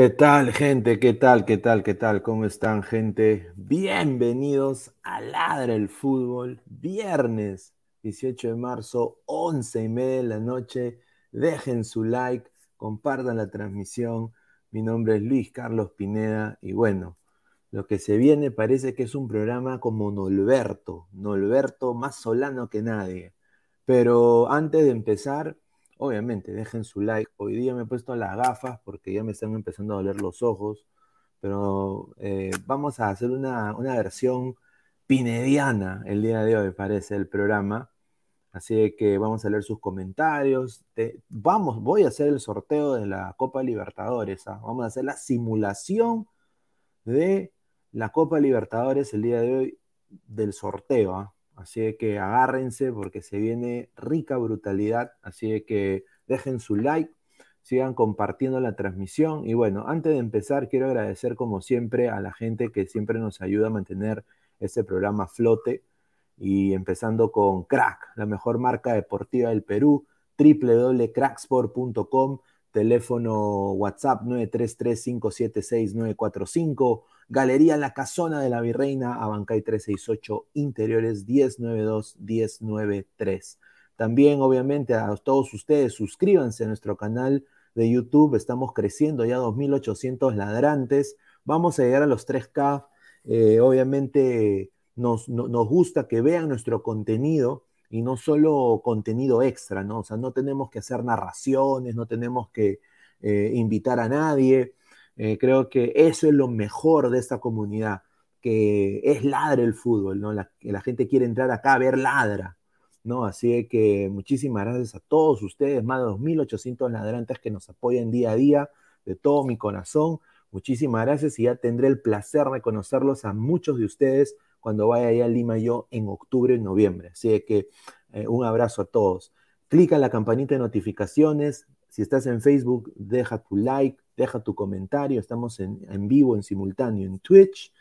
¿Qué tal, gente? ¿Qué tal? ¿Qué tal? ¿Qué tal? ¿Cómo están, gente? Bienvenidos a Ladra el Fútbol, viernes 18 de marzo, 11 y media de la noche. Dejen su like, compartan la transmisión. Mi nombre es Luis Carlos Pineda y bueno, lo que se viene parece que es un programa como Nolberto, Nolberto más solano que nadie. Pero antes de empezar, obviamente, dejen su like. Hoy día me he puesto las gafas porque ya me están empezando a doler los ojos, pero eh, vamos a hacer una, versión pinediana el día de hoy, parece, el programa. Así que vamos a leer sus comentarios. vamos, voy a hacer el sorteo de la Copa Libertadores. ¿ah? Vamos a hacer la simulación de la Copa Libertadores el día de hoy del sorteo. ¿ah? Así que agárrense porque se viene rica brutalidad. Así que dejen su like, sigan compartiendo la transmisión. Y bueno, antes de empezar, quiero agradecer como siempre a la gente que siempre nos ayuda a mantener este programa flote. Y empezando con Crack, la mejor marca deportiva del Perú, www.cracksport.com, teléfono WhatsApp 933-576-945 Galería La Casona de la Virreina, Abancay 368, Interiores 1092-1093. También, obviamente, a todos ustedes, suscríbanse a nuestro canal de YouTube. Estamos creciendo ya 2.800 ladrantes. Vamos a llegar a los 3K. Eh, obviamente, nos, nos gusta que vean nuestro contenido y no solo contenido extra, ¿no? O sea, no tenemos que hacer narraciones, no tenemos que eh, invitar a nadie. Eh, creo que eso es lo mejor de esta comunidad, que es ladra el fútbol, ¿no? La, gente quiere entrar acá a ver ladra, ¿no? Así que muchísimas gracias a todos ustedes, más de 2.800 ladrantes que nos apoyan día a día, de todo mi corazón. Muchísimas gracias y ya tendré el placer de conocerlos a muchos de ustedes cuando vaya allá a Lima yo en octubre y noviembre. Así que eh, un abrazo a todos. Clica en la campanita de notificaciones. Si estás en Facebook, deja tu like, deja tu comentario. Estamos en, vivo, en simultáneo, en Twitch,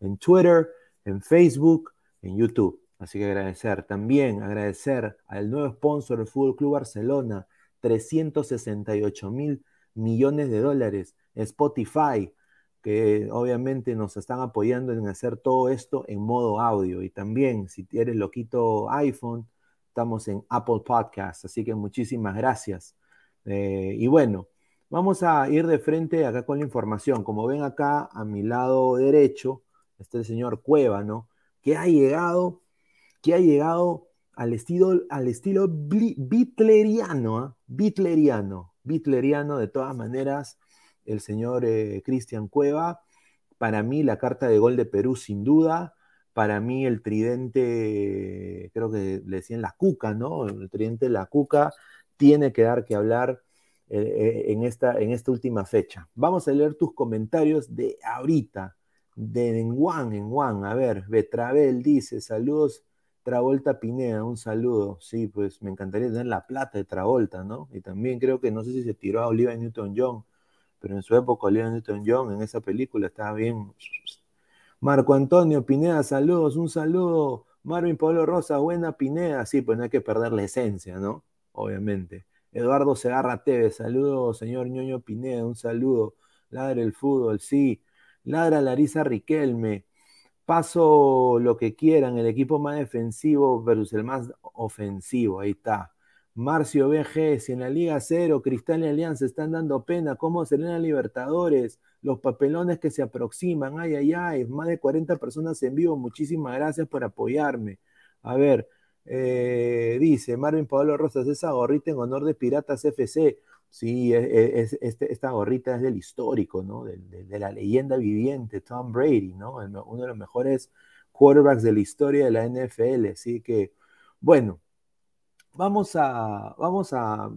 en Twitter, en Facebook, en YouTube. Así que agradecer. También agradecer al nuevo sponsor del Fútbol Club Barcelona, 368 mil millones de dólares. Spotify, que obviamente nos están apoyando en hacer todo esto en modo audio. Y también, si eres loquito iPhone, estamos en Apple Podcast. Así que muchísimas gracias. Eh, y bueno, Vamos a ir de frente acá con la información. Como ven acá a mi lado derecho está el señor Cueva, ¿no? Que ha llegado, que ha llegado al estilo, al estilo bitleriano, ¿ah? bitleriano, bitleriano de todas maneras, el señor eh, Cristian Cueva. Para mí la carta de gol de Perú sin duda. Para mí el tridente, creo que le decían la cuca, ¿no? El tridente de la cuca tiene que dar que hablar eh, eh, en, esta, en esta última fecha. Vamos a leer tus comentarios de ahorita, de en Juan, en Juan. A ver, Betravel dice, saludos, Travolta Pineda, un saludo. Sí, pues me encantaría tener la plata de Travolta, ¿no? Y también creo que no sé si se tiró a Olivia Newton-John, pero en su época Olivia Newton-John en esa película estaba bien. Marco Antonio Pineda, saludos, un saludo. Marvin Pablo Rosa, buena Pineda. Sí, pues no hay que perder la esencia, ¿no? Obviamente. Eduardo Segarra Tevez, saludos, señor ñoño Pineda, un saludo. Ladra el fútbol, sí. Ladra Larisa Riquelme. Paso lo que quieran, el equipo más defensivo versus el más ofensivo, ahí está. Marcio BG, si en la Liga Cero, Cristal y Alianza están dando pena, ¿cómo serán Libertadores? Los papelones que se aproximan, ay, ay, ay, más de 40 personas en vivo, muchísimas gracias por apoyarme. A ver, eh, dice Marvin Pablo Rosas, esa gorrita en honor de Piratas FC. Sí, es, este, esta gorrita es del histórico, ¿no? De, la leyenda viviente, Tom Brady, ¿no? uno de los mejores quarterbacks de la historia de la NFL. Así que, bueno, vamos a, vamos a,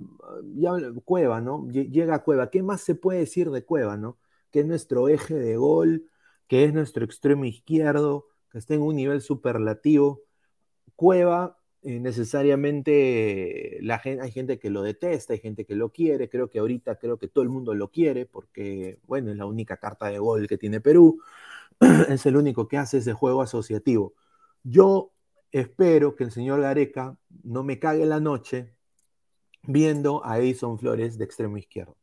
ya, Cueva, ¿no? Llega Cueva. ¿Qué más se puede decir de Cueva, ¿no? Que es nuestro eje de gol, que es nuestro extremo izquierdo, que está en un nivel superlativo. Cueva eh, necesariamente la gente, hay gente que lo detesta, hay gente que lo quiere, creo que ahorita creo que todo el mundo lo quiere porque, bueno, es la única carta de gol que tiene Perú, es el único que hace ese juego asociativo. Yo espero que el señor Gareca no me cague la noche viendo a Edison Flores de extremo izquierdo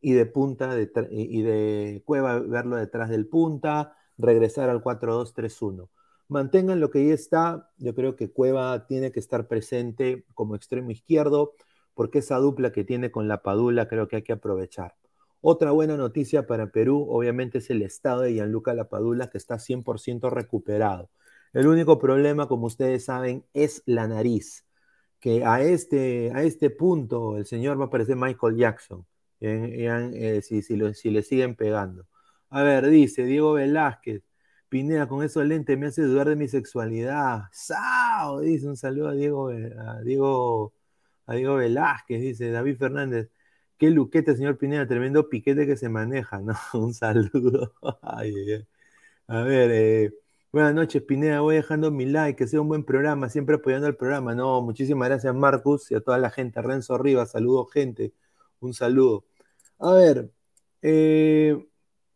y de punta y de Cueva verlo detrás del punta, regresar al 4-2-3-1 mantengan lo que ya está. Yo creo que Cueva tiene que estar presente como extremo izquierdo, porque esa dupla que tiene con la Padula creo que hay que aprovechar. Otra buena noticia para Perú, obviamente, es el estado de Gianluca Lapadula, que está 100% recuperado. El único problema, como ustedes saben, es la nariz, que a este, a este punto el señor va a parecer Michael Jackson, eh, si, si, si le siguen pegando. A ver, dice Diego Velázquez, Pineda, con esos lentes me hace dudar de mi sexualidad. ¡Sao! Dice un saludo a Diego, Diego, a Diego Velázquez, dice David Fernández. Qué luquete, señor Pineda, tremendo piquete que se maneja, ¿no? Un saludo. A ver, eh, buenas noches, Pineda. Voy dejando mi like, que sea un buen programa, siempre apoyando el programa. No, muchísimas gracias, Marcus, y a toda la gente. Renzo Rivas, saludo, gente. Un saludo. A ver, eh,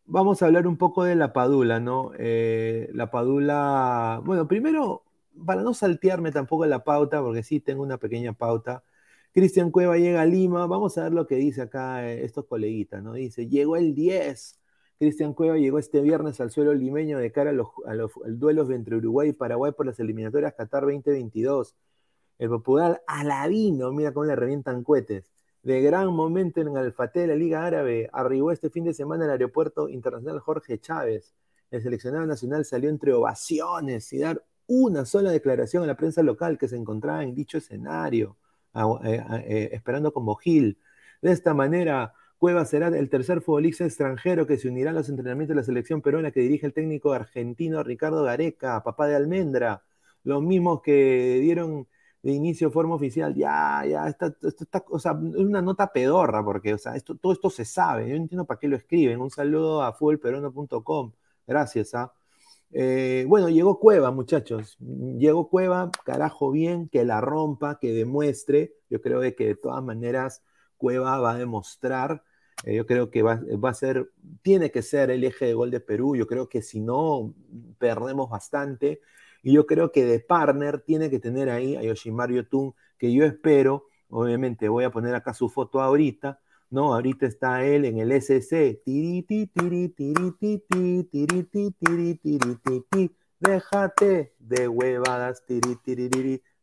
vamos a hablar un poco de la Padula, ¿no? Eh, la Padula, bueno, primero, para no saltearme tampoco la pauta, porque sí tengo una pequeña pauta. Cristian Cueva llega a Lima, vamos a ver lo que dice acá eh, estos coleguitas, ¿no? Dice, llegó el 10. Cristian Cueva llegó este viernes al suelo limeño de cara a los, duelos entre Uruguay y Paraguay por las eliminatorias Qatar 2022. El popular Aladino, mira cómo le revientan cohetes de gran momento en el Alfate de la Liga Árabe. Arribó este fin de semana al aeropuerto internacional Jorge Chávez. El seleccionado nacional salió entre ovaciones y dar una sola declaración a la prensa local que se encontraba en dicho escenario, eh, eh, esperando como Gil. De esta manera, Cueva será el tercer futbolista extranjero que se unirá a los entrenamientos de la selección peruana que dirige el técnico argentino Ricardo Gareca, papá de Almendra. Los mismos que dieron de inicio forma oficial, ya, ya, está, está, o sea, es una nota pedorra, porque, o sea, esto, todo esto se sabe, yo no entiendo para qué lo escriben. Un saludo a futbolperuano.com, gracias, ¿ah? Eh, bueno, llegó Cueva, muchachos, llegó Cueva, carajo bien, que la rompa, que demuestre, yo creo que de todas maneras Cueva va a demostrar, eh, yo creo que va, va, a ser, tiene que ser el eje de gol de Perú, yo creo que si no, perdemos bastante, y yo creo que de partner tiene que tener ahí a Yoshimaru Yotun, que yo espero, obviamente voy a poner acá su foto ahorita, ¿no? Ahorita está él en el SC. Déjate de huevadas,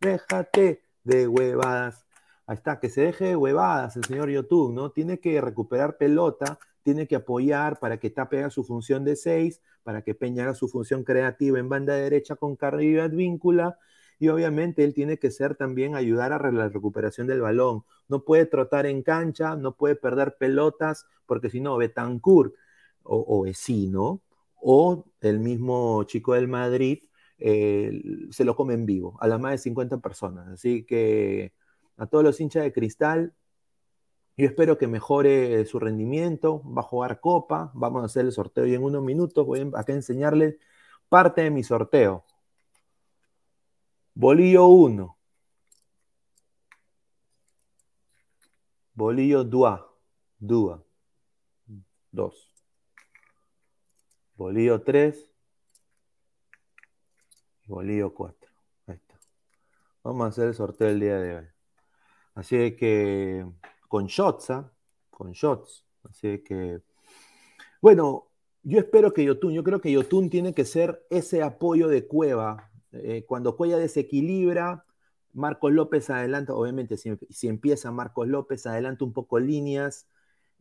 déjate de huevadas. Ahí está, que se deje de huevadas el señor Yotun, ¿no? Tiene que recuperar pelota, tiene que apoyar para que Tape haga su función de 6, para que Peña haga su función creativa en banda derecha con Carrillo Advíncula, y obviamente él tiene que ser también ayudar a la recuperación del balón. No puede trotar en cancha, no puede perder pelotas, porque si no, Betancourt o, o Vecino o el mismo chico del Madrid eh, se lo come en vivo a las más de 50 personas. Así que a todos los hinchas de cristal, yo espero que mejore su rendimiento, va a jugar copa, vamos a hacer el sorteo y en unos minutos voy a enseñarles parte de mi sorteo. Bolillo 1. Bolillo Dua. Dua. 2. Bolillo 3. Bolillo 4. Ahí está. Vamos a hacer el sorteo el día de hoy. Así que con shots, ¿ah? Con shots. Así que, bueno, yo espero que Yotun, yo creo que Yotun tiene que ser ese apoyo de Cueva. Eh, cuando Cueva desequilibra, Marcos López adelanta, obviamente si, empieza Marcos López adelanta un poco líneas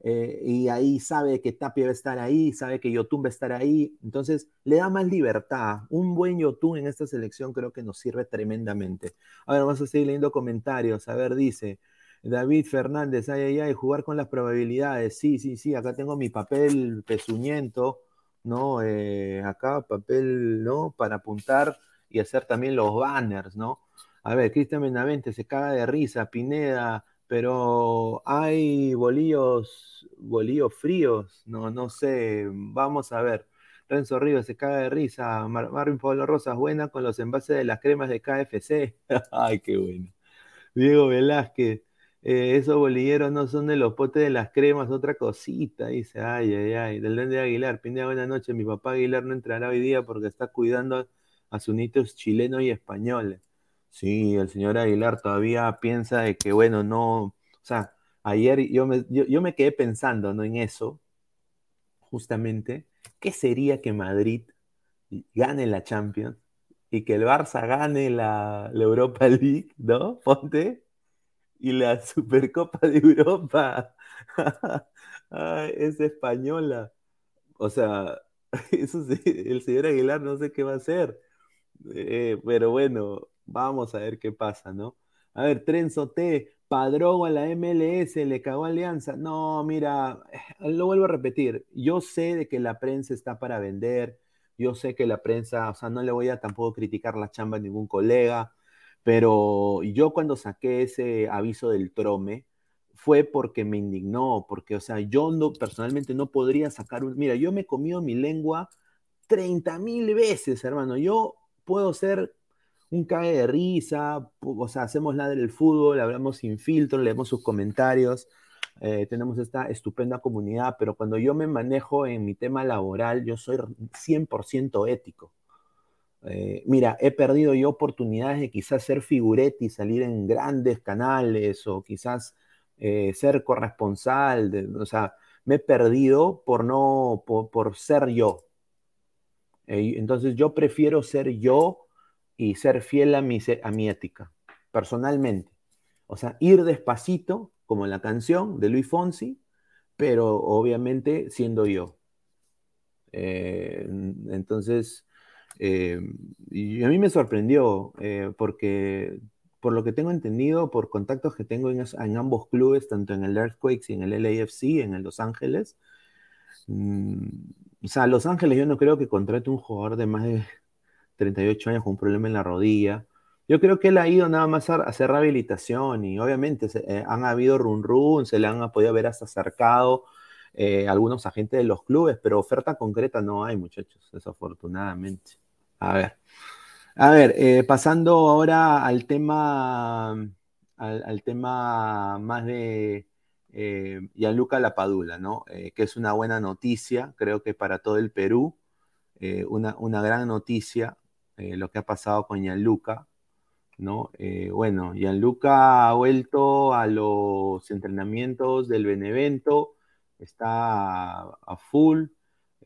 eh, y ahí sabe que Tapia va a estar ahí, sabe que Yotun va a estar ahí, entonces le da más libertad. Un buen Yotun en esta selección creo que nos sirve tremendamente. A ver, vamos a seguir leyendo comentarios. A ver, dice, David Fernández, ay, ay, ay, jugar con las probabilidades. Sí, sí, sí, acá tengo mi papel pezuñento, ¿no? Eh, acá papel, ¿no? Para apuntar y hacer también los banners, ¿no? A ver, Cristian Benavente se caga de risa, Pineda, pero hay bolillos, bolillos fríos, no, no sé, vamos a ver. Renzo Ríos se caga de risa, Marvin Pablo Rosas, buena con los envases de las cremas de KFC. ay, qué bueno. Diego Velázquez, eh, esos bolilleros no son de los potes de las cremas, otra cosita, dice, ay, ay, ay, del de Aguilar, Pineda, buenas noches, mi papá Aguilar no entrará hoy día porque está cuidando a sus nietos chilenos y españoles. Sí, el señor Aguilar todavía piensa de que, bueno, no, o sea, ayer yo me, yo, me quedé pensando, ¿no? En eso, justamente, ¿qué sería que Madrid gane la Champions y que el Barça gane la, la Europa League, ¿no? Ponte y la Supercopa de Europa es española. O sea, eso el señor Aguilar no sé qué va a hacer. Eh, pero bueno, vamos a ver qué pasa, ¿no? A ver, Trenzo T, Padrogo a la MLS, le cagó Alianza. No, mira, lo vuelvo a repetir. Yo sé de que la prensa está para vender. Yo sé que la prensa, o sea, no le voy a tampoco criticar la chamba a ningún colega, pero yo cuando saqué ese aviso del trome, fue porque me indignó, porque, o sea, yo personalmente no podría sacar un... Mira, yo me he comido mi lengua 30 mil veces, hermano. Yo puedo ser un cae de risa, o sea, hacemos la del fútbol, hablamos sin filtro, leemos sus comentarios, eh, tenemos esta estupenda comunidad, pero cuando yo me manejo en mi tema laboral, yo soy 100% ético. Eh, mira, he perdido yo oportunidades de quizás ser figuretti, salir en grandes canales o quizás eh, ser corresponsal, o sea, me he perdido por no, por, ser yo. entonces yo prefiero ser yo y ser fiel a mi, a mi ética, personalmente. O sea, ir despacito, como en la canción de Luis Fonsi, pero obviamente siendo yo. Eh, entonces, eh, y a mí me sorprendió, eh, porque por lo que tengo entendido, por contactos que tengo en, ambos clubes, tanto en el Earthquakes y en el LAFC, en el Los Ángeles, mm, o sea, Los Ángeles yo no creo que contrate un jugador de más de 38 años con un problema en la rodilla. Yo creo que él ha ido nada más a hacer rehabilitación y obviamente eh, han habido run run, se le han podido haber hasta acercado algunos agentes de los clubes, pero oferta concreta no hay, muchachos, desafortunadamente. A ver, a ver, eh, pasando ahora al tema, al, tema más de Gianluca Lapadula, ¿no? que es una buena noticia, creo que para todo el Perú, una, una gran noticia eh, lo que ha pasado con Gianluca, ¿no? Eh, bueno, Gianluca ha vuelto a los entrenamientos del Benevento, está a full,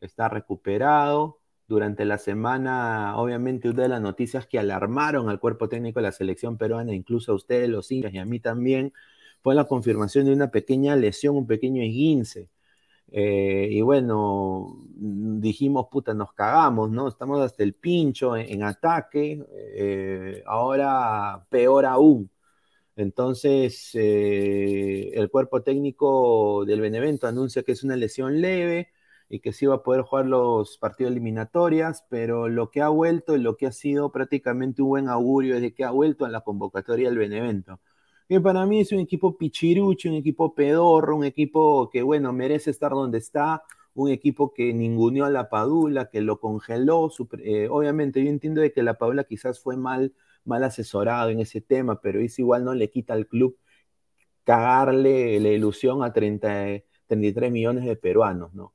está recuperado. Durante la semana, obviamente, una de las noticias que alarmaron al cuerpo técnico de la selección peruana, incluso a ustedes, los hinchas y a mí también, fue la confirmación de una pequeña lesión, un pequeño esguince eh, y bueno, dijimos, puta, nos cagamos, ¿no? Estamos hasta el pincho en, ataque, eh, ahora peor aún. Entonces, eh, el cuerpo técnico del Benevento anuncia que es una lesión leve y que sí va a poder jugar los partidos eliminatorias, pero lo que ha vuelto y lo que ha sido prácticamente un buen augurio es de que ha vuelto a la convocatoria del Benevento que para mí es un equipo pichirucho, un equipo pedorro, un equipo que, bueno, merece estar donde está, un equipo que ninguneó a la Padula, que lo congeló. Eh, obviamente, yo entiendo de que la Padula quizás fue mal, mal asesorado en ese tema, pero eso igual no le quita al club cagarle la ilusión a 30, 33 millones de peruanos, ¿no?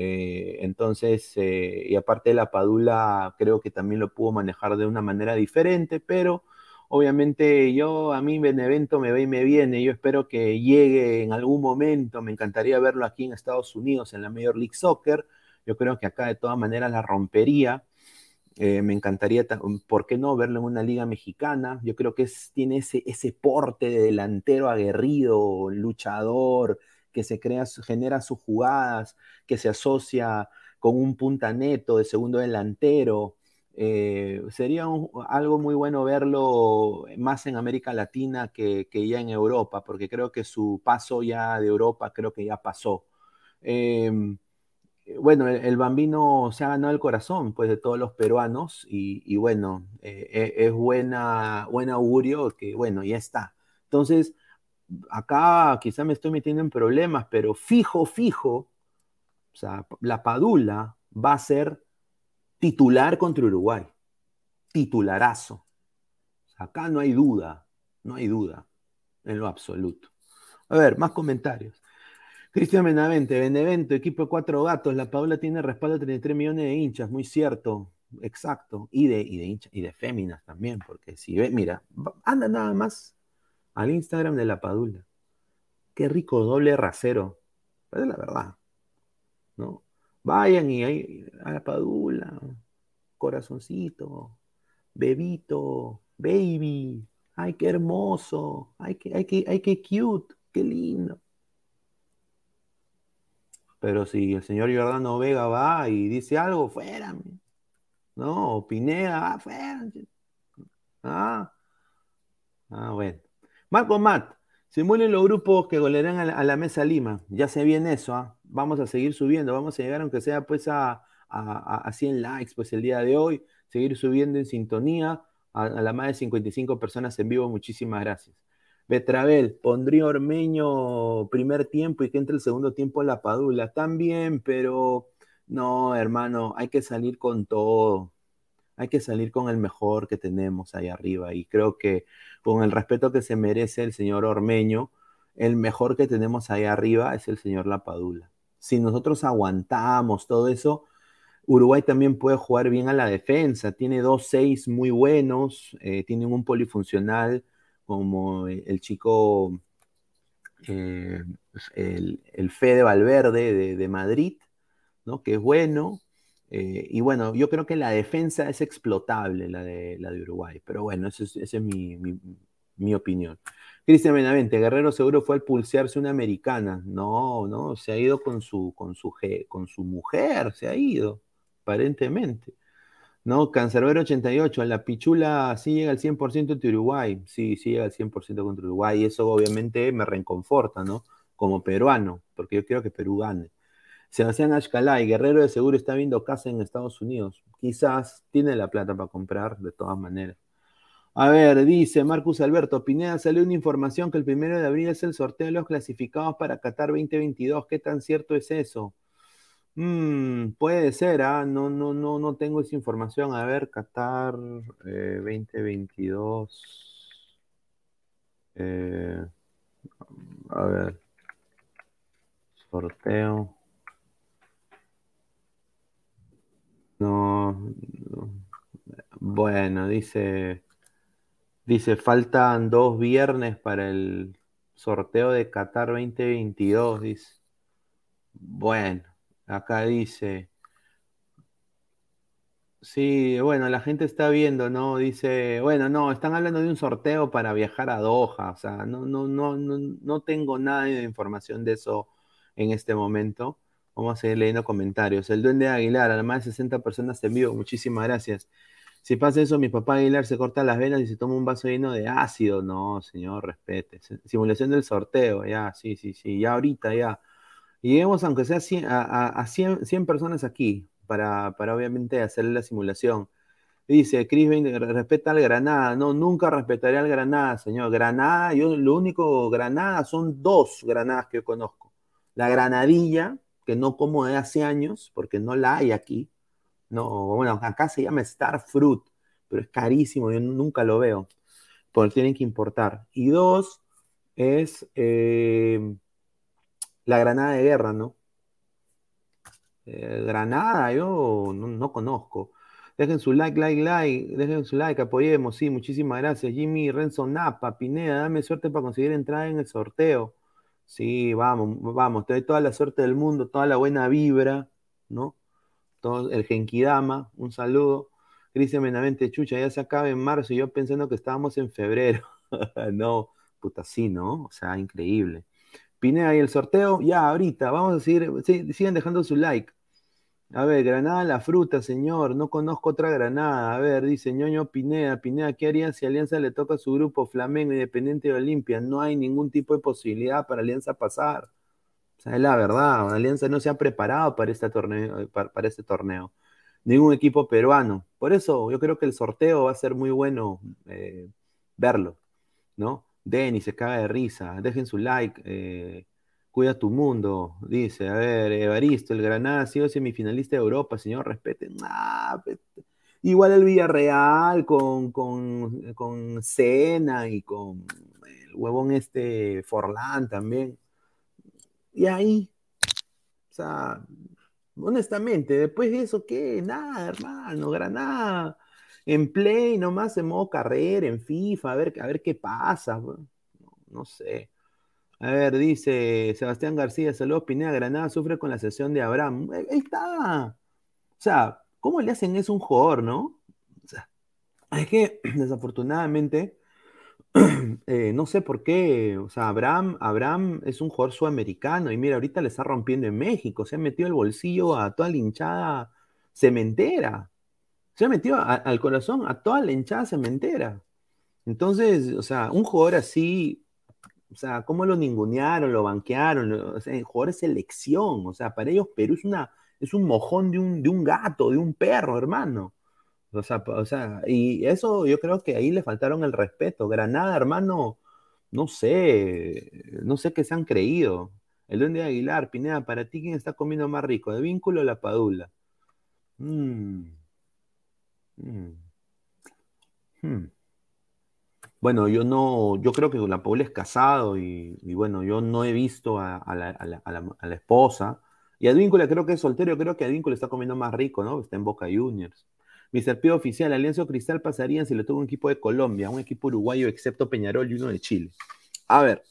Eh, entonces, eh, y aparte la Padula creo que también lo pudo manejar de una manera diferente, pero Obviamente yo, a mí Benevento me ve y me viene, yo espero que llegue en algún momento, me encantaría verlo aquí en Estados Unidos en la Major League Soccer, yo creo que acá de todas maneras la rompería, eh, me encantaría, ¿por qué no verlo en una liga mexicana? Yo creo que tiene ese, ese porte de delantero aguerrido, luchador, que se crea, genera sus jugadas, que se asocia con un punta neto de segundo delantero, eh, sería algo muy bueno verlo más en América Latina que, ya en Europa, porque creo que su paso ya de Europa creo que ya pasó. Em, bueno, el, bambino se ha ganado el corazón pues, de todos los peruanos y, bueno, eh, e, es buena, buen augurio que bueno, ya está. Entonces, acá quizá me estoy metiendo en problemas, pero fijo, fijo, o sea, la Padula va a ser titular contra Uruguay. Titularazo. Acá no hay duda, no hay duda, en lo absoluto. A ver, más comentarios. Cristian Benavente, Benevento, equipo de cuatro gatos. La Paula tiene respaldo de 33 millones de hinchas, muy cierto, exacto. Y de, y de hinchas, y de féminas también, porque si ve, mira, anda nada más al Instagram de la Padula. Qué rico doble rasero. Es la verdad. ¿No? Vayan y ahí a la Padula, corazoncito, bebito, baby, ay, qué hermoso, ay, qué, ay, qué, ay, qué cute, qué lindo. Pero si el señor Giordano Vega va y dice algo, fuera. No, Pineda, va fuera. Ah, ah bueno. Marco Matt, simulen los grupos que golearán a la, mesa Lima. Ya se viene eso, ¿ah? vamos a seguir subiendo, vamos a llegar aunque sea pues a, a, 100 likes pues el día de hoy, seguir subiendo en sintonía a, a la más de 55 personas en vivo, muchísimas gracias. Betravel, pondría Ormeño primer tiempo y que entre el segundo tiempo la Padula. También, pero no, hermano, hay que salir con todo. Hay que salir con el mejor que tenemos ahí arriba. Y creo que con el respeto que se merece el señor Ormeño, el mejor que tenemos ahí arriba es el señor Lapadula. Si nosotros aguantamos todo eso, Uruguay también puede jugar bien a la defensa. Tiene dos seis muy buenos, eh, tienen un polifuncional como el chico, eh, el, Fede Valverde de, Madrid, ¿no? que es bueno. Eh, y bueno, yo creo que la defensa es explotable, la de, la de Uruguay. Pero bueno, esa es, mi, opinión. Cristian Benavente, Guerrero seguro fue al pulsearse una americana. No, no, se ha ido con su, con su, con su mujer, se ha ido, aparentemente. ¿no? Cancerbero 88, la pichula sí llega al 100% de Uruguay, sí, sí llega al 100% contra Uruguay, y eso obviamente me reconforta, ¿no? Como peruano, porque yo quiero que Perú gane. Sebastián Ashkalay, Guerrero de seguro está viendo casa en Estados Unidos. Quizás tiene la plata para comprar, de todas maneras. A ver, dice Marcus Alberto, Pineda, salió una información que el primero de abril es el sorteo de los clasificados para Qatar 2022. ¿Qué tan cierto es eso? Mm, puede ser, ¿ah? No, no, no, no tengo esa información. A ver, Qatar 2022. Eh, eh, a ver. Sorteo. No, Bueno, dice. Dice, faltan dos viernes para el sorteo de Qatar 2022, dice. Bueno. Acá dice. Sí, bueno, la gente está viendo, ¿no? Dice, bueno, no, están hablando de un sorteo para viajar a Doha. O sea, no, no, no, no, no tengo nada de información de eso en este momento. Vamos a seguir leyendo comentarios. El Duende Aguilar, además de 60 personas en vivo, muchísimas gracias. Si pasa eso, mi papá Aguilar se corta las venas y se toma un vaso lleno de ácido. No, señor, respete. Simulación del sorteo, ya, sí, sí, sí, ya ahorita, ya. Lleguemos, aunque sea a, 100, personas aquí, para, obviamente hacer la simulación. Dice, Cris, respeta al Granada. No, nunca respetaré al Granada, señor. Granada, yo lo único Granada son dos Granadas que yo conozco. La Granadilla, que no como de hace años, porque no la hay aquí. No, bueno, acá se llama Star Fruit, pero es carísimo, yo nunca lo veo, porque tienen que importar. Y dos es eh, la granada de guerra, ¿no? Eh, granada, yo no, conozco. Dejen su like, like, like, dejen su like, apoyemos, sí, muchísimas gracias. Jimmy, Renzo Napa, Pineda, dame suerte para conseguir entrar en el sorteo. Sí, vamos, vamos, te doy toda la suerte del mundo, toda la buena vibra, ¿no? Todo el Genkidama, un saludo. Cristian Menavente, chucha, ya se acaba en marzo y yo pensando que estábamos en febrero. no, puta, sí, ¿no? O sea, increíble. Pineda y el sorteo, ya ahorita, vamos a seguir, sigan dejando su like. A ver, Granada la fruta, señor, no conozco otra Granada. A ver, dice ñoño Pineda, Pineda, ¿qué haría si Alianza le toca a su grupo Flamengo, Independiente de Olimpia? No hay ningún tipo de posibilidad para Alianza pasar. O sea, es la verdad, Alianza no se ha preparado para este torneo, para, este torneo. Ningún equipo peruano. Por eso yo creo que el sorteo va a ser muy bueno eh, verlo, ¿no? Denny se caga de risa. Dejen su like. Eh, cuida tu mundo. Dice, a ver, Evaristo, el Granada ha sido semifinalista de Europa, señor, respeten. Ah, igual el Villarreal con, con, con Cena y con el huevón este Forlán también. Y ahí, o sea, honestamente, después de eso, ¿qué? Nada, hermano, Granada en Play nomás en modo carrera, en FIFA, a ver, a ver qué pasa. No, sé. A ver, dice Sebastián García, saludos Pineda, Granada sufre con la sesión de Abraham. Ahí está. O sea, ¿cómo le hacen eso a un jugador, no? Es que desafortunadamente, eh, no sé por qué, o sea, Abraham, Abraham es un jugador sudamericano y mira, ahorita le está rompiendo en México, se ha metido el bolsillo a toda la hinchada cementera se ha metido al corazón a toda la hinchada cementera. Entonces, o sea, un jugador así, o sea, ¿cómo lo ningunearon, lo banquearon? o sea, jugador es selección, o sea, para ellos Perú es, una, es un mojón de un, de un gato, de un perro, hermano. O sea, o sea, y eso yo creo que ahí le faltaron el respeto. Granada, hermano, no sé, no sé qué se han creído. El Duende Aguilar, Pineda, para ti, ¿quién está comiendo más rico? ¿De vínculo o la padula? Mm. Mm. Hmm. Bueno, yo no, yo creo que la Paula es casado y, bueno, yo no he visto a, la, esposa. Y Advíncula creo que es soltero, creo que Advíncula está comiendo más rico, ¿no? Está en Boca Juniors. Mi serpido oficial, Alianza Cristal pasarían si le tuvo un equipo de Colombia, un equipo uruguayo excepto Peñarol y uno de Chile. A ver,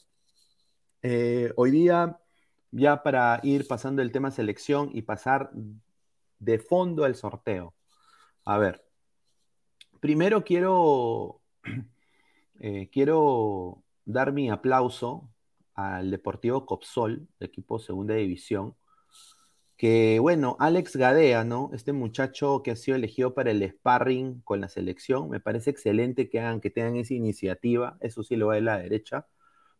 eh, hoy día, ya para ir pasando el tema selección y pasar de fondo al sorteo. A ver, primero quiero eh, quiero dar mi aplauso al Deportivo Copsol, equipo segunda división, que bueno, Alex Gadea, ¿no? Este muchacho que ha sido elegido para el sparring con la selección, me parece excelente que hagan, que tengan esa iniciativa, eso sí lo va de la derecha,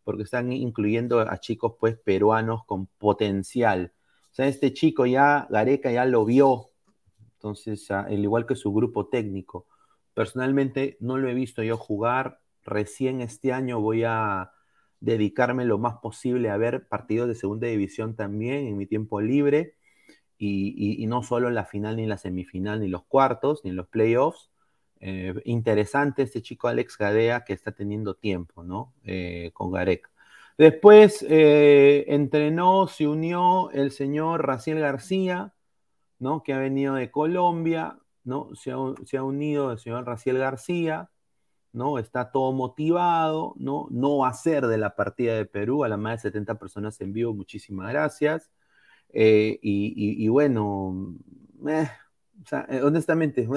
porque están incluyendo a chicos pues peruanos con potencial. O sea, este chico ya, Gareca ya lo vio, entonces, al igual que su grupo técnico. Personalmente no lo he visto yo jugar, Recién este año voy a dedicarme lo más posible a ver partidos de segunda división también en mi tiempo libre y, no solo en la final, ni en la semifinal, ni los cuartos, ni en los playoffs. Eh, interesante este chico Alex Gadea que está teniendo tiempo, ¿no? Eh, con Garek. Después eh, entrenó, se unió el señor Raciel García, ¿no? Que ha venido de Colombia, ¿no? Se ha, se ha unido el señor Raciel García. ¿No? Está todo motivado, ¿no? No va a ser de la partida de Perú a las más de 70 personas en vivo, muchísimas gracias. Eh, y, bueno, eh, honestamente,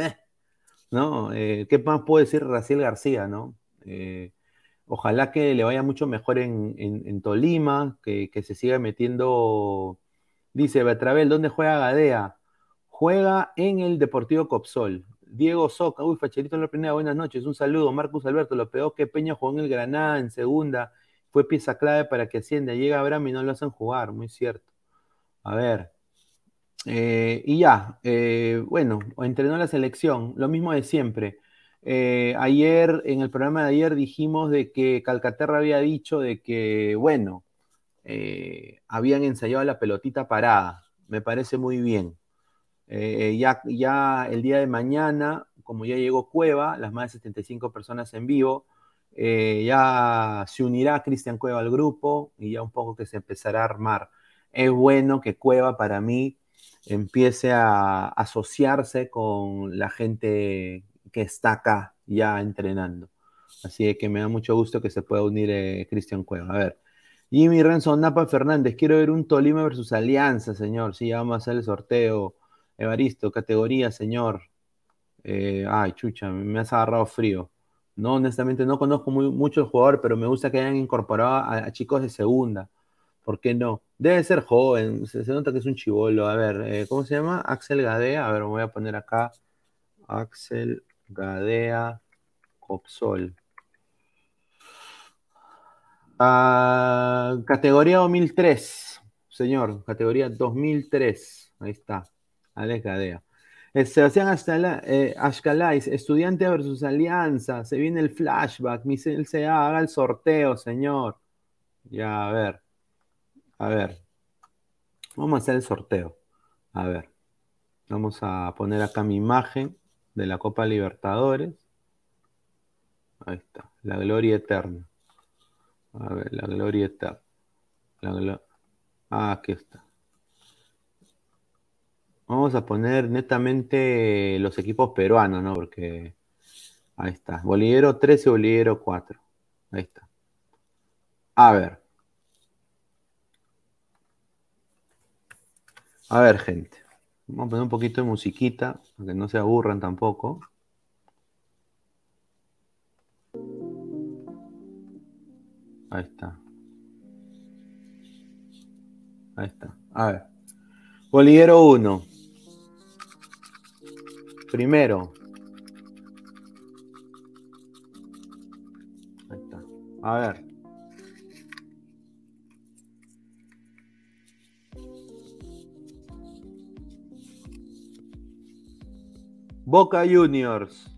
¿no? Eh, ¿Qué más puedo decir Raciel García, ¿no? ojalá que le vaya mucho mejor en, Tolima, que, que, se siga metiendo, dice Betravel, ¿dónde juega Gadea? Juega en el Deportivo Copsol. Diego Soca, uy, Facherito en la primera, buenas noches, un saludo. Marcus Alberto, lo peor que Peña jugó en el Granada en segunda, fue pieza clave para que ascienda. Llega Abraham y no lo hacen jugar, muy cierto. A ver. Eh, y ya, eh, bueno, entrenó la selección, lo mismo de siempre. Eh, ayer, en el programa de ayer dijimos de que Calcaterra había dicho de que, bueno, habían ensayado la pelotita parada. Me parece muy bien. Eh, ya, ya el día de mañana, como ya llegó Cueva, las más de 75 personas en vivo, eh, ya se unirá Cristian Cueva al grupo y ya un poco que se empezará a armar. Es bueno que Cueva para mí empiece a asociarse con la gente que está acá ya entrenando. Así que me da mucho gusto que se pueda unir eh, Cristian Cueva. A ver, Jimmy Renzo Napa Fernández, quiero ver un Tolima versus Alianza, señor. Sí, ya vamos a hacer el sorteo. Evaristo, categoría, señor. Eh, ay, chucha, me has agarrado frío. No, honestamente no conozco mucho el jugador, pero me gusta que hayan incorporado a, chicos de segunda. ¿Por qué no? Debe ser joven, se, nota que es un chivolo. A ver, eh, ¿cómo se llama? Axel Gadea. A ver, me voy a poner acá. Axel Gadea Copsol. Ah, categoría 2003, señor. Categoría 2003. Ahí está. Alex Gadea. Eh, Sebastián eh, Ashkalais, estudiante versus alianza, se viene el flashback, Michel se haga el sorteo, señor. Ya, a ver, a ver, vamos a hacer el sorteo. A ver, vamos a poner acá mi imagen de la Copa Libertadores. Ahí está, la gloria eterna. A ver, la gloria eterna. ah, aquí está. Vamos a poner netamente los equipos peruanos, ¿no? Porque ahí está. Bolivero 13, Bolivero 4. Ahí está. A ver. A ver, gente. Vamos a poner un poquito de musiquita, para que no se aburran tampoco. Ahí está. Ahí está. A ver. Bolivero 1. Primero, A ver. Boca Juniors.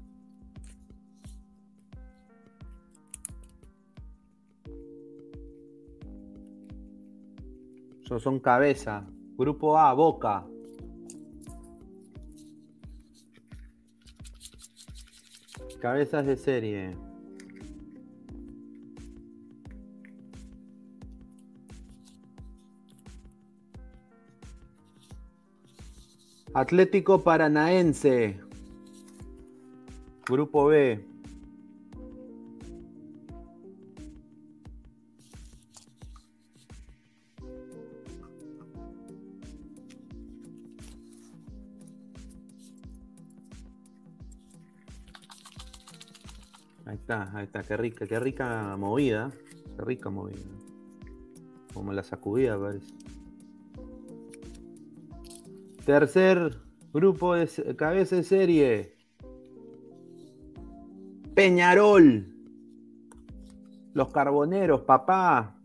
Esos son cabeza. Grupo A, Boca. Cabezas de serie. Atlético Paranaense. Grupo B. está, ahí está, qué rica, qué rica movida. Qué rica movida. Como la sacudida parece. Tercer grupo de cabeza de serie. Peñarol. Los carboneros, papá.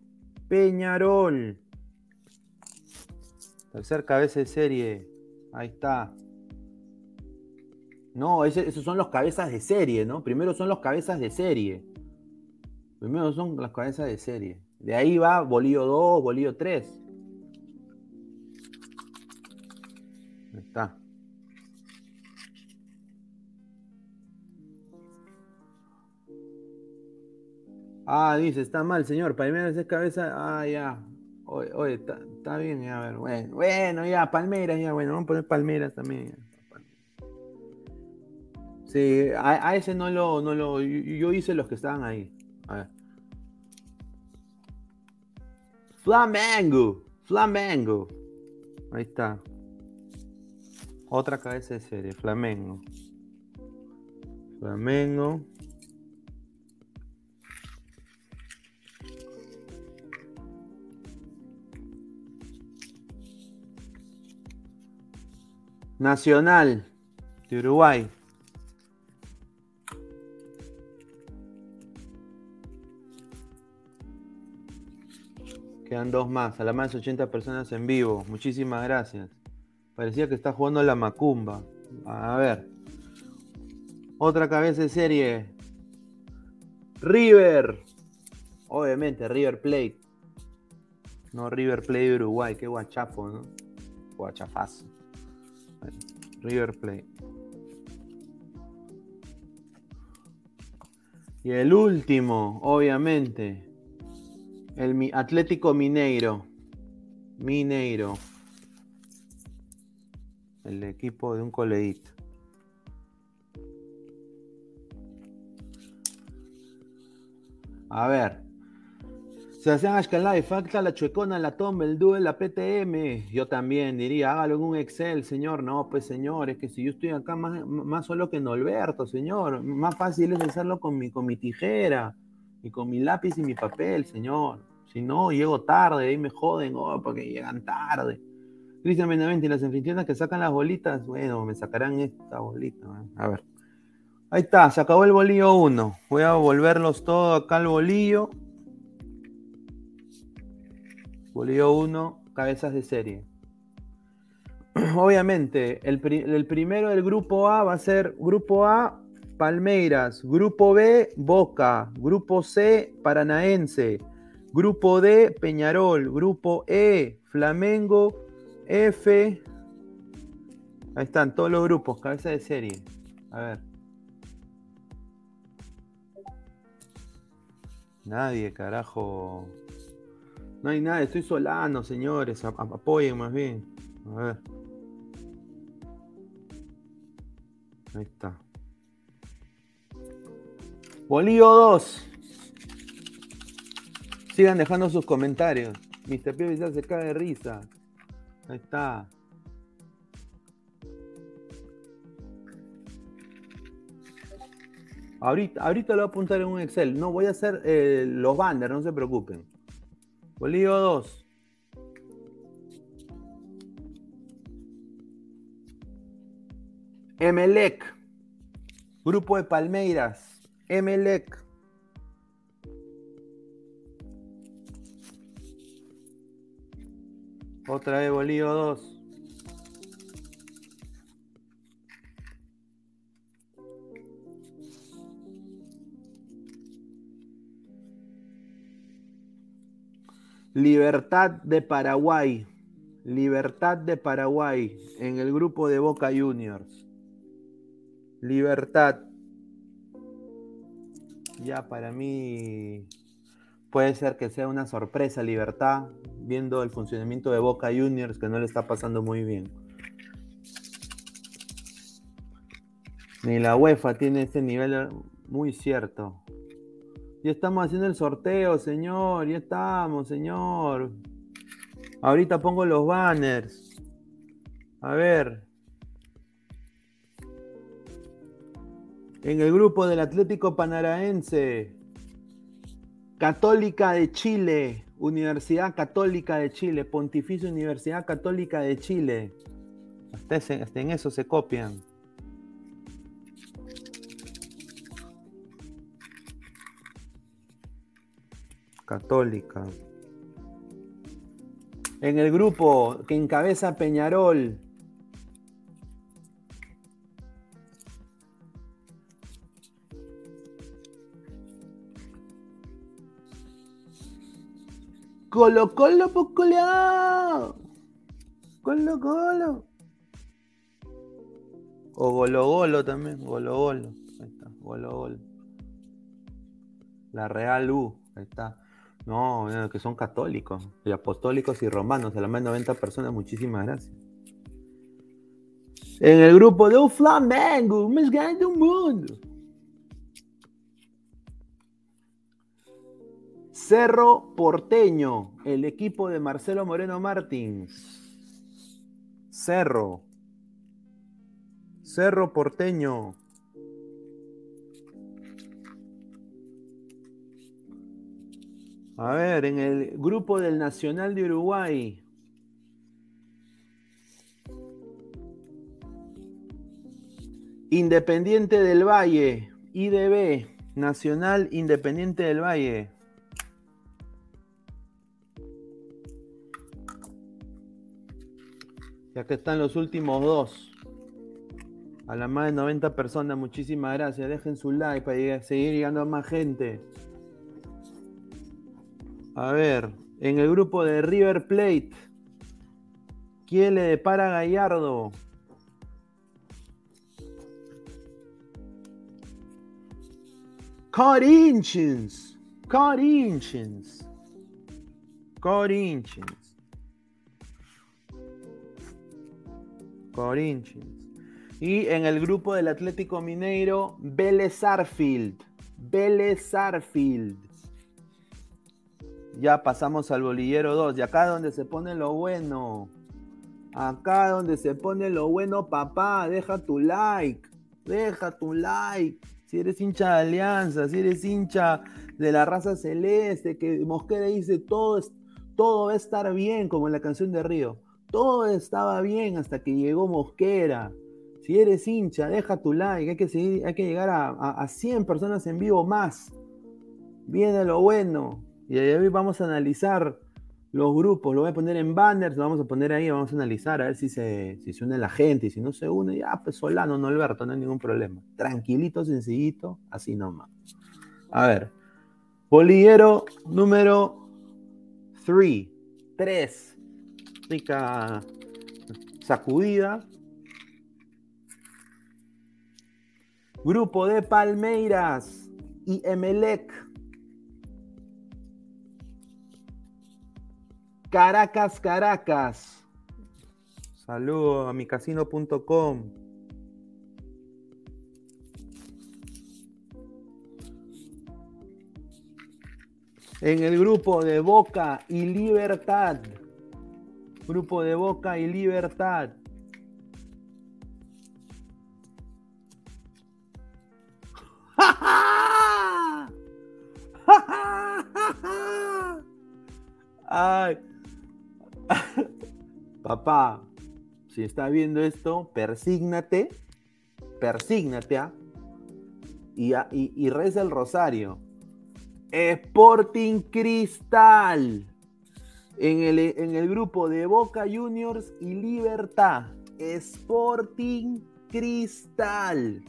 Peñarol. Tercer cabeza de serie. Ahí está. No, esos son los cabezas de serie, ¿no? Primero son los cabezas de serie. Primero son las cabezas de serie. De ahí va Bolío 2, Bolío 3. Ahí está. Ah, dice, está mal, señor. Palmeiras es cabeza. Ah, ya. Oye, está, bien, a ver. Bueno, bueno, ya, Palmeiras, ya, bueno, vamos a poner Palmeiras también. Sí, a, ese no lo, no lo. Yo hice los que estaban ahí. A ver. Flamengo. Flamengo. Ahí está. Otra cabeza de serie. Flamengo. Flamengo. Nacional de Uruguay. Quedan dos más, a la más de 80 personas en vivo. Muchísimas gracias. Parecía que está jugando la Macumba. A ver. Otra cabeza de serie. River. Obviamente, River Plate. No River Plate de Uruguay. Qué guachapo, ¿no? Guachafazo. River Plate. Y el último, obviamente. El Atlético Mineiro. Mineiro. El equipo de un coleguito. A ver. Se hacían Ashkalai, falta la chuecona, la tomba, el duel, la PTM. Yo también diría, hágalo en un Excel, señor. No, pues señor, es que si yo estoy acá más, más solo que Norberto, señor. Más fácil es hacerlo con mi, con mi tijera y con mi lápiz y mi papel, señor. Si no, llego tarde, ahí me joden, oh, porque llegan tarde. Cristian Benavente, y las anfitrionas que sacan las bolitas, bueno, me sacarán esta bolita. A ver. Ahí está, se acabó el bolillo 1. Voy a volverlos todos acá al bolillo. Bolillo 1, cabezas de serie. Obviamente, el, el primero del grupo A va a ser grupo A, Palmeiras. Grupo B, Boca. Grupo C, Paranaense. Grupo D, Peñarol. Grupo E, Flamengo. F. Ahí están todos los grupos, cabeza de serie. A ver. Nadie, carajo. No hay nada, estoy solano, señores. Apoyen más bien. A ver. Ahí está. Bolío 2. Sigan dejando sus comentarios. Mr. Pío ya se cae de risa. Ahí está. Ahorita, ahorita lo voy a apuntar en un Excel. No voy a hacer eh, los banners, no se preocupen. Bolío 2. Emelec. Grupo de Palmeiras. Emelec. Otra vez Bolívar 2. Libertad de Paraguay. Libertad de Paraguay en el grupo de Boca Juniors. Libertad. Ya para mí puede ser que sea una sorpresa Libertad, viendo el funcionamiento de Boca Juniors que no le está pasando muy bien. Ni la UEFA tiene este nivel muy cierto. Ya estamos haciendo el sorteo, señor. Ya estamos, señor. Ahorita pongo los banners. A ver. En el grupo del Atlético Panaraense. Católica de Chile. Universidad Católica de Chile. Pontificia Universidad Católica de Chile. hasta en eso se copian. Católica. En el grupo que encabeza Peñarol. Colo Colo Pocoleado. Colo Colo. O Golo Golo también. Golo Golo. Ahí está. Golo Golo. La Real U. Ahí está. No, que son católicos, y apostólicos y romanos, a la más de 90 personas, muchísimas gracias. En el grupo de un Flamengo, más grande del mundo. Cerro Porteño, el equipo de Marcelo Moreno Martins. Cerro. Cerro Porteño. A ver, en el grupo del Nacional de Uruguay. Independiente del Valle, IDB, Nacional Independiente del Valle. Y acá están los últimos dos. A las más de 90 personas, muchísimas gracias. Dejen su like para seguir llegando a más gente. A ver, en el grupo de River Plate, ¿quién le depara Gallardo? Corinthians, Corinthians, Corinthians, Corinthians. Y en el grupo del Atlético Mineiro, Vélez Arfield, Vélez Arfield. Ya pasamos al bolillero 2. Y acá donde se pone lo bueno. Acá donde se pone lo bueno, papá. Deja tu like. Deja tu like. Si eres hincha de Alianza, si eres hincha de la raza celeste, que Mosquera dice todo, todo va a estar bien, como en la canción de Río. Todo estaba bien hasta que llegó Mosquera. Si eres hincha, deja tu like. Hay que, seguir, hay que llegar a, a 100 personas en vivo más. Viene lo bueno. Y hoy vamos a analizar los grupos, lo voy a poner en banners, lo vamos a poner ahí, vamos a analizar a ver si se, si se une la gente y si no se une, ya pues Solano, no Alberto, no hay ningún problema. Tranquilito, sencillito, así nomás. A ver, bolillero número 3, 3, rica sacudida. Grupo de Palmeiras y Emelec Caracas, Caracas. Saludo a micasino.com. En el grupo de Boca y Libertad. Grupo de Boca y Libertad. Ay, Papá, si está viendo esto, persígnate, persígnate ¿ah? y, reza el rosario. Sporting Cristal. En el, en el grupo de Boca Juniors y Libertad, Sporting Cristal.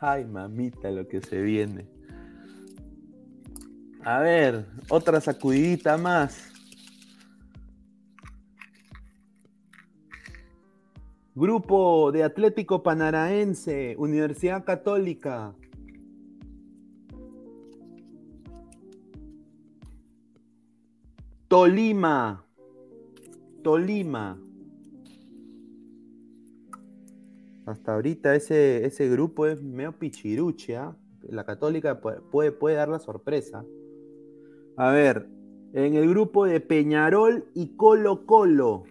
Ay, mamita, lo que se viene. A ver, otra sacudidita más. Grupo de Atlético Panaraense, Universidad Católica. Tolima. Tolima. Hasta ahorita ese, ese grupo es medio pichiruche, La Católica puede, puede dar la sorpresa. A ver, en el grupo de Peñarol y Colo Colo.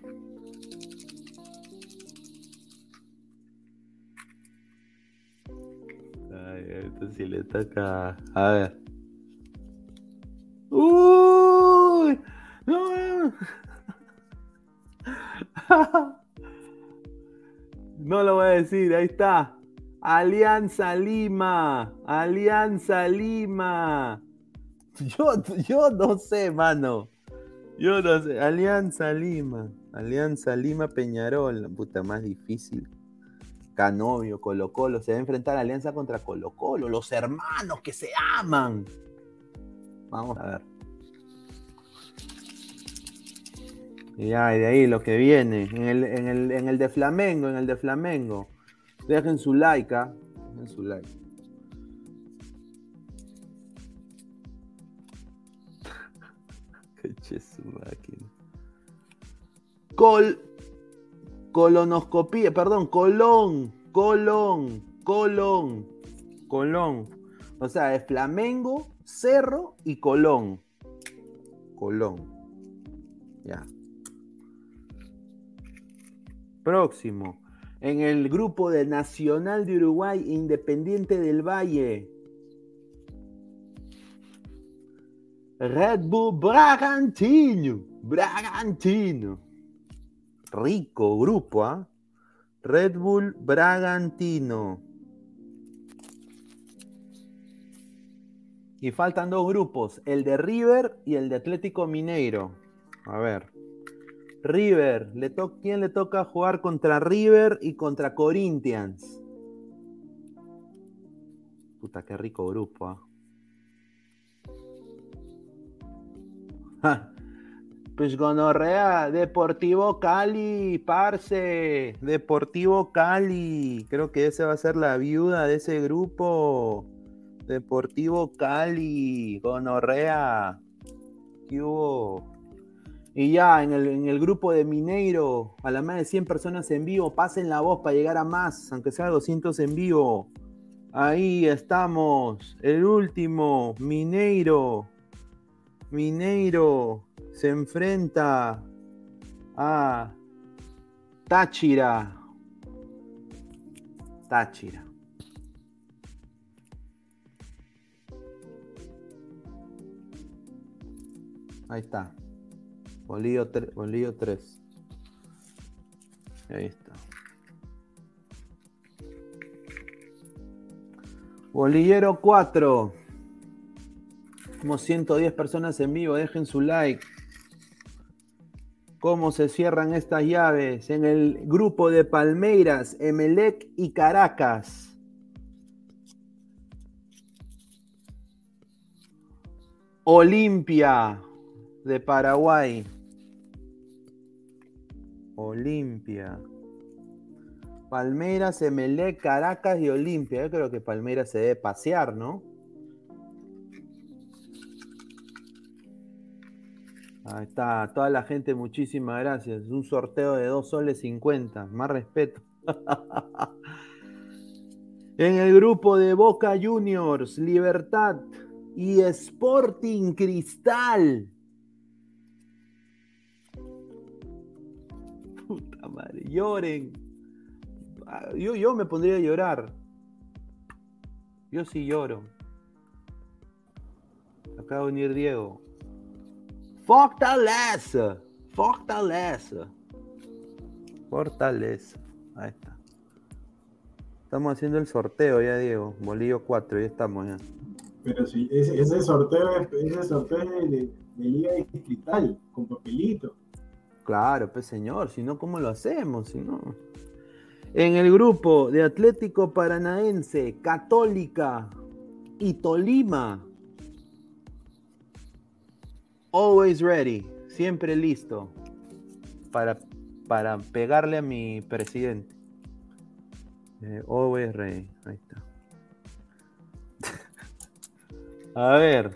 Ay, sí le toca. A ver. ¡Uy! ¡No! No lo voy a decir, ahí está. Alianza Lima. Alianza Lima. Yo, yo no sé, mano. Yo no sé. Alianza Lima. Alianza Lima Peñarol. Puta más difícil. Canovio, Colo Colo. Se va a enfrentar Alianza contra Colo Colo. Los hermanos que se aman. Vamos a ver. Y ay, de ahí lo que viene. En el, en el, en el de Flamengo, en el de Flamengo. Dejen su like, ¿ah? Dejen su like. su máquina. Col. Colonoscopía, perdón, colón, colón, colón, colón. O sea, es Flamengo, Cerro y Colón. Colón. Ya. Próximo. En el grupo de Nacional de Uruguay, Independiente del Valle. Red Bull Bragantino. Bragantino. Rico grupo, ¿ah? Red Bull Bragantino. Y faltan dos grupos, el de River y el de Atlético Mineiro. A ver. River, ¿quién le toca jugar contra River y contra Corinthians? Puta, qué rico grupo, ¿ah? Pues gonorrea, Deportivo Cali, parce, Deportivo Cali. Creo que esa va a ser la viuda de ese grupo. Deportivo Cali, gonorrea. ¿Qué hubo? Y ya en el, en el, grupo de Mineiro, a la más de 100 personas en vivo, pasen la voz para llegar a más, aunque sea 200 en vivo. Ahí estamos, el último, Mineiro, Mineiro se enfrenta a Táchira. Táchira. Ahí está. Bolillo, 3. Ahí está. Bolillero 4. Como 110 personas en vivo, dejen su like. ¿Cómo se cierran estas llaves? En el grupo de Palmeiras, Emelec y Caracas. Olimpia de Paraguay. Olimpia. Palmeiras, Emelec, Caracas y Olimpia. Yo creo que Palmeiras se debe pasear, ¿no? Ahí está, toda la gente, muchísimas gracias. Un sorteo de 2 soles 50, más respeto. en el grupo de Boca Juniors, Libertad y Sporting Cristal. Madre, lloren. Ah, yo, yo me pondría a llorar. Yo sí lloro. Acaba de venir Diego. Fortaleza. Fortaleza. Fortaleza. Ahí está. Estamos haciendo el sorteo ya, Diego. Bolillo 4, ya estamos ya. Pero si ese, sorteo, ese sorteo de Liga Distrital, con papelito. Claro, pues señor, si no, ¿cómo lo hacemos? Si no. En el grupo de Atlético Paranaense, Católica y Tolima. Always ready, siempre listo para, para pegarle a mi presidente. Eh, always ready, ahí está. a ver,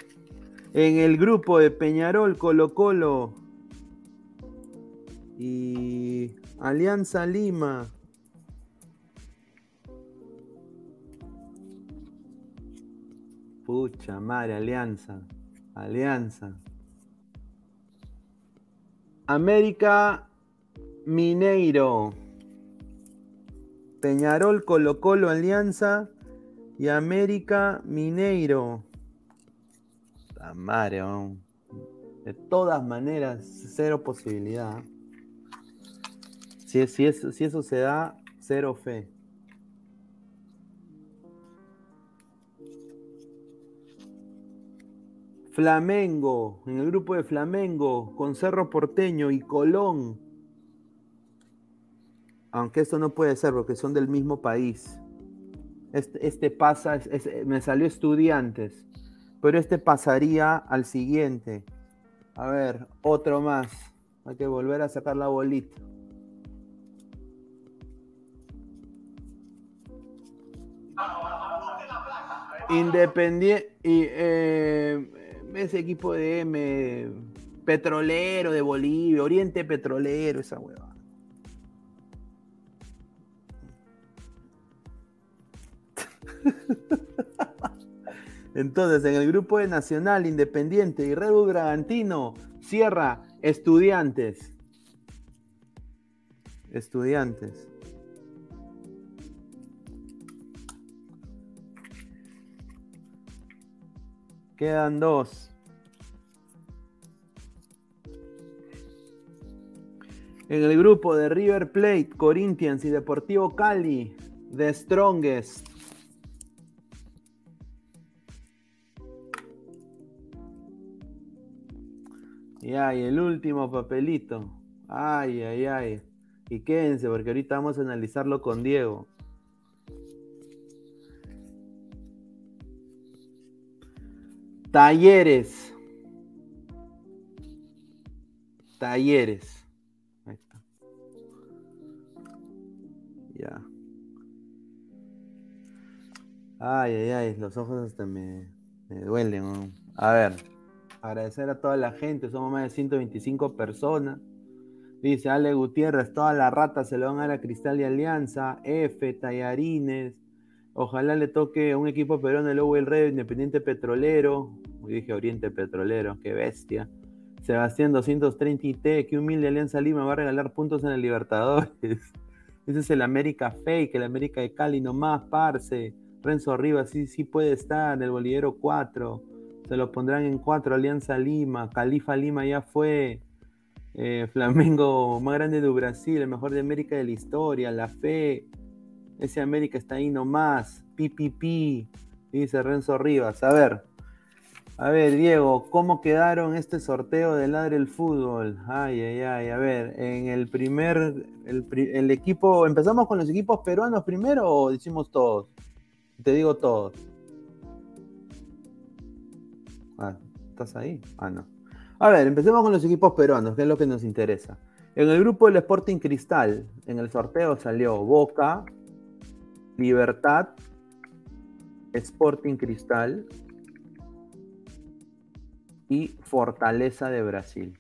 en el grupo de Peñarol, Colo Colo y Alianza Lima. Pucha madre, Alianza. Alianza. América Mineiro. Peñarol, Colo Colo, Alianza y América Mineiro. La madre, de todas maneras, cero posibilidad. Si, eso se da, cero fe. Flamengo, en el grupo de Flamengo, con Cerro Porteño y Colón. Aunque esto no puede ser porque son del mismo país. Este, este pasa, me salió estudiantes, pero este pasaría al siguiente. A ver, otro más. Hay que volver a sacar la bolita. Independiente y eh, ese equipo de M petrolero de Bolivia, Oriente Petrolero, esa hueva. Entonces, en el grupo de Nacional, Independiente y Red Bull Bragantino, cierra Estudiantes. Estudiantes. Quedan dos. En el grupo de River Plate, Corinthians y Deportivo Cali, The Strongest. Y ay, el último papelito. Ay, ay, ay. Y quédense, porque ahorita vamos a analizarlo con Diego. Talleres. Talleres. Ahí está. Ya. Ay, ay, ay, los ojos hasta me, duelen. A ver, agradecer a toda la gente, somos más de 125 personas. Dice Ale Gutiérrez, todas las ratas se le van a la Cristal y Alianza, F, Tallarines, Ojalá le toque un equipo peruano el el Rey Independiente Petrolero. Dije Oriente Petrolero, qué bestia. Sebastián 230 IT, que humilde Alianza Lima va a regalar puntos en el Libertadores. Ese es el América Fake, el América de Cali nomás, parce. Renzo Rivas sí, sí puede estar, el Bolivero 4. Se lo pondrán en 4, Alianza Lima. Califa Lima ya fue. Eh, Flamengo más grande de Brasil, el mejor de América de la historia. La Fe. Ese América está ahí nomás. Pi, Dice Renzo Rivas. A ver. A ver, Diego, ¿cómo quedaron este sorteo de Ladre el Fútbol? Ay, ay, ay. A ver, en el primer. El, equipo. ¿Empezamos con los equipos peruanos primero o decimos todos? Te digo todos. Ah, ¿estás ahí? Ah, no. A ver, empecemos con los equipos peruanos, que es lo que nos interesa. En el grupo del Sporting Cristal, en el sorteo salió Boca, Libertad, Sporting Cristal y Fortaleza de Brasil.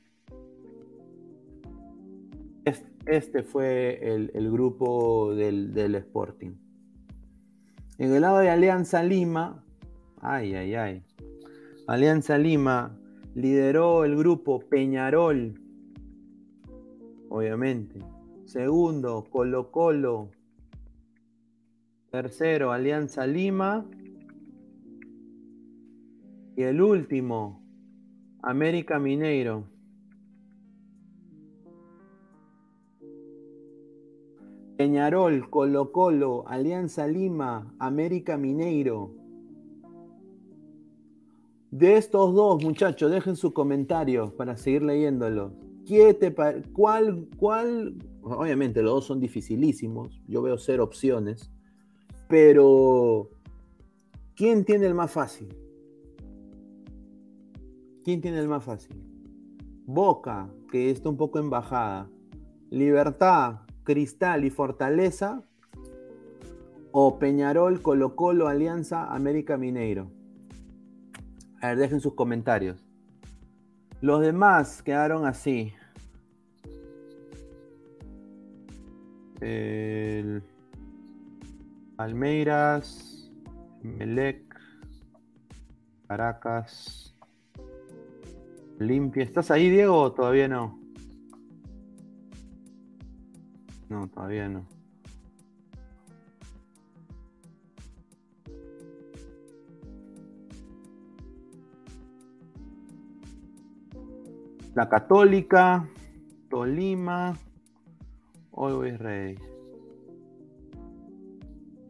Este fue el, grupo del, del, Sporting. En el lado de Alianza Lima, ay, ay, ay. Alianza Lima lideró el grupo Peñarol, obviamente. Segundo, Colo Colo, Tercero, Alianza Lima. Y el último, América Mineiro. Peñarol, Colo Colo, Alianza Lima, América Mineiro. De estos dos, muchachos, dejen su comentario para seguir leyéndolo. ¿Qué te ¿Cuál, cuál? Obviamente los dos son dificilísimos. Yo veo cero opciones. Pero, ¿quién tiene el más fácil? ¿Quién tiene el más fácil? Boca, que está un poco en bajada. Libertad, Cristal y Fortaleza. O Peñarol, Colo Colo, Alianza, América Mineiro. A ver, dejen sus comentarios. Los demás quedaron así. El Palmeiras, Melec, Caracas, Limpia. ¿Estás ahí, Diego, o todavía no? No, todavía no. La Católica, Tolima, Always Ready.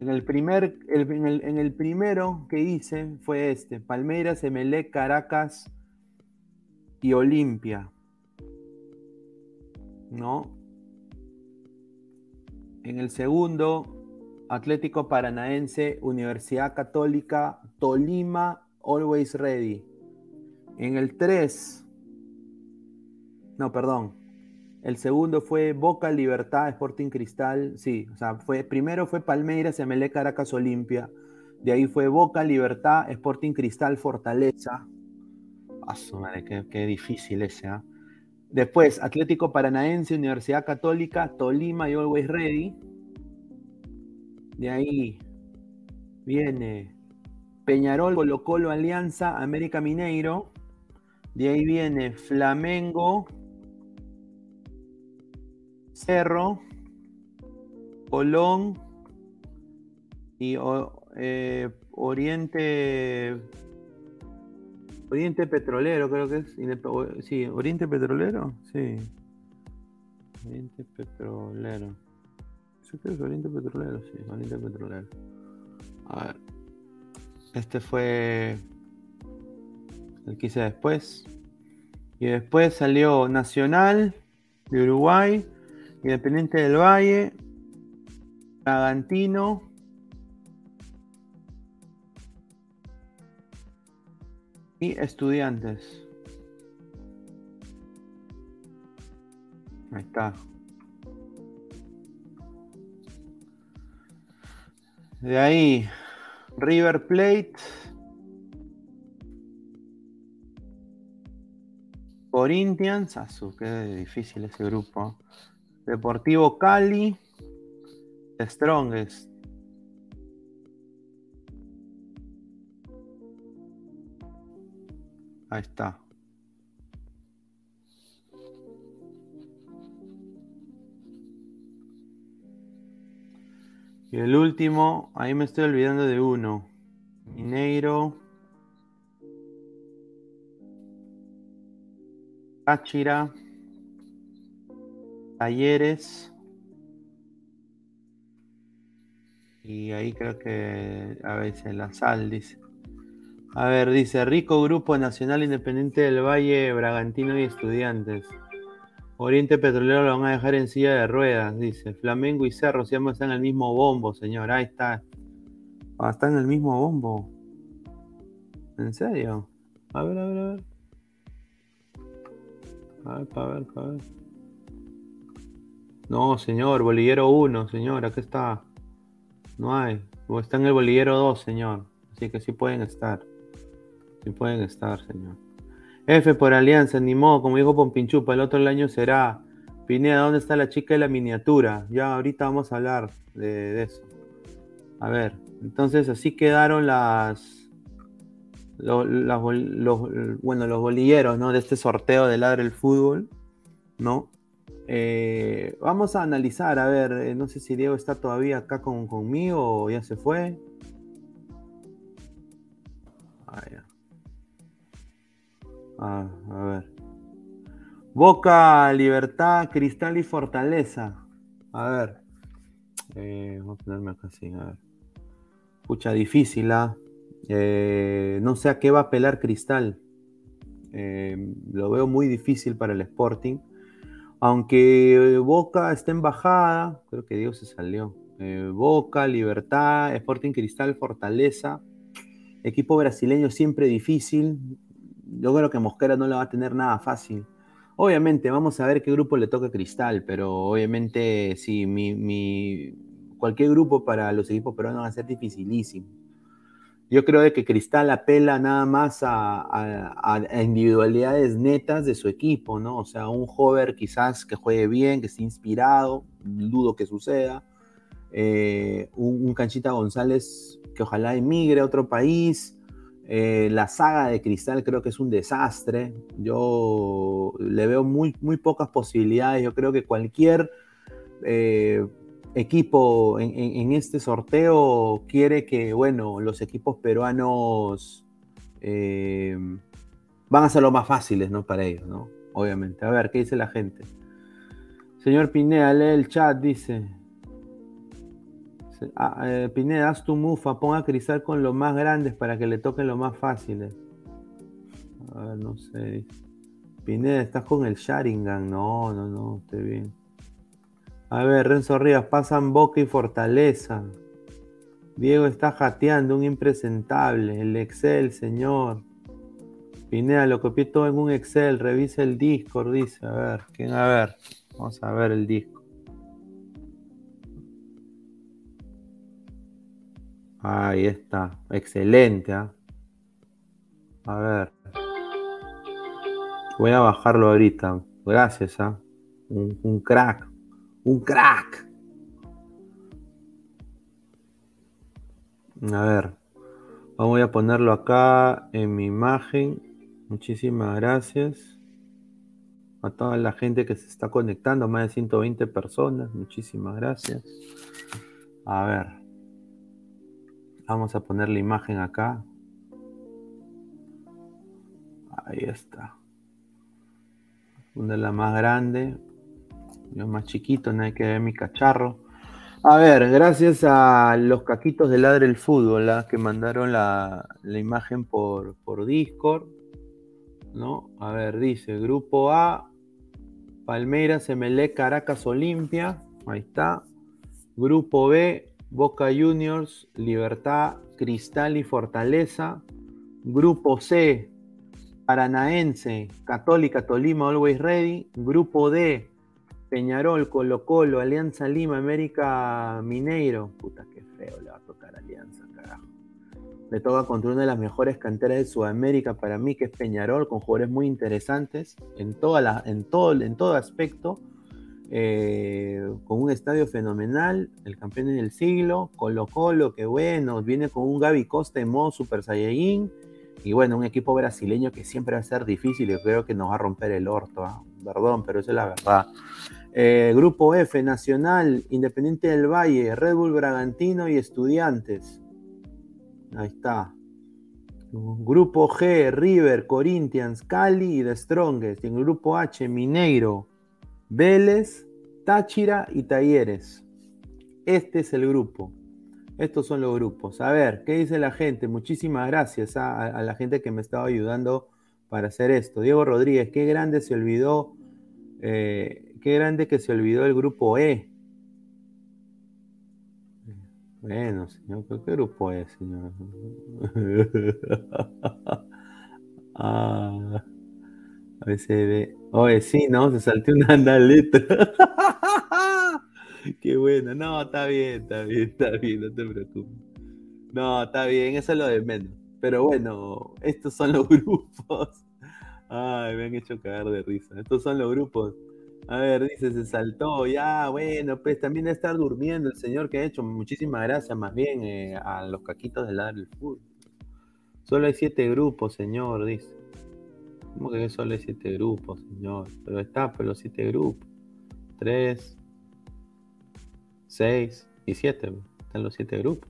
En el, primer, en, el, primero que hice fue este: Palmeiras, Emelec, Caracas y Olimpia. ¿No? En el segundo, Atlético Paranaense, Universidad Católica, Tolima, Always Ready. En el 3, no, perdón. El segundo fue Boca Libertad, Sporting Cristal. Sí, o sea, fue, primero fue Palmeiras, MLE Caracas Olimpia. De ahí fue Boca Libertad, Sporting Cristal Fortaleza. Ah, madre, qué, difícil ese, ¿ah? Después, Atlético Paranaense, Universidad Católica, Tolima y Always Ready. De ahí viene Peñarol, Colo Colo, Alianza, América Mineiro. De ahí viene Flamengo, Cerro, Colón y eh, Oriente Oriente Petrolero, creo que es. Sí, Oriente Petrolero, sí. Oriente Petrolero. Oriente Petrolero, sí, Oriente Petrolero. A ver. Este fue el que hice después. Y después salió Nacional de Uruguay, Independiente del Valle, Bragantino, y Estudiantes. Ahí está. De ahí, River Plate. Corinthians, ah, qué difícil ese grupo. Deportivo Cali, Strongest. Ahí está. Y el último, ahí me estoy olvidando de uno. Mineiro. Táchira. Talleres. Y ahí creo que a veces la sal dice. A ver, dice Rico Grupo Nacional Independiente del Valle, Bragantino y Estudiantes. Oriente Petrolero lo van a dejar en silla de ruedas, dice. Flamengo y Cerro siempre están en el mismo bombo, señor. Ahí está. Ah, están en el mismo bombo. ¿En serio? A ver, a ver, a ver. A ver, para ver, para ver. No, señor, bolillero 1, señor, acá está. No hay. O está en el bolillero 2, señor. Así que sí pueden estar. Sí pueden estar, señor. F por alianza, ni modo, como dijo Pompinchupa, el otro año será. Pineda, ¿dónde está la chica de la miniatura? Ya ahorita vamos a hablar de, eso. A ver, entonces así quedaron las, los, bueno, los bolilleros, ¿no? De este sorteo de Ladre el Fútbol, ¿no? Eh, vamos a analizar, a ver, eh, no sé si Diego está todavía acá con, conmigo o ya se fue. Ah, ah, a ver. Boca, Libertad, Cristal y Fortaleza. A ver. Eh, vamos a ponerme acá así, a ver. Escucha difícil, ¿ah? Eh, no sé a qué va a apelar Cristal. Eh, lo veo muy difícil para el Sporting. Aunque Boca está en bajada, creo que Dios se salió. Eh, Boca, Libertad, Sporting Cristal, Fortaleza. Equipo brasileño siempre difícil. Yo creo que Mosquera no la va a tener nada fácil. Obviamente, vamos a ver qué grupo le toca Cristal, pero obviamente sí, mi, cualquier grupo para los equipos peruanos va a ser dificilísimo. Yo creo de que Cristal apela nada más a, individualidades netas de su equipo, ¿no? O sea, un joven quizás que juegue bien, que esté inspirado, dudo que suceda. Eh, un, Canchita González que ojalá emigre a otro país. Eh, la saga de Cristal creo que es un desastre. Yo le veo muy, muy pocas posibilidades. Yo creo que cualquier eh, equipo en, este sorteo quiere que, bueno, los equipos peruanos eh, van a ser más fáciles, ¿no? Para ellos, ¿no? Obviamente. A ver, ¿qué dice la gente? Señor Pineda, lee el chat, dice. Eh, Pineda, haz tu mufa, ponga a Cristal con los más grandes para que le toquen los más fáciles. A ver, no sé. Pineda, estás con el Sharingan. No, no, no, estoy bien. A ver, Renzo Ríos, pasan Boca y Fortaleza. Diego está jateando, un impresentable. El Excel, señor. Pineda, lo copié todo en un Excel. Revisa el Discord, dice. A ver, ¿quién? A ver. Vamos a ver el disco. Ahí está. Excelente, ¿ah? A ver. Voy a bajarlo ahorita. Gracias, ¿ah? Un, un crack. Un crack. A ver. Voy a ponerlo acá en mi imagen. Muchísimas gracias. A toda la gente que se está conectando, más de 120 personas. Muchísimas gracias. A ver. Vamos a poner la imagen acá. Ahí está. Una la más grande. Yo más chiquito, no hay que ver mi cacharro. A ver, gracias a los caquitos de Ladre el Fútbol ¿ah? que mandaron la, imagen por, por, Discord. ¿no? A ver, dice Grupo A, Palmeiras, MLE, Caracas, Olimpia. Ahí está. Grupo B, Boca Juniors, Libertad, Cristal y Fortaleza. Grupo C, Paranaense, Católica, Tolima, Always Ready. Grupo D, Peñarol, Colo Colo, Alianza Lima, América Mineiro. Puta, qué feo le va a tocar Alianza, carajo. Le toca contra una de las mejores canteras de Sudamérica para mí, que es Peñarol, con jugadores muy interesantes en, toda la, en, todo, en todo aspecto. Eh, con un estadio fenomenal, el campeón del siglo, Colo Colo, que bueno, viene con un Gaby Costa en modo Super Saiyajin, y bueno, un equipo brasileño que siempre va a ser difícil y creo que nos va a romper el orto, ¿ah? perdón, pero esa es la verdad. Eh, grupo F, Nacional, Independiente del Valle, Red Bull Bragantino y Estudiantes. Ahí está. Grupo G, River, Corinthians, Cali y The Strongest. Y en el grupo H, Mineiro, Vélez, Táchira y Talleres. Este es el grupo. Estos son los grupos. A ver, ¿qué dice la gente? Muchísimas gracias a, la gente que me estaba ayudando para hacer esto. Diego Rodríguez, qué grande se olvidó eh, qué grande que se olvidó el grupo E. Bueno, señor, ¿qué grupo es, señor? ah, a veces ve. Oye, sí, ¿no? Se saltó una letra. Qué bueno. No, está bien, está bien, está bien, no te preocupes. No, está bien, eso es lo de menos. Pero bueno, estos son los grupos. Ay, me han hecho cagar de risa. Estos son los grupos a ver, dice, se saltó, ya, bueno, pues también debe estar durmiendo el señor que ha hecho. Muchísimas gracias, más bien, eh, a los caquitos del del fútbol. Solo hay siete grupos, señor, dice. ¿Cómo que solo hay siete grupos, señor? Pero está, pues los siete grupos. Tres, seis y siete. Pues, están los siete grupos.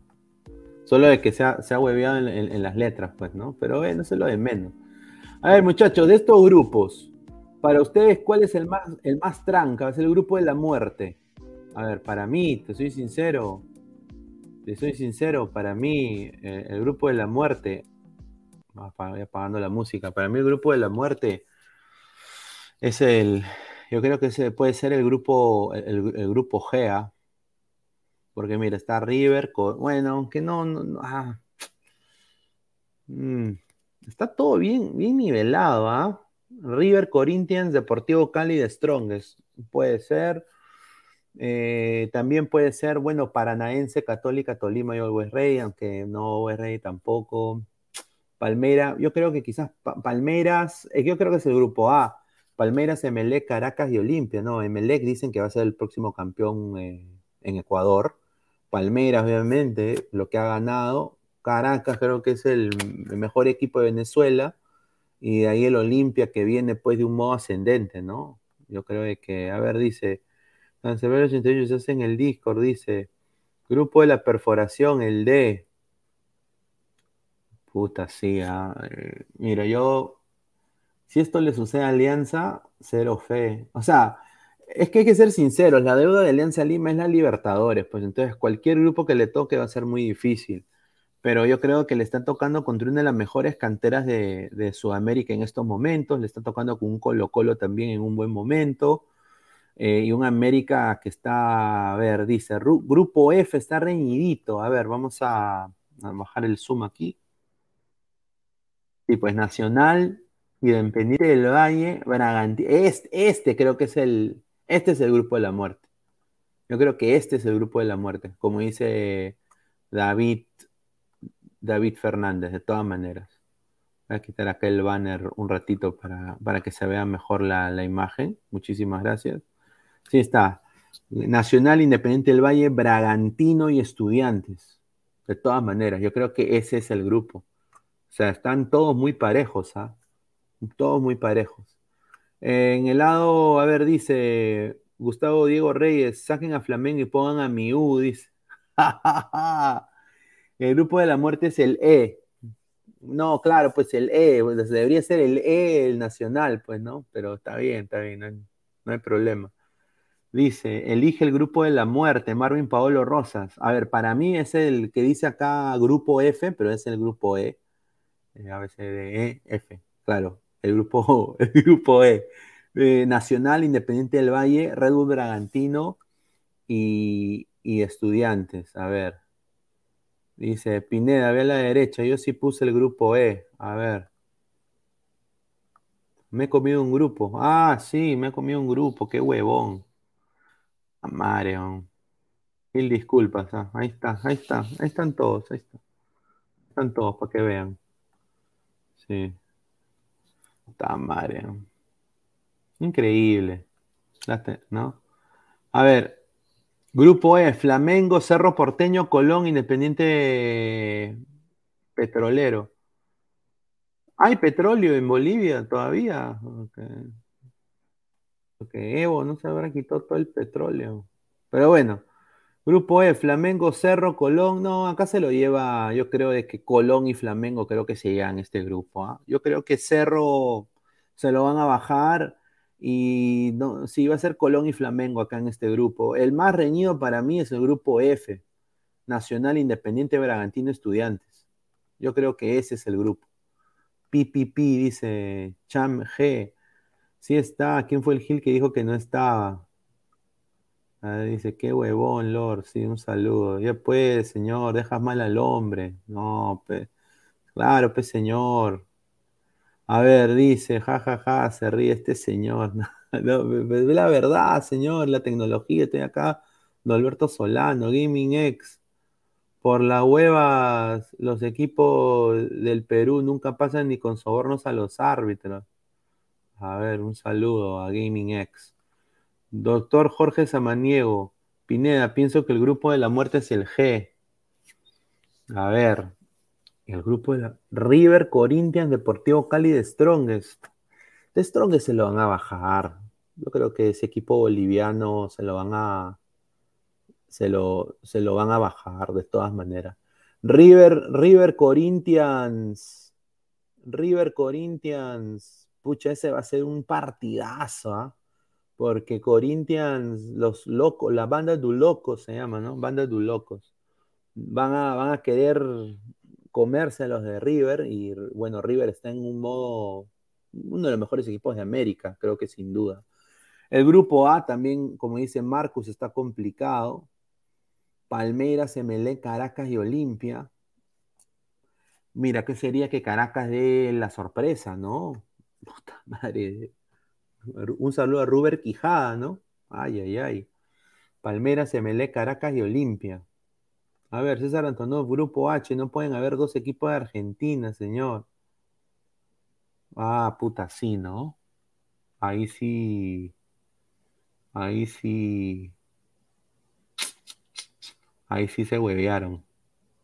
Solo de que se ha, se ha hueveado en, las letras, pues, ¿no? Pero bueno, eso es lo de menos. A ver, muchachos, de estos grupos, para ustedes, ¿cuál es el más, el más tranca? Es el grupo de la muerte. A ver, para mí, te soy sincero, le soy sincero, para mí, eh, el grupo de la muerte, apagando la música, para mí el grupo de la muerte es el, yo creo que puede ser el grupo, el, grupo GEA, porque mira, está River, bueno, aunque no, no, ah, mm, está todo bien, bien nivelado, ¿ah? River, Corinthians, Deportivo Cali de Strongest, puede ser. Eh, también puede ser, bueno, Paranaense, Católica, Tolima y Always Rey, aunque no Always Rey tampoco. Palmera, yo creo que quizás Palmeras, eh, yo creo que es el grupo A. Palmeras, Emelec, Caracas y Olimpia, ¿no? Emelec dicen que va a ser el próximo campeón eh, en Ecuador. Palmeras, obviamente, lo que ha ganado. Caracas creo que es el, mejor equipo de Venezuela. Y ahí el Olimpia que viene pues de un modo ascendente, ¿no? Yo creo que, a ver, dice, Cancelero 88 se hace en el Discord, dice, Grupo de la Perforación, el D. Puta, sí, ah, eh, mira, yo si esto le sucede a Alianza, cero fe. O sea, es que hay que ser sinceros, la deuda de Alianza Lima es la Libertadores, pues entonces cualquier grupo que le toque va a ser muy difícil. Pero yo creo que le está tocando contra una de las mejores canteras de, Sudamérica en estos momentos, le está tocando con un Colo Colo también en un buen momento, eh, y un América que está, a ver, dice, Grupo F está reñidito, a ver, vamos a, a bajar el zoom aquí. Y pues Nacional, Independiente del Valle, Bragantino. Este, este creo que es el. Este es el grupo de la muerte. Yo creo que este es el grupo de la muerte, como dice David, David Fernández, de todas maneras. Voy a quitar acá el banner un ratito para, para que se vea mejor la, la, imagen. Muchísimas gracias. Sí está. Nacional, Independiente del Valle, Bragantino y Estudiantes. De todas maneras, yo creo que ese es el grupo. O sea, están todos muy parejos, ¿ah? todos muy parejos. En el lado, a ver, dice Gustavo Diego Reyes, saquen a Flamengo y pongan a Miu, dice. el grupo de la muerte es el E. No, claro, pues el E, pues, debería ser el E, el nacional, pues, ¿no? Pero está bien, está bien, no hay, problema. Dice, elige el grupo de la muerte, Marvin Paolo Rosas. A ver, para mí es el que dice acá grupo F, pero es el grupo E. Eh, a veces de E, F, claro el grupo, el grupo E. Eh, Nacional, Independiente del Valle, Red Bull Bragantino y, Estudiantes. A ver. Dice Pineda, ve a la derecha. Yo sí puse el grupo E. A ver. Me he comido un grupo. Ah, sí, me he comido un grupo. Qué huevón. Mario. Mil disculpas. Ah, ahí está, ahí está. Ahí están todos. Ahí. Están todos para que vean. Sí. Está madre. Increíble. ¿No? A ver. Grupo E, Flamengo, Cerro Porteño, Colón, Independiente Petrolero. ¿Hay petróleo en Bolivia todavía? Porque Evo no se habrá quitado todo el petróleo. Pero bueno, Grupo E, Flamengo, Cerro, Colón. No, acá se lo lleva, yo creo de que Colón y Flamengo creo que se llevan este grupo. ¿ah? Yo creo que Cerro se lo van a bajar y no, sí, va a ser Colón y Flamengo acá en este grupo. El más reñido para mí es el grupo F, Nacional Independiente Bragantino Estudiantes. Yo creo que ese es el grupo. PPP, dice Cham G. Sí está. ¿Quién fue el Gil que dijo que no estaba? Dice, qué huevón, Lord. Sí, un saludo. Ya pues, señor, dejas mal al hombre. No, pues. Claro, pues, señor. A ver, dice, jajaja, ja, ja, se ríe este señor. No, la verdad, señor, la tecnología, estoy acá. Don Alberto Solano, Gaming X. Por la hueva, los equipos del Perú nunca pasan ni con sobornos a los árbitros. A ver, un saludo a Gaming X. Doctor Jorge Samaniego, Pineda, pienso que el grupo de la muerte es el G. A ver, el grupo de la River, Corinthians, Deportivo Cali de Strongest. De Strongest se lo van a bajar. Yo creo que ese equipo boliviano se lo van a se lo, se lo van a bajar de todas maneras. River, River Corinthians. River Corinthians. Pucha, ese va a ser un partidazo, ¿ah? Porque Corinthians, los locos, la banda de locos se llama, ¿no? Banda de locos. van a, van a querer comerse a los de River y bueno, River está en un modo, uno de los mejores equipos de América, creo que sin duda. El grupo A también, como dice Marcus, está complicado. Palmeiras, MLE, Caracas y Olimpia. Mira, ¿qué sería que Caracas dé la sorpresa, no? Puta madre. Un saludo a Ruber Quijada, ¿no? Ay, ay, ay. Palmeiras, MLE, Caracas y Olimpia. A ver, César Antonov, Grupo H, no pueden haber dos equipos de Argentina, señor. Ah, puta, sí, ¿no? Ahí sí. Ahí sí. Ahí sí se huevearon.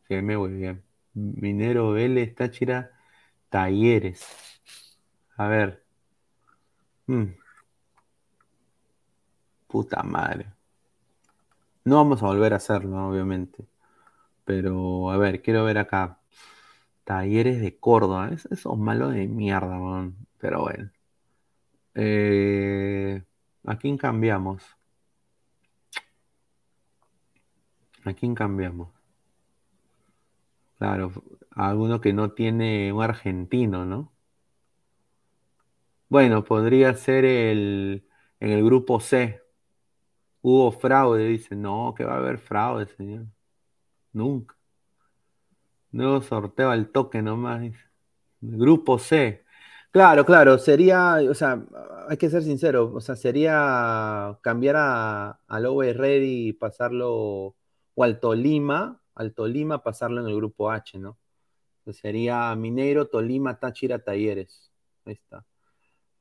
Se me huevearon. Minero Vélez, Táchira, Talleres. A ver. Mm. Puta madre. No vamos a volver a hacerlo, obviamente. Pero, a ver, quiero ver acá. Talleres de Córdoba. Esos malos de mierda, man. Pero bueno. Eh, ¿A quién cambiamos? ¿A quién cambiamos? Claro, a alguno que no tiene un argentino, ¿no? Bueno, podría ser el, en el grupo C. Hubo fraude, dice. No, que va a haber fraude, señor. Nunca. Nuevo sorteo al toque nomás. Grupo C. Claro, claro, sería, o sea, hay que ser sincero, o sea, sería cambiar a, al Ready y pasarlo, o al Tolima, al Tolima pasarlo en el grupo H, ¿no? sería Mineiro, Tolima, Táchira, Talleres. Ahí está.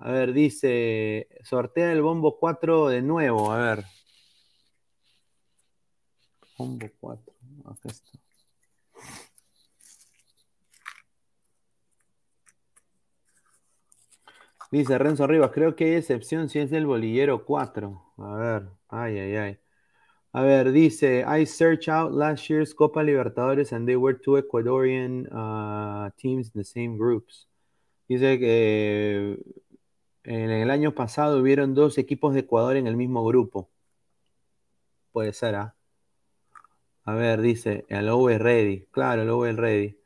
A ver, dice, sortea el bombo 4 de nuevo, a ver. Bombo 4, acá está. Dice Renzo Rivas, creo que hay excepción si es del bolillero 4. A ver, ay, ay, ay. A ver, dice, I searched out last year's Copa Libertadores and they were two Ecuadorian uh, teams in the same groups. Dice que en el año pasado hubieron dos equipos de Ecuador en el mismo grupo. Puede ser, ¿ah? A ver, dice, el OV Ready. Claro, el OV Ready.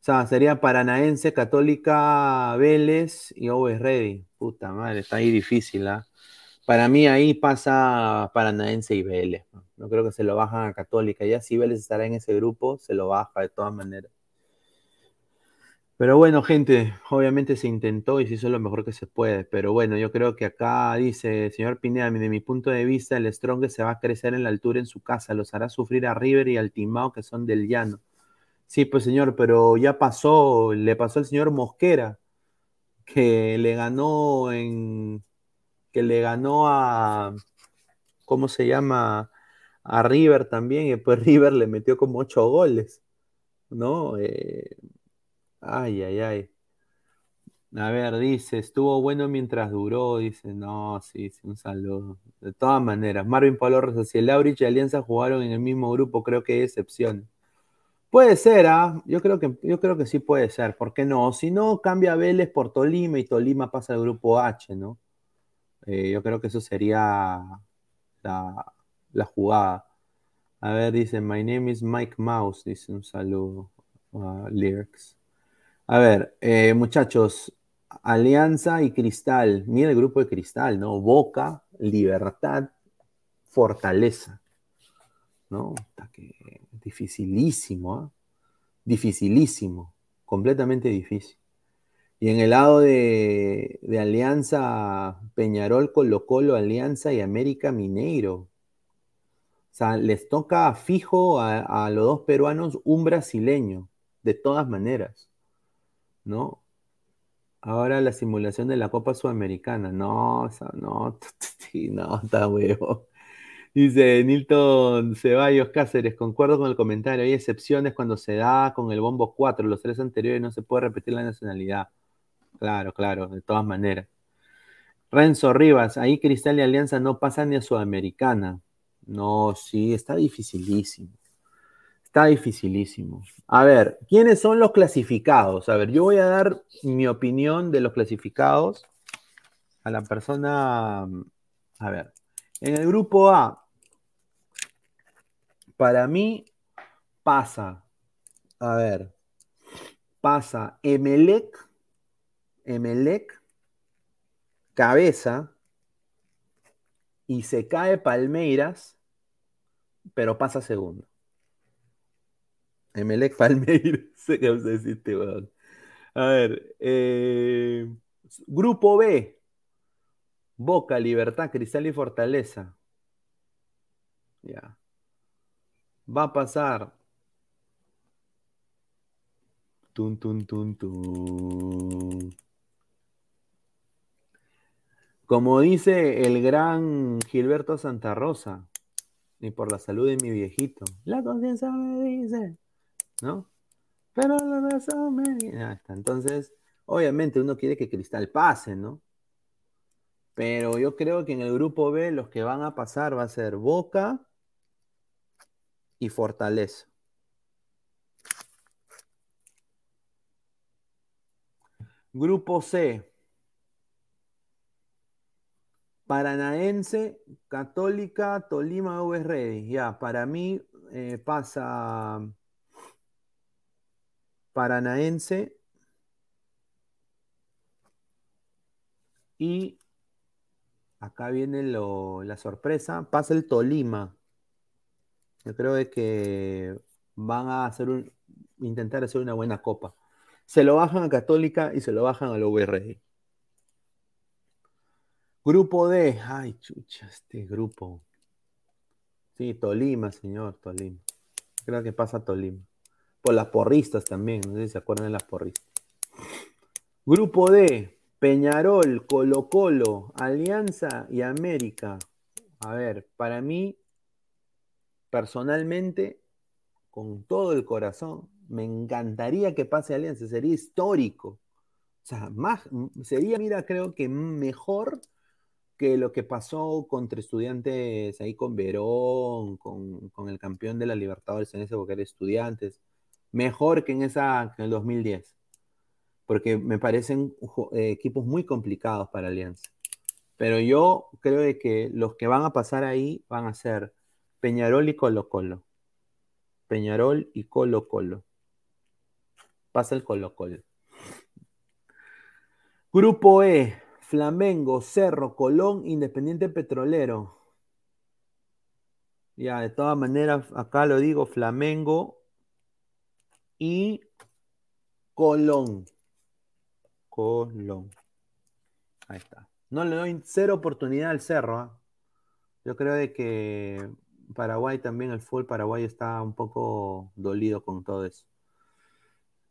O sea, sería Paranaense, Católica, Vélez y Always Ready. Puta madre, está ahí difícil, ¿ah? Para mí ahí pasa Paranaense y Vélez. ¿no? creo que se lo bajan a Católica. Ya si Vélez estará en ese grupo, se lo baja de todas maneras. Pero bueno, gente, obviamente se intentó y se hizo lo mejor que se puede. Pero bueno, yo creo que acá dice, señor Pineda, de mi punto de vista, el Strong se va a crecer en la altura en su casa. Los hará sufrir a River y al Timao, que son del llano. Sí, pues señor, pero ya pasó, le pasó al señor Mosquera, que le ganó en, que le ganó a, ¿cómo se llama? A River también, y después River le metió como ocho goles, ¿no? Eh, ay, ay, ay. A ver, dice, estuvo bueno mientras duró, dice, no, sí, un saludo. De todas maneras, Marvin Pablo Rosas, si el y Alianza jugaron en el mismo grupo, creo que hay excepción. Puede ser, ¿ah? Yo creo que yo creo que sí puede ser. ¿Por qué no? Si no, cambia Vélez por Tolima y Tolima pasa al grupo H, ¿no? Eh, yo creo que eso sería la, jugada. A ver, dice, My name is Mike Mouse, dice un saludo a Lyrics. A ver, eh, muchachos, Alianza y Cristal. Mira el grupo de Cristal, ¿no? Boca, Libertad, Fortaleza. ¿No? Está dificilísimo, ¿ah? dificilísimo, completamente difícil. Y en el lado de, Alianza, Peñarol, Colo Colo, Alianza y América Mineiro. O sea, les toca fijo a, los dos peruanos un brasileño, de todas maneras, ¿no? Ahora la simulación de la Copa Sudamericana, no, no, no, está huevo. Dice Nilton Ceballos Cáceres, concuerdo con el comentario, hay excepciones cuando se da con el bombo 4, los tres anteriores no se puede repetir la nacionalidad. Claro, claro, de todas maneras. Renzo Rivas, ahí Cristal y Alianza no pasan ni a Sudamericana. No, sí, está dificilísimo. Está dificilísimo. A ver, ¿quiénes son los clasificados? A ver, yo voy a dar mi opinión de los clasificados a la persona. A ver, en el grupo A, para mí pasa, a ver, pasa Emelec, Emelec, cabeza, y se cae Palmeiras, pero pasa segundo. Emelec Palmeiras, que usted existe, weón. A ver, eh, grupo B, Boca, Libertad, Cristal y Fortaleza. Ya. Va a pasar. Tun, tun, tun, tun. Como dice el gran Gilberto Santa Rosa, y por la salud de mi viejito, la conciencia me dice, ¿no? Pero la razón me dice. Entonces, obviamente uno quiere que Cristal pase, ¿no? Pero yo creo que en el grupo B los que van a pasar va a ser Boca y Fortaleza. Grupo C. Paranaense, Católica, Tolima, US Ready. Ya, para mí eh, pasa Paranaense y acá viene la sorpresa, pasa el Tolima. Yo creo que van a hacer un, intentar hacer una buena copa. Se lo bajan a Católica y se lo bajan a la URG. Grupo D. Ay, chucha, este grupo. Sí, Tolima, señor, Tolima. Creo que pasa Tolima. Por las porristas también, no sé si se acuerdan de las porristas. Grupo D. Peñarol, Colo Colo, Alianza y América. A ver, para mí, personalmente, con todo el corazón, me encantaría que pase Alianza, sería histórico. O sea, más, sería, mira, creo que mejor que lo que pasó contra estudiantes ahí con Verón, con, el campeón de la Libertadores en ese época era estudiantes, mejor que en esa que en el 2010 porque me parecen eh, equipos muy complicados para Alianza. Pero yo creo que los que van a pasar ahí van a ser Peñarol y Colo Colo. Peñarol y Colo Colo. Pasa el Colo Colo. Grupo E, Flamengo, Cerro, Colón, Independiente Petrolero. Ya, de todas maneras, acá lo digo, Flamengo y Colón. Colón. Ahí está. No le doy cero oportunidad al Cerro. ¿ah? Yo creo de que Paraguay también, el full Paraguay está un poco dolido con todo eso.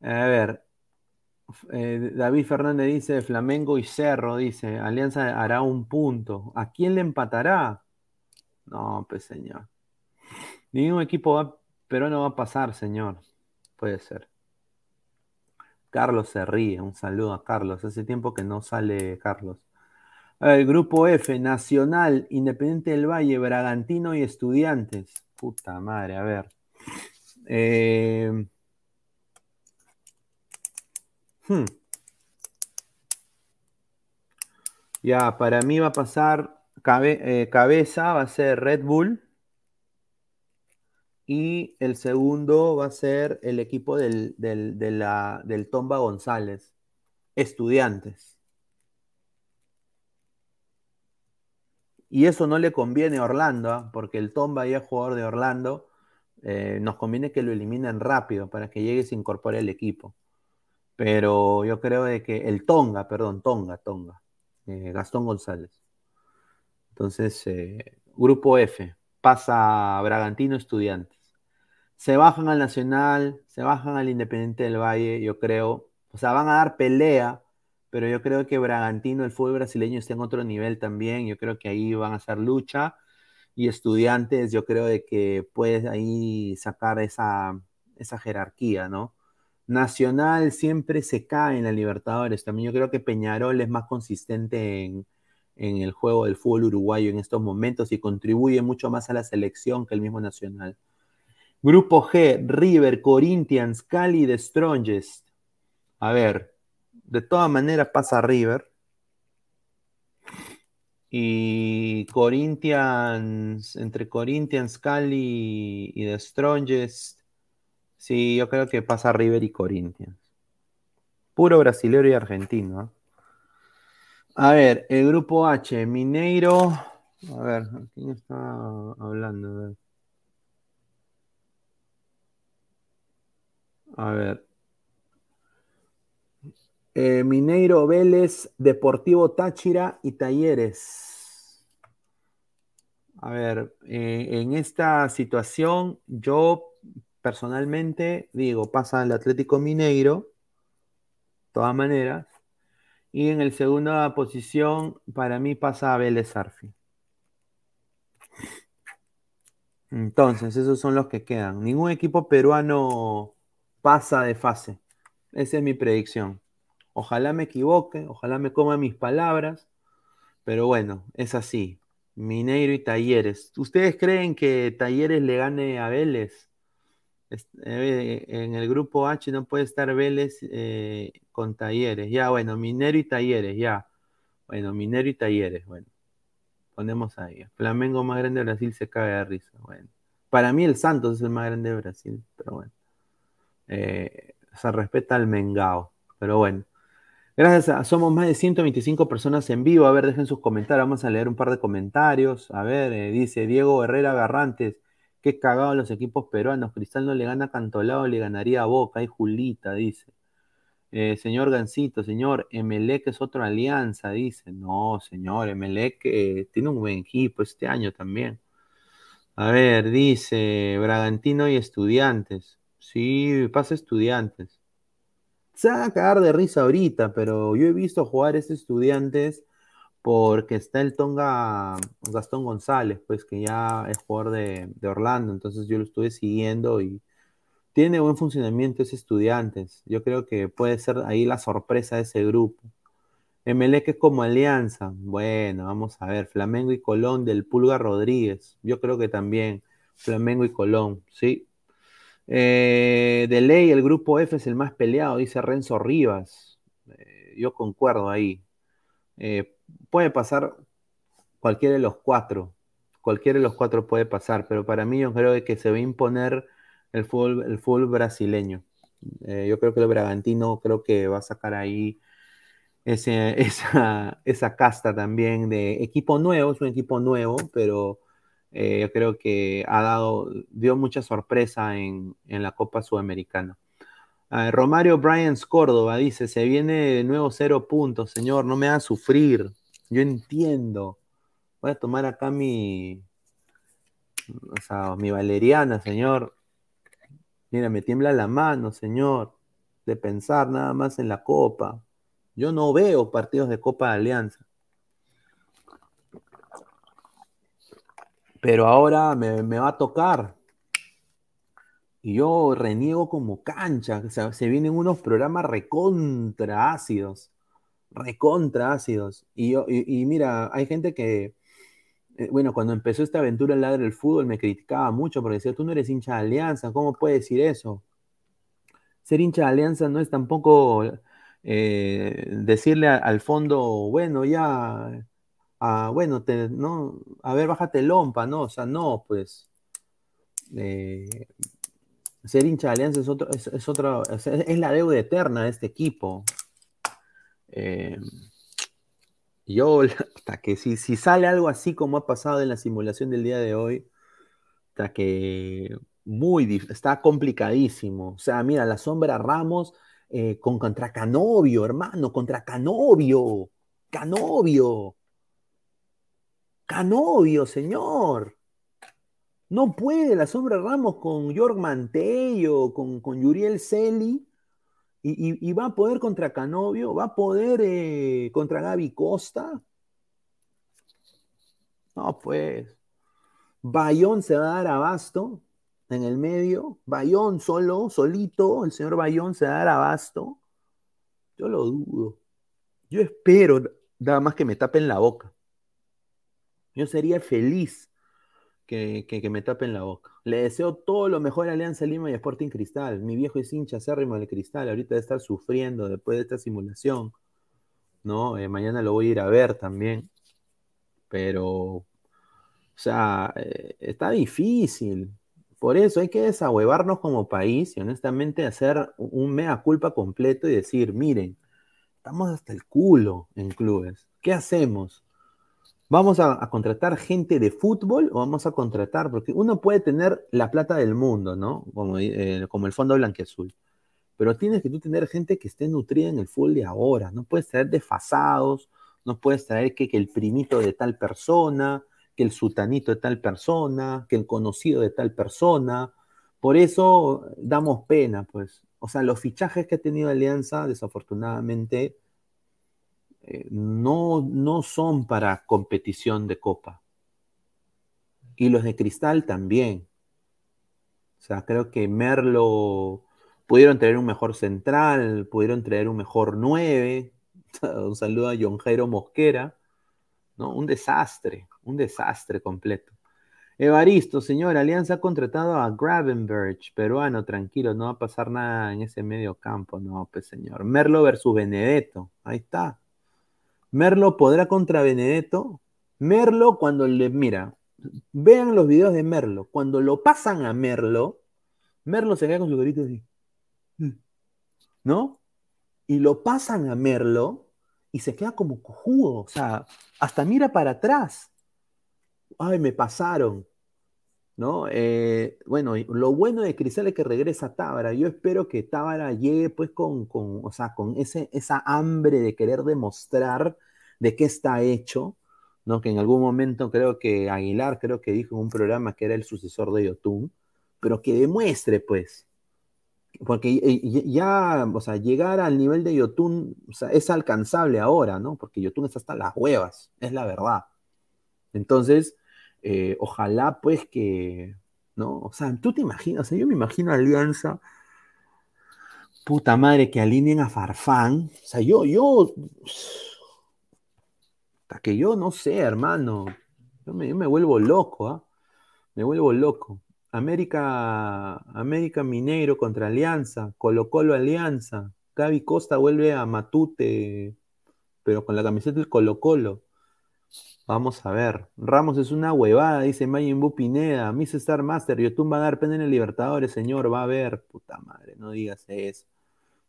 A ver, eh, David Fernández dice Flamengo y Cerro, dice, Alianza hará un punto. ¿A quién le empatará? No, pues señor. Ningún equipo va, pero no va a pasar, señor. Puede ser. Carlos se ríe, un saludo a Carlos. Hace tiempo que no sale Carlos. El grupo F, Nacional, Independiente del Valle, Bragantino y Estudiantes. Puta madre, a ver. Eh, hmm. Ya, para mí va a pasar eh, cabeza, va a ser Red Bull. Y el segundo va a ser el equipo del, del, Tomba González, estudiantes. Y eso no le conviene a Orlando, ¿ah? porque el Tomba ya es jugador de Orlando. Eh, nos conviene que lo eliminen rápido para que llegue y se incorpore al equipo. Pero yo creo de que el Tonga, perdón, Tonga, Tonga, eh, Gastón González. Entonces, eh, grupo F, pasa Bragantino Estudiantes se bajan al Nacional, se bajan al Independiente del Valle, yo creo. O sea, van a dar pelea, pero yo creo que Bragantino, el fútbol brasileño está en otro nivel también. Yo creo que ahí van a hacer lucha. Y estudiantes, yo creo de que puedes ahí sacar esa, esa jerarquía, ¿no? Nacional siempre se cae en la Libertadores. También yo creo que Peñarol es más consistente en, en el juego del fútbol uruguayo en estos momentos y contribuye mucho más a la selección que el mismo Nacional. Grupo G, River, Corinthians, Cali, The Strongest. A ver, de todas maneras pasa River. Y Corinthians, entre Corinthians, Cali y The Strongest, Sí, yo creo que pasa River y Corinthians. Puro brasilero y argentino. ¿eh? A ver, el grupo H, Mineiro. A ver, ¿quién está hablando? A ver. Eh, Mineiro, Vélez, Deportivo Táchira y Talleres. A ver, eh, en esta situación yo personalmente digo, pasa el Atlético Mineiro, de todas maneras, y en el segunda posición para mí pasa Vélez Arfi. Entonces, esos son los que quedan. Ningún equipo peruano pasa de fase. Esa es mi predicción. Ojalá me equivoque, ojalá me coma mis palabras, pero bueno, es así. Mineiro y Talleres. ¿Ustedes creen que Talleres le gane a Vélez? Eh, en el grupo H no puede estar Vélez eh, con Talleres. Ya, bueno, Minero y Talleres, ya. Bueno, Minero y Talleres, bueno. Ponemos ahí. Flamengo más grande de Brasil se cae de risa. Bueno. Para mí el Santos es el más grande de Brasil, pero bueno. Eh, se respeta al Mengao, pero bueno. Gracias somos más de 125 personas en vivo. A ver, dejen sus comentarios. Vamos a leer un par de comentarios. A ver, dice Diego Herrera Garrantes. Qué cagado los equipos peruanos. Cristal no le gana a Cantolao, le ganaría a Boca. Ahí Julita, dice. Eh, señor Gancito, señor, Emelec es otra alianza, dice. No, señor, Emelec eh, tiene un buen equipo este año también. A ver, dice Bragantino y Estudiantes. Sí, pasa Estudiantes. Se va a cagar de risa ahorita, pero yo he visto jugar a estos Estudiantes porque está el Tonga Gastón González, pues que ya es jugador de, Orlando, entonces yo lo estuve siguiendo y tiene buen funcionamiento ese estudiantes. Yo creo que puede ser ahí la sorpresa de ese grupo. que es como alianza. Bueno, vamos a ver. Flamengo y Colón del Pulga Rodríguez. Yo creo que también Flamengo y Colón, ¿sí? Eh, de ley, el grupo F es el más peleado, dice Renzo Rivas. Eh, yo concuerdo ahí. Eh, puede pasar cualquiera de los cuatro. Cualquiera de los cuatro puede pasar, pero para mí yo creo que se va a imponer el fútbol, el brasileño. Yo creo que el Bragantino creo que va a sacar ahí esa, esa, casta también de equipo nuevo, es un equipo nuevo, pero eh, yo creo que ha dado, dio mucha sorpresa en, en la Copa Sudamericana. Uh, Romario Bryans Córdoba dice, se viene de nuevo cero puntos, señor, no me haga sufrir. Yo entiendo. Voy a tomar acá mi, o sea, mi valeriana, señor. Mira, me tiembla la mano, señor, de pensar nada más en la Copa. Yo no veo partidos de Copa de Alianza. Pero ahora me, va a tocar. Y yo reniego como cancha. Se vienen unos programas recontra ácidos recontra ácidos. Y, mira, hay gente que, eh, bueno, cuando empezó esta aventura en Ladre del Fútbol me criticaba mucho porque decía, tú no eres hincha de Alianza, ¿cómo puedes decir eso? Ser hincha de Alianza no es tampoco eh, decirle al fondo, bueno, ya, bueno, a ver, bájate lompa, ¿no? O sea, no, pues. Eh, ser hincha de Alianza es, otro, es, es, es la deuda eterna de este equipo. Eh, yo, hasta que si, si sale algo así como ha pasado en la simulación del día de hoy, hasta que muy está complicadísimo. O sea, mira, la sombra Ramos eh, con, contra Canovio, hermano, contra Canovio. Canovio. Canovio, señor. No puede la sombra Ramos con Jorg Mantello, con, con Yuriel Celi y, va a poder contra Canovio, va a poder eh, contra Gaby Costa. No, pues. Bayón se va a dar abasto en el medio. Bayón solo, solito, el señor Bayón se va a dar abasto. Yo lo dudo. Yo espero nada más que me tapen la boca. Yo sería feliz que, me tapen la boca. Le deseo todo lo mejor a Alianza Lima y Sporting Cristal. Mi viejo es hincha acérrimo de Cristal. Ahorita de estar sufriendo después de esta simulación. ¿no? Eh, mañana lo voy a ir a ver también. Pero, o sea, eh, está difícil. Por eso hay que desahuevarnos como país y honestamente hacer un mea culpa completo y decir, miren, estamos hasta el culo en clubes. ¿Qué hacemos? ¿Vamos a, contratar gente de fútbol o vamos a contratar? Porque uno puede tener la plata del mundo, ¿no? Como, eh, el Fondo Blanqueazul. Pero tienes que tú tener gente que esté nutrida en el fútbol de ahora. No puedes traer desfasados, no puedes traer que, que el primito de tal persona, que el sutanito de tal persona, que el conocido de tal persona. Por eso damos pena, pues. O sea, los fichajes que ha tenido Alianza, desafortunadamente, eh, no, no son para competición de copa. Y los de Cristal también. O sea, creo que Merlo pudieron traer un mejor central, pudieron traer un mejor 9. un saludo a John Jairo Mosquera. ¿no? Un desastre, un desastre completo. Evaristo, señor, Alianza ha contratado a Gravenberg, peruano, tranquilo, no va a pasar nada en ese medio campo, no, pues señor. Merlo versus Benedetto, ahí está. Merlo podrá contra Benedetto. Merlo cuando le, mira, vean los videos de Merlo, cuando lo pasan a Merlo, Merlo se queda con su gorrito así. ¿No? Y lo pasan a Merlo y se queda como cojudo, o sea, hasta mira para atrás. Ay, me pasaron. ¿No? Eh, bueno, lo bueno de Cristal es que regresa a Tábara. Yo espero que Tábara llegue pues con, con, o sea, con ese, esa hambre de querer demostrar de qué está hecho, ¿no? Que en algún momento creo que Aguilar, creo que dijo en un programa que era el sucesor de Yotun, pero que demuestre pues, porque ya, o sea, llegar al nivel de Yotun es alcanzable ahora, ¿no? Porque Yotun está hasta las huevas, es la verdad. Entonces, eh, ojalá pues que, ¿no? O sea, tú te imaginas, o sea, yo me imagino Alianza, puta madre, que alineen a Farfán, o sea, yo, yo, hasta que yo no sé, hermano, yo me, vuelvo loco, ¿ah? Me vuelvo loco. América, América Mineiro contra Alianza, Colo Colo Alianza, Gaby Costa vuelve a Matute, pero con la camiseta del Colo Colo. Vamos a ver. Ramos es una huevada, dice Mayimbu Pineda. Miss Star Master, YouTube va a dar pena en el Libertadores, señor. Va a ver. Puta madre, no digas eso.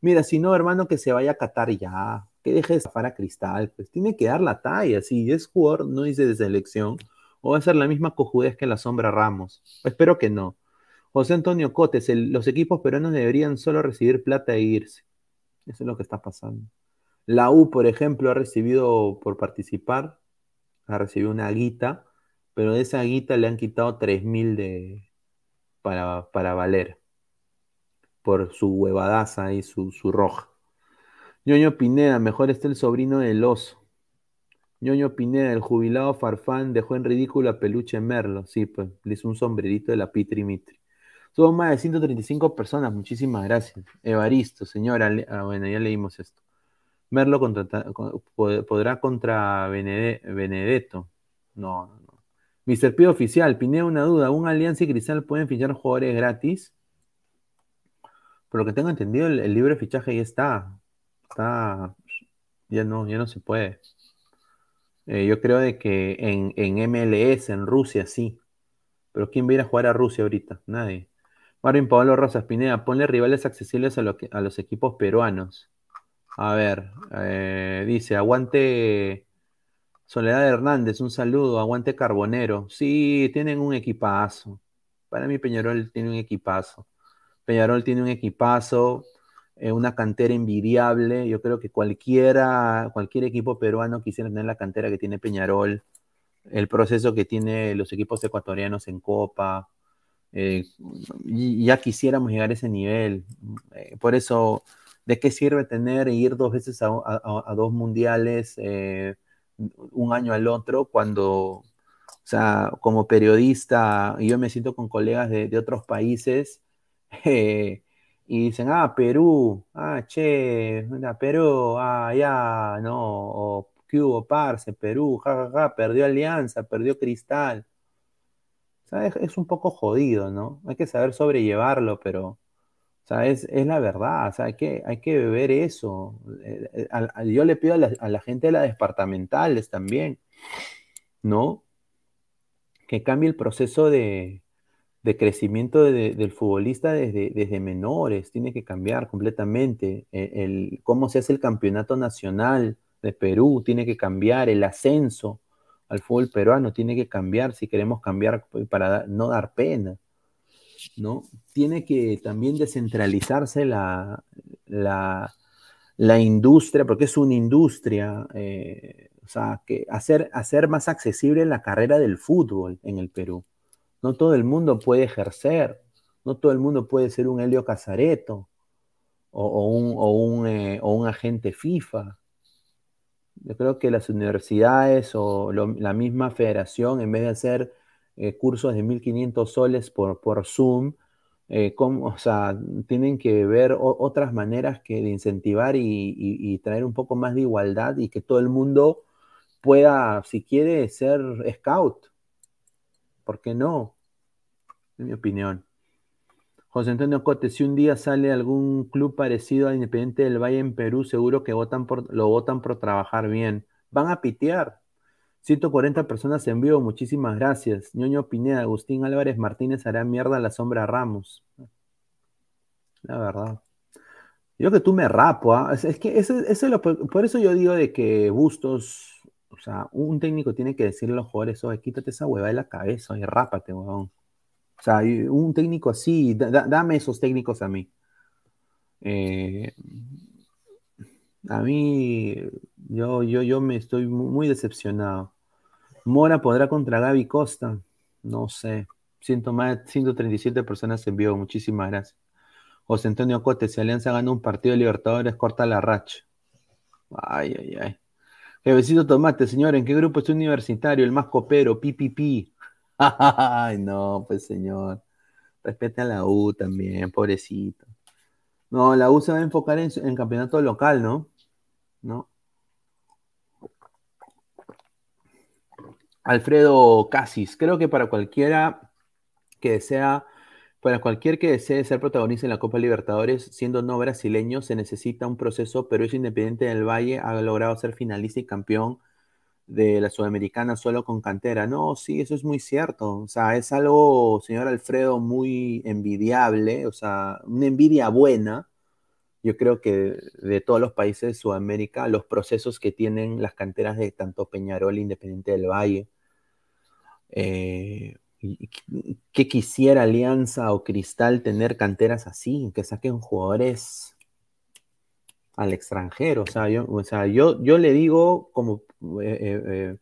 Mira, si no, hermano, que se vaya a Qatar ya. Que deje de zafar a Cristal. Pues tiene que dar la talla. Si es jugador, no dice de selección ¿O va a ser la misma cojudez que la sombra Ramos? Espero que no. José Antonio Cotes, los equipos peruanos deberían solo recibir plata e irse. Eso es lo que está pasando. La U, por ejemplo, ha recibido por participar, ha recibido una guita, pero de esa guita le han quitado 3 mil de, para, para valer por su huevadaza y su, su roja. Ñoño Pineda, mejor está el sobrino del oso. Ñoño Pineda, el jubilado Farfán, dejó en ridículo a Peluche Merlo. Sí, pues le hizo un sombrerito de la Pitri Mitri. Somos más de 135 personas, muchísimas gracias. Evaristo, señora, ah, bueno, ya leímos esto. Merlo podrá contra Benedetto. No, no, no. Mr. P oficial, Pineda, una duda. ¿Un Alianza y Cristal pueden fichar jugadores gratis? Por lo que tengo entendido, el, el libro de fichaje ya está. Está. Ya no, ya no se puede. Eh, yo creo de que en, MLS, en Rusia, sí. Pero ¿quién va a jugar a Rusia ahorita? Nadie. Marvin Pablo Rosas Pineda, ponle rivales accesibles a, a los equipos peruanos. A ver, eh, dice, aguante Soledad Hernández, un saludo, aguante Carbonero. Sí, tienen un equipazo. Para mí Peñarol tiene un equipazo. Peñarol tiene un equipazo. Eh, una cantera envidiable. Yo creo que cualquiera, cualquier equipo peruano quisiera tener la cantera que tiene Peñarol, el proceso que tiene los equipos ecuatorianos en Copa. Eh, ya quisiéramos llegar a ese nivel. Por eso, ¿de qué sirve tener e ir dos veces a, dos mundiales, un año al otro, cuando, o sea, como periodista, yo me siento con colegas de, otros países, y dicen, ah, Perú, ah, che, Perú, ah, ya, no, o ¿qué hubo, parce? Perú, jajaja, perdió Alianza, perdió Cristal. O sea, es, un poco jodido, ¿no? Hay que saber sobrellevarlo, pero, es, la verdad, hay que, hay que ver eso. Eh, eh, yo le pido a la, gente de las departamentales también, ¿no? Que cambie el proceso de, de crecimiento del futbolista desde, desde, menores, tiene que cambiar completamente. E, el, cómo se hace el campeonato nacional de Perú tiene que cambiar, el ascenso al fútbol peruano tiene que cambiar si queremos cambiar para no dar pena. ¿No? Tiene que también descentralizarse la, la, industria, porque es una industria, eh, o sea, que hacer, hacer más accesible la carrera del fútbol en el Perú. No todo el mundo puede ejercer, no todo el mundo puede ser un Helio Casareto o, un, eh, un, agente FIFA. Yo creo que las universidades o la misma federación, en vez de hacer eh, cursos de 1.500 soles por, por Zoom, eh, o sea, tienen que ver otras maneras que de incentivar y, traer un poco más de igualdad y que todo el mundo pueda, si quiere, ser scout. ¿Por qué no? En mi opinión. José Antonio Cote, si un día sale algún club parecido a Independiente del Valle en Perú, seguro que votan por, lo votan por trabajar bien. Van a pitear. 140 personas en vivo, muchísimas gracias. Ñoño Pineda, Agustín Álvarez Martínez hará mierda a la sombra Ramos. La verdad. Yo que tú me rapo, ¿ah? es, que eso, por eso yo digo de que Bustos, o sea, un técnico tiene que decirle a los jugadores, oye, quítate esa hueva de la cabeza, y rápate, weón. O sea, un técnico así, dame esos técnicos a mí. Eh, a mí, yo, yo, yo me estoy muy decepcionado. Mora podrá contra Gaby Costa. No sé. Siento más, 137 personas en vivo. Muchísimas gracias. José Antonio Cote, si Alianza gana un partido de Libertadores, corta la racha. Ay, ay, ay. Jevecito Tomate, señor, ¿en qué grupo es universitario? El más copero, pipipi. Ay, no, pues señor. Respete a la U también, pobrecito. No, la U se va a enfocar en, en campeonato local, ¿no? ¿No? Alfredo Casis, creo que para cualquiera que desea, para cualquier que desee ser protagonista en la Copa Libertadores, siendo no brasileño, se necesita un proceso, pero es Independiente del Valle ha logrado ser finalista y campeón de la Sudamericana solo con cantera. No, sí, eso es muy cierto. O sea, es algo, señor Alfredo, muy envidiable, o sea, una envidia buena, yo creo que de todos los países de Sudamérica, los procesos que tienen las canteras de tanto Peñarol Independiente del Valle, eh, que quisiera Alianza o Cristal tener canteras así, que saquen jugadores al extranjero. O sea, yo, o sea, yo, yo le digo como... Eh, eh,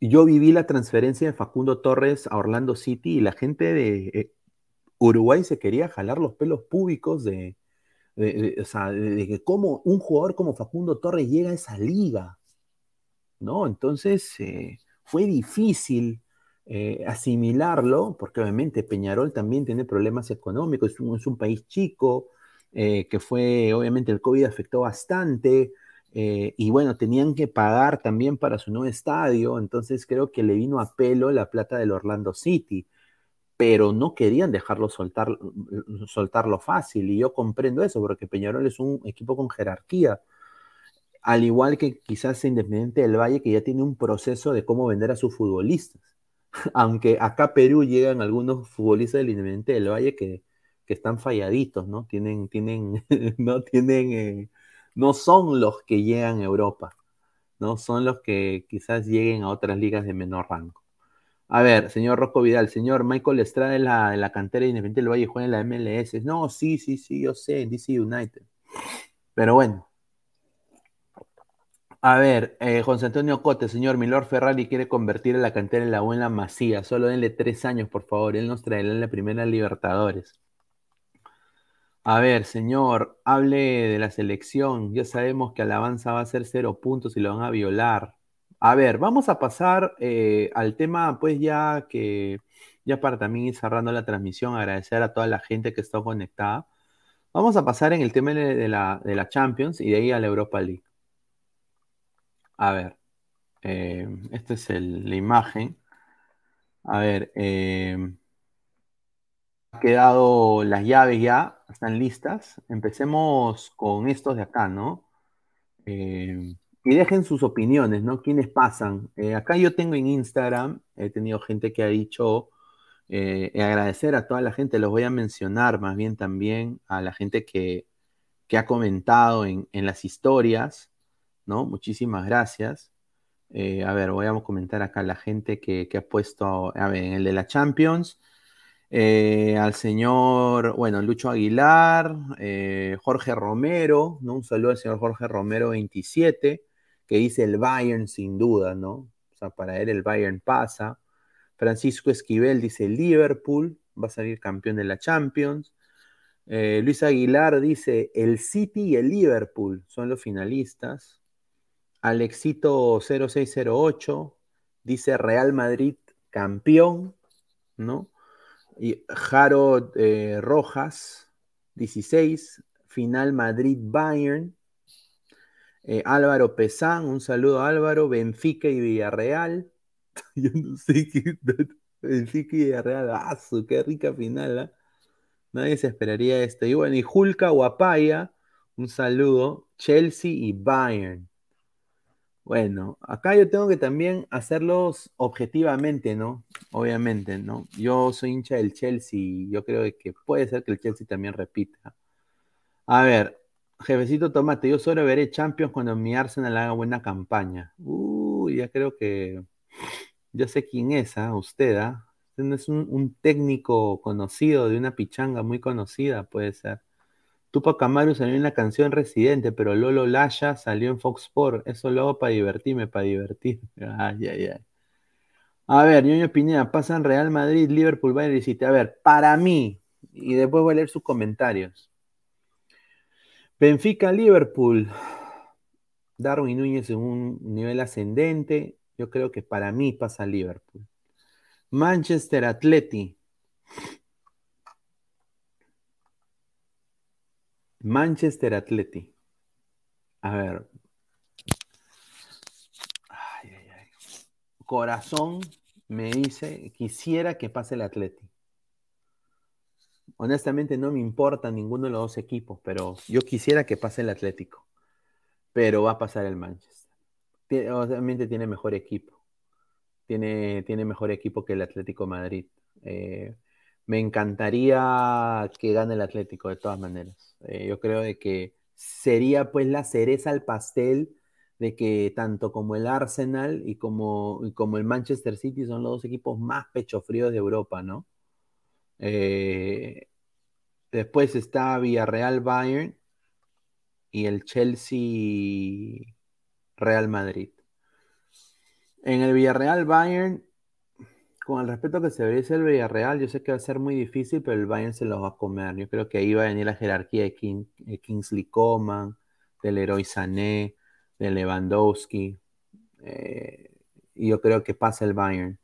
yo viví la transferencia de Facundo Torres a Orlando City y la gente de Uruguay se quería jalar los pelos públicos de, o sea, de, que como un jugador como Facundo Torres llega a esa liga, ¿no? Entonces eh, fue difícil eh, asimilarlo, porque obviamente Peñarol también tiene problemas económicos, es un, país chico, eh, que fue, obviamente el COVID afectó bastante, y bueno, tenían que pagar también para su nuevo estadio, entonces creo que le vino a pelo la plata del Orlando City pero no querían dejarlo soltar, soltarlo fácil. Y yo comprendo eso, porque Peñarol es un equipo con jerarquía. Al igual que quizás Independiente del Valle, que ya tiene un proceso de cómo vender a sus futbolistas. Aunque acá Perú llegan algunos futbolistas del Independiente del Valle que, están falladitos, ¿no? Tienen, tienen, no tienen, eh, no son los que llegan a Europa, ¿no? Son los que quizás lleguen a otras ligas de menor rango. A ver, señor Rocco Vidal, señor Michael Estrada de la, la cantera Independiente del Valle juega en la MLS. No, sí, sí, sí, yo sé, en DC United. Pero bueno. A ver, eh, José Antonio Cote, señor Milor Ferrari quiere convertir a la cantera en la buena Masía. Solo denle tres años, por favor. Él nos traerá en la primera Libertadores. A ver, señor, hable de la selección. Ya sabemos que Alabanza va a ser cero puntos y lo van a violar. A ver, vamos a pasar eh, al tema, pues ya que, ya para también ir cerrando la transmisión, agradecer a toda la gente que está conectada. Vamos a pasar en el tema de la, de la Champions y de ahí a la Europa League. A ver, eh, esta es la imagen. A ver, eh, ha quedado las llaves ya, están listas. Empecemos con estos de acá, ¿no? Y dejen sus opiniones, ¿no? ¿Quiénes pasan? Eh, acá yo tengo en Instagram, he tenido gente que ha dicho Eh, agradecer a toda la gente, los voy a mencionar más bien también a la gente que, ha comentado en, las historias, ¿no? Muchísimas gracias. Eh, a ver, voy a comentar acá a la gente que, ha puesto, a ver, en el de la Champions, al señor, bueno, Lucho Aguilar, Jorge Romero, ¿no? Un saludo al señor Jorge Romero 27, que dice el Bayern sin duda, ¿no? O sea, para él el Bayern pasa. Francisco Esquivel dice Liverpool, va a salir campeón de la Champions. Eh, Luis Aguilar dice el City y el Liverpool son los finalistas. Alexito 0608 dice Real Madrid campeón, ¿no? Y Jaro eh, Rojas 16, final Madrid-Bayern. Eh, Álvaro Pesán, un saludo Álvaro, Benfica y Villarreal. Benfica y Villarreal, ¡ah, qué rica final! ¿ah? Nadie se esperaría esto. Y bueno, y Julka Guapaya, un saludo. Chelsea y Bayern. Bueno, acá yo tengo que también hacerlos objetivamente, ¿no? Obviamente, ¿no? Yo soy hincha del Chelsea y yo creo que puede ser que el Chelsea también repita. A ver, jefecito Tomate, yo solo veré Champions cuando mi Arsenal haga buena campaña. Uy, ya creo que yo sé quién es, ¿ah? Usted, ¿ah? Usted es un, técnico conocido de una pichanga muy conocida, puede ser. Tupac Amaru salió en la canción Residente, pero Lolo Laya salió en Fox Sport. Eso lo hago para divertirme, para divertir. Ay, ay, ay. A ver, Ñoño Pineda, pasan Real Madrid, Liverpool, Bayern y City. A ver, para mí, y después voy a leer sus comentarios. Benfica, Liverpool. Darwin Núñez en un nivel ascendente. Yo creo que para mí pasa Liverpool. Manchester Atleti. Manchester Atleti. A ver. Ay, ay, ay. Corazón me dice, quisiera que pase el Atleti. Honestamente no me importa ninguno de los dos equipos, pero yo quisiera que pase el Atlético. Pero va a pasar el Manchester obviamente tiene mejor equipo. Tiene, tiene mejor equipo que el Atlético Madrid. Eh, me encantaría que gane el Atlético de todas maneras. Eh, yo creo de que sería pues la cereza al pastel de que tanto como el Arsenal y como, como el Manchester City son los dos equipos más pechofríos de Europa, ¿no? Eh, después está Villarreal Bayern y el Chelsea Real Madrid. En el Villarreal Bayern, con el respeto que se merece el Villarreal, yo sé que va a ser muy difícil, pero el Bayern se lo va a comer. Yo creo que ahí va a venir la jerarquía de, Kingsley Coman, del Leroy Sané, de Lewandowski. Eh, y yo creo que pasa el Bayern.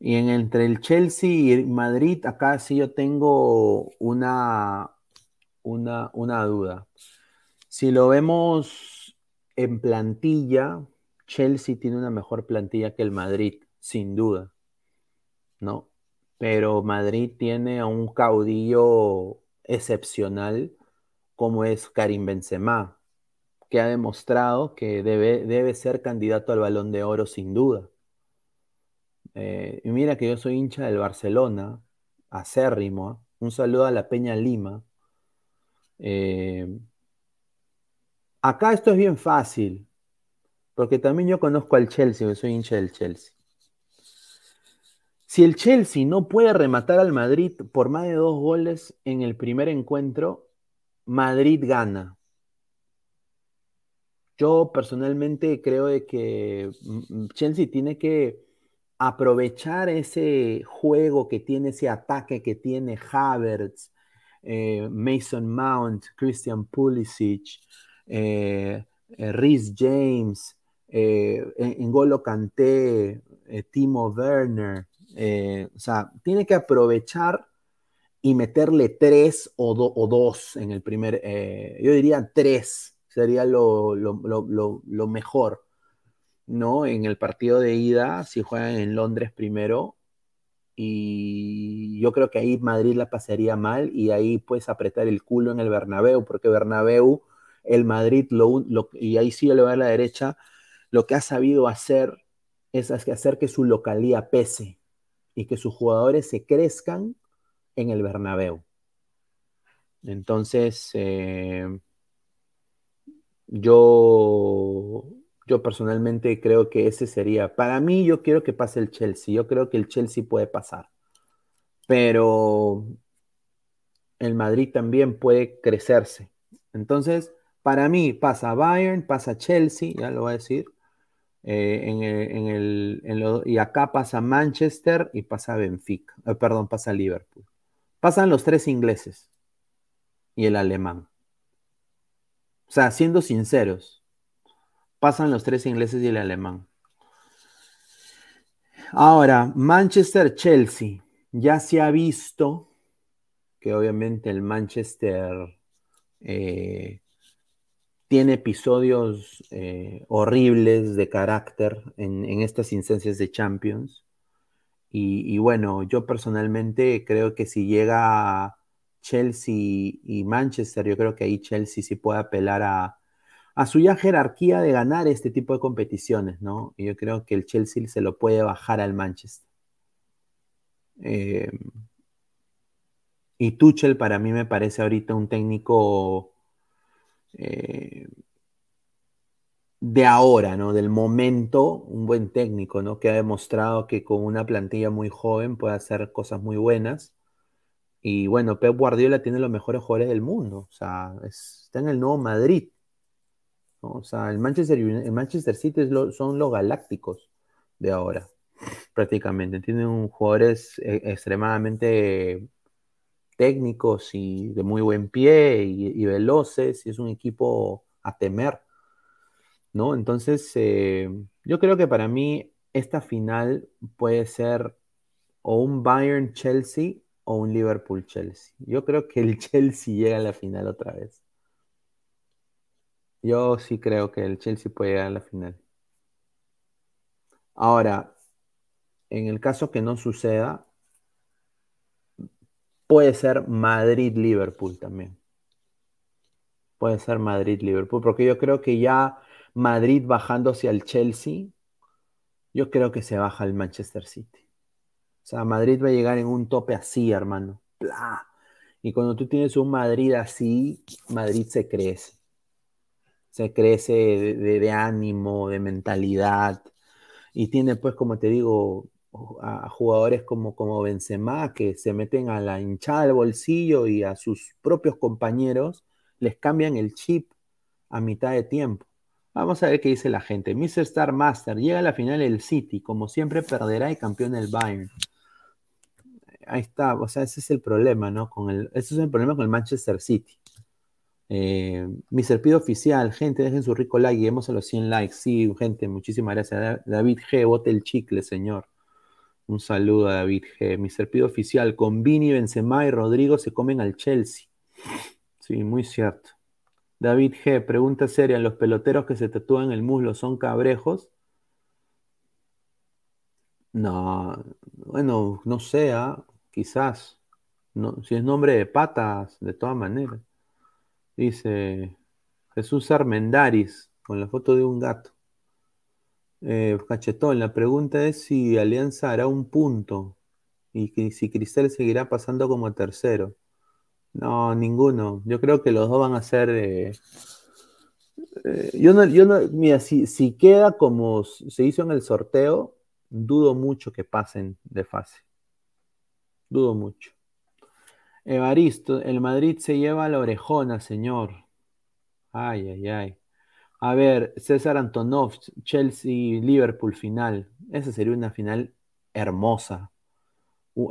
Y en, entre el Chelsea y Madrid, acá sí yo tengo una, una, una duda. Si lo vemos en plantilla, Chelsea tiene una mejor plantilla que el Madrid, sin duda, ¿no? Pero Madrid tiene a un caudillo excepcional como es Karim Benzema, que ha demostrado que debe, debe ser candidato al balón de oro sin duda. Eh, y mira que yo soy hincha del Barcelona, acérrimo. Un saludo a la Peña Lima. Eh, Acá esto es bien fácil, porque también yo conozco al Chelsea, yo soy hincha del Chelsea. Si el Chelsea no puede rematar al Madrid por más de dos goles en el primer encuentro, Madrid gana. Yo personalmente creo de que mm, Chelsea tiene que aprovechar ese juego que tiene, ese ataque que tiene Havertz, eh, Mason Mount, Christian Pulisic, eh, eh, Rhys James, eh, Ngolo Kanté, Timo Werner. o sea, tiene que aprovechar y meterle tres o, dos en el primer, yo diría tres sería lo, mejor, ¿no? En el partido de ida, si juegan en Londres primero, y yo creo que ahí Madrid la pasaría mal y ahí puedes apretar el culo en el Bernabéu, porque Bernabéu el Madrid, lo, y ahí sí le va a la derecha, lo que ha sabido hacer es hacer que su localía pese. y que sus jugadores se crezcan en el Bernabéu. Entonces, eh, yo, yo personalmente creo que ese sería, para mí yo quiero que pase el Chelsea, yo creo que el Chelsea puede pasar, pero el Madrid también puede crecerse. Entonces, para mí pasa Bayern, pasa Chelsea, ya lo voy a decir, eh, en el, y acá pasa Manchester y pasa Benfica, eh, perdón, pasa Liverpool. Pasan los tres ingleses y el alemán. O sea, siendo sinceros, pasan los tres ingleses y el alemán. Ahora, Manchester-Chelsea. Ya se ha visto que obviamente el Manchester eh, tiene episodios eh, horribles de carácter en, estas instancias de Champions. Y, y, bueno, yo personalmente creo que si llega Chelsea y Manchester, yo creo que ahí Chelsea sí puede apelar a, su ya jerarquía de ganar este tipo de competiciones, ¿no? Y yo creo que el Chelsea se lo puede bajar al Manchester. Eh, y Tuchel para mí me parece ahorita un técnico eh, de ahora, ¿no? Del momento, un buen técnico, ¿no? Que ha demostrado que con una plantilla muy joven puede hacer cosas muy buenas. Y bueno, Pep Guardiola tiene los mejores jugadores del mundo. O sea, está en el nuevo Madrid. O sea, el Manchester, el Manchester City son los galácticos de ahora, prácticamente. Tienen jugadores eh, extremadamente técnicos y de muy buen pie y, veloces, y es un equipo a temer. ¿no? Entonces, eh, yo creo que para mí esta final puede ser o un Bayern Chelsea o un Liverpool-Chelsea. Yo creo que el Chelsea llega a la final otra vez. Yo sí creo que el Chelsea puede llegar a la final. Ahora, en el caso que no suceda, puede ser Madrid-Liverpool también. Puede ser Madrid-Liverpool, porque yo creo que ya Madrid bajándose al Chelsea, yo creo que se baja al Manchester City. O sea, Madrid va a llegar en un tope así, hermano. Y cuando tú tienes un Madrid así, Madrid se crece. Se crece de, ánimo, de mentalidad. Y tiene, pues, como te digo, a jugadores como, como Benzema que se meten a la hinchada del bolsillo y a sus propios compañeros les cambian el chip a mitad de tiempo. Vamos a ver qué dice la gente. Mr. Star Master llega a la final el City, como siempre perderá y campeón el Bayern ahí está, o sea, ese es el problema, ¿no? Con el, ese es el problema con el Manchester City. Eh, mi serpido oficial, gente, dejen su rico like, lleguemos a los 100 likes. Sí, gente, muchísimas gracias. David G, bote el chicle, señor. Un saludo a David G. Mi serpido oficial, con Vini, Benzema y Rodrigo se comen al Chelsea. Sí, muy cierto. David G, pregunta seria, ¿los peloteros que se tatúan el muslo son cabrejos? No, bueno, no sé, ¿ah? quizás. No, si es nombre de patas, de todas maneras. Dice Jesús Armendaris, con la foto de un gato. Eh, cachetón, la pregunta es si Alianza hará un punto y si Cristal seguirá pasando como tercero. No, ninguno. Yo creo que los dos van a ser. Eh, eh, yo no, yo no, mira, si, si queda como se hizo en el sorteo, dudo mucho que pasen de fase. Dudo mucho. Evaristo, el Madrid se lleva la orejona, señor. Ay, ay, ay. A ver, César Antonov, Chelsea, Liverpool final. Esa sería una final hermosa.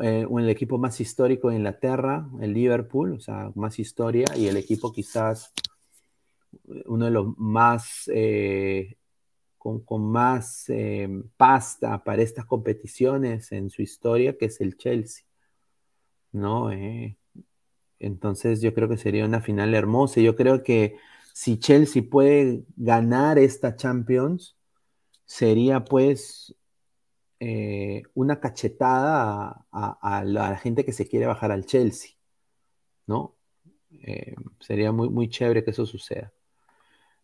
Eh, el equipo más histórico de Inglaterra, el Liverpool, o sea, más historia, y el equipo quizás uno de los más eh, con, más eh, pasta para estas competiciones en su historia, que es el Chelsea. ¿no? Eh, entonces yo creo que sería una final hermosa. Yo creo que si Chelsea puede ganar esta Champions, sería pues eh, una cachetada a, la gente que se quiere bajar al Chelsea, ¿no? Eh, sería muy, muy chévere que eso suceda.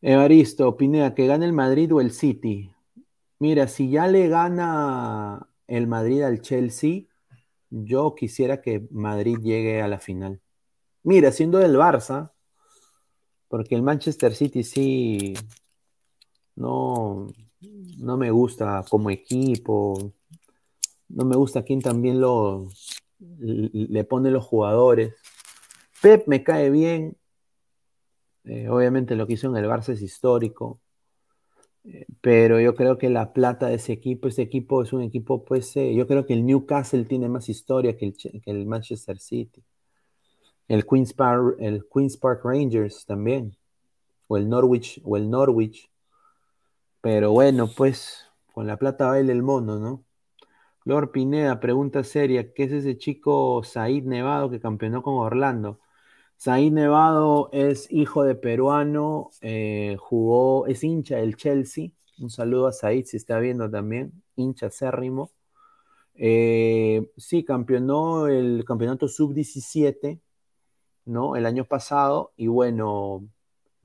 Evaristo, Pineda, que gane el Madrid o el City. Mira, si ya le gana el Madrid al Chelsea, yo quisiera que Madrid llegue a la final. Mira, siendo del Barça, porque el Manchester City sí no, no me gusta como equipo, no me gusta quién también lo le pone los jugadores. Pep me cae bien, eh, obviamente lo que hizo en el Barça es histórico, eh, pero yo creo que la plata de ese equipo, ese equipo es un equipo, pues, eh, yo creo que el Newcastle tiene más historia que el, que el Manchester City. El Queen's, Park, el Queen's Park Rangers también, o el Norwich, o el Norwich. Pero bueno, pues, con la plata baila el mono, ¿no? Lord Pineda, pregunta seria, ¿qué es ese chico Said Nevado que campeonó con Orlando? Said Nevado es hijo de peruano, eh, jugó, es hincha del Chelsea. Un saludo a Said si está viendo también, hincha acérrimo. Eh, sí, campeonó el campeonato sub-17, ¿no? El año pasado, y bueno,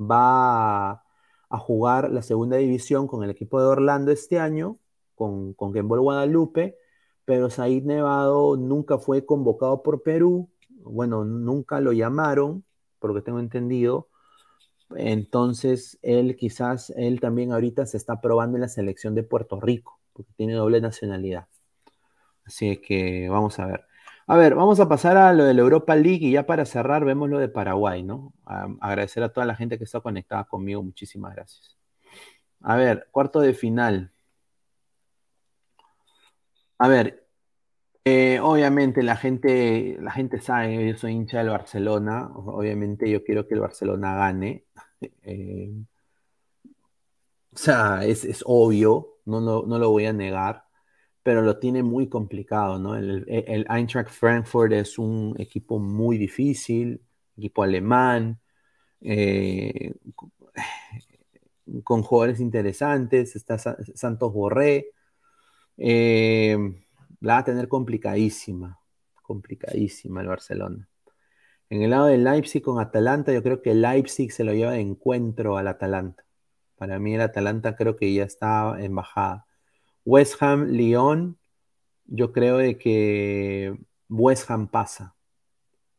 va a, jugar la segunda división con el equipo de Orlando este año, con, con Gembol Guadalupe, pero Said Nevado nunca fue convocado por Perú, bueno, nunca lo llamaron, por lo que tengo entendido. Entonces, él quizás, él también ahorita se está probando en la selección de Puerto Rico, porque tiene doble nacionalidad. Así que vamos a ver. A ver, vamos a pasar a lo de la Europa League y ya para cerrar vemos lo de Paraguay, ¿no? agradecer a toda la gente que está conectada conmigo, muchísimas gracias. A ver, cuarto de final. A ver, eh, obviamente la gente, la gente sabe, yo soy hincha del Barcelona, obviamente yo quiero que el Barcelona gane. Eh, o sea, es, obvio, no, no, lo voy a negar, pero lo tiene muy complicado, ¿no? El, Eintracht Frankfurt es un equipo muy difícil, equipo alemán, eh, con jugadores interesantes, está Santos Borré. Eh, la va a tener complicadísima, complicadísima el Barcelona. En el lado del Leipzig con Atalanta, yo creo que el Leipzig se lo lleva de encuentro al Atalanta. Para mí el Atalanta creo que ya está en bajada. West Ham, Lyon, yo creo de que West Ham pasa.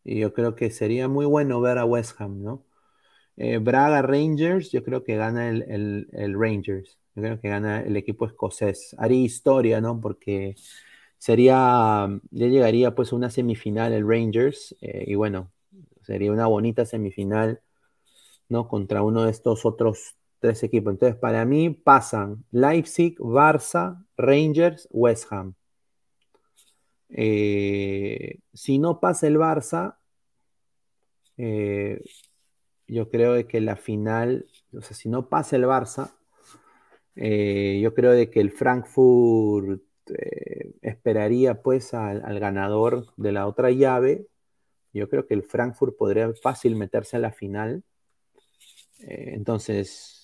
Y yo creo que sería muy bueno ver a West Ham, ¿no? Eh, Braga Rangers, yo creo que gana el, el, Rangers. Yo creo que gana el equipo escocés. Haría historia, ¿no? Porque sería, ya llegaría pues a una semifinal el Rangers eh, y bueno, sería una bonita semifinal, ¿no? Contra uno de estos otros tres equipos. Entonces, para mí pasan Leipzig, Barça, Rangers, West Ham. Eh, si no pasa el Barça, eh, yo creo que la final, o sea, si no pasa el Barça, yo creo de que el Frankfurt esperaría pues al, ganador de la otra llave. Yo creo que el Frankfurt podría fácil meterse a la final. Eh, entonces,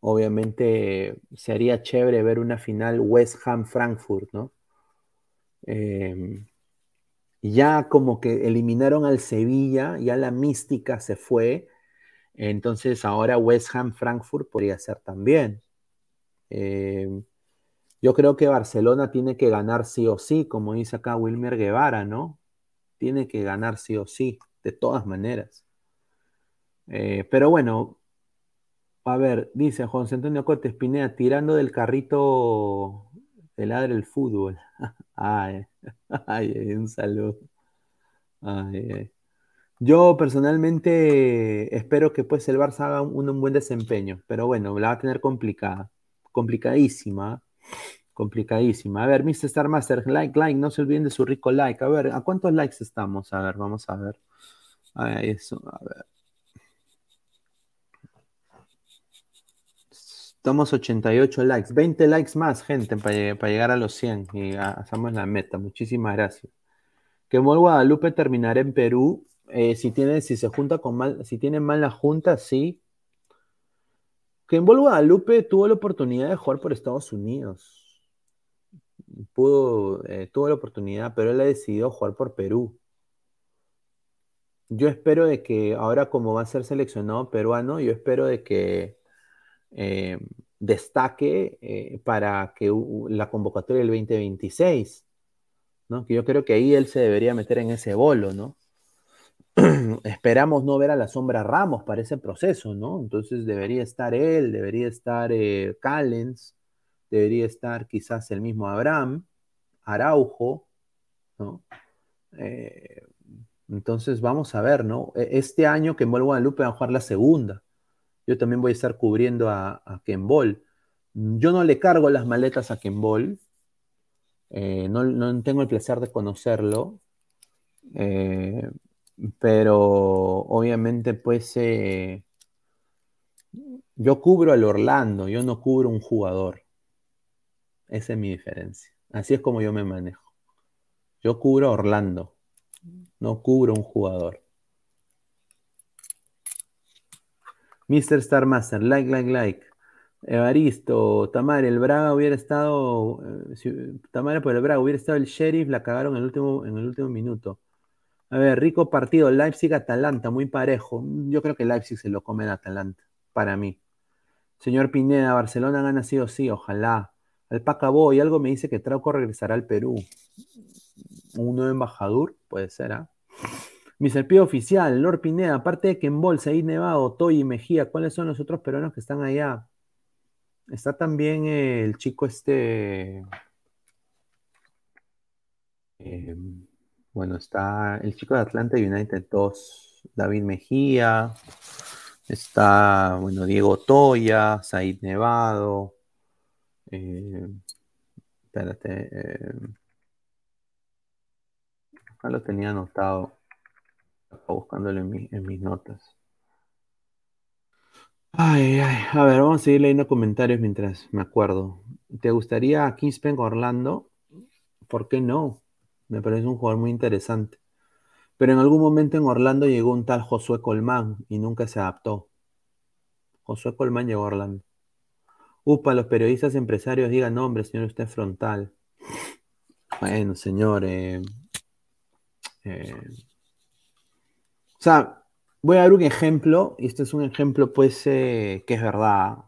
obviamente sería chévere ver una final West Ham-Frankfurt, ¿no? Em, ya como que eliminaron al Sevilla, ya la mística se fue. Entonces ahora West Ham-Frankfurt podría ser también. Eh, yo creo que Barcelona tiene que ganar sí o sí, como dice acá Wilmer Guevara, ¿no? Tiene que ganar sí o sí, de todas maneras. Eh, pero bueno, a ver, dice José Antonio Cortes Pineda, tirando del carrito de ladre el fútbol. ay, ay, un saludo. Yo personalmente espero que pues el Barça haga un, un, buen desempeño, pero bueno, la va a tener complicada, complicadísima. Complicadísima. A ver, Mr. Star Master, like, like, no se olviden de su rico like. A ver, ¿a cuántos likes estamos? A ver, vamos a ver. A eso, a ver. Estamos 88 likes, 20 likes más, gente, para, llegar a los 100 y hacemos la meta. Muchísimas gracias. Que Mol Guadalupe terminará en Perú. Eh, si tiene, si se junta con mal, si tiene mal la junta, sí. Que en Guadalupe tuvo la oportunidad de jugar por Estados Unidos pudo, eh, tuvo la oportunidad, pero él ha decidido jugar por Perú. Yo espero de que ahora como va a ser seleccionado peruano, yo espero de que eh, destaque eh, para que la convocatoria del 2026, ¿no? Que yo creo que ahí él se debería meter en ese bolo, ¿no? Esperamos no ver a la sombra Ramos para ese proceso, ¿no? Entonces debería estar él, debería estar eh, Callens, debería estar quizás el mismo Abraham, Araujo, ¿no? Eh, entonces vamos a ver, ¿no? E, este año que en Guadalupe va a jugar la segunda. Yo también voy a estar cubriendo a, a Ball. Yo no le cargo las maletas a Ken Eh, no, no, tengo el placer de conocerlo. Eh, pero obviamente, pues eh, yo cubro al Orlando, yo no cubro un jugador. Esa es mi diferencia. Así es como yo me manejo. Yo cubro a Orlando, no cubro un jugador. Mr. Star Master, like, like, like. Evaristo, Tamara, el Braga hubiera estado. Eh, Tamara por el Braga hubiera estado el sheriff, la cagaron en el último, en el último minuto. A ver, rico partido, Leipzig-Atalanta, muy parejo. Yo creo que Leipzig se lo come en Atalanta, para mí. Señor Pineda, Barcelona gana sí o sí, ojalá. Alpaca Boy, algo me dice que Trauco regresará al Perú. Un nuevo embajador, puede ser, ¿ah? Mi serpido oficial, Lord Pineda, aparte de que en Bolsa, ahí Nevado, Toy y Mejía, ¿cuáles son los otros peruanos que están allá? Está también el chico este. Eh, bueno, está el chico de Atlanta United 2, David Mejía. Está, bueno, Diego Toya, Said Nevado. Eh, espérate. Eh, acá lo tenía anotado. Buscándolo en, en mis notas. Ay, ay, a ver, vamos a seguir leyendo comentarios mientras me acuerdo. ¿Te gustaría Kingspen Orlando? ¿Por qué no? Me parece un jugador muy interesante. Pero en algún momento en Orlando llegó un tal Josué Colmán y nunca se adaptó. Josué Colmán llegó a Orlando. Upa, los periodistas empresarios digan, no, hombre, señor, usted es frontal. Bueno, señor. Eh, eh, sea, voy a dar un ejemplo, y este es un ejemplo, pues, eh, que es verdad.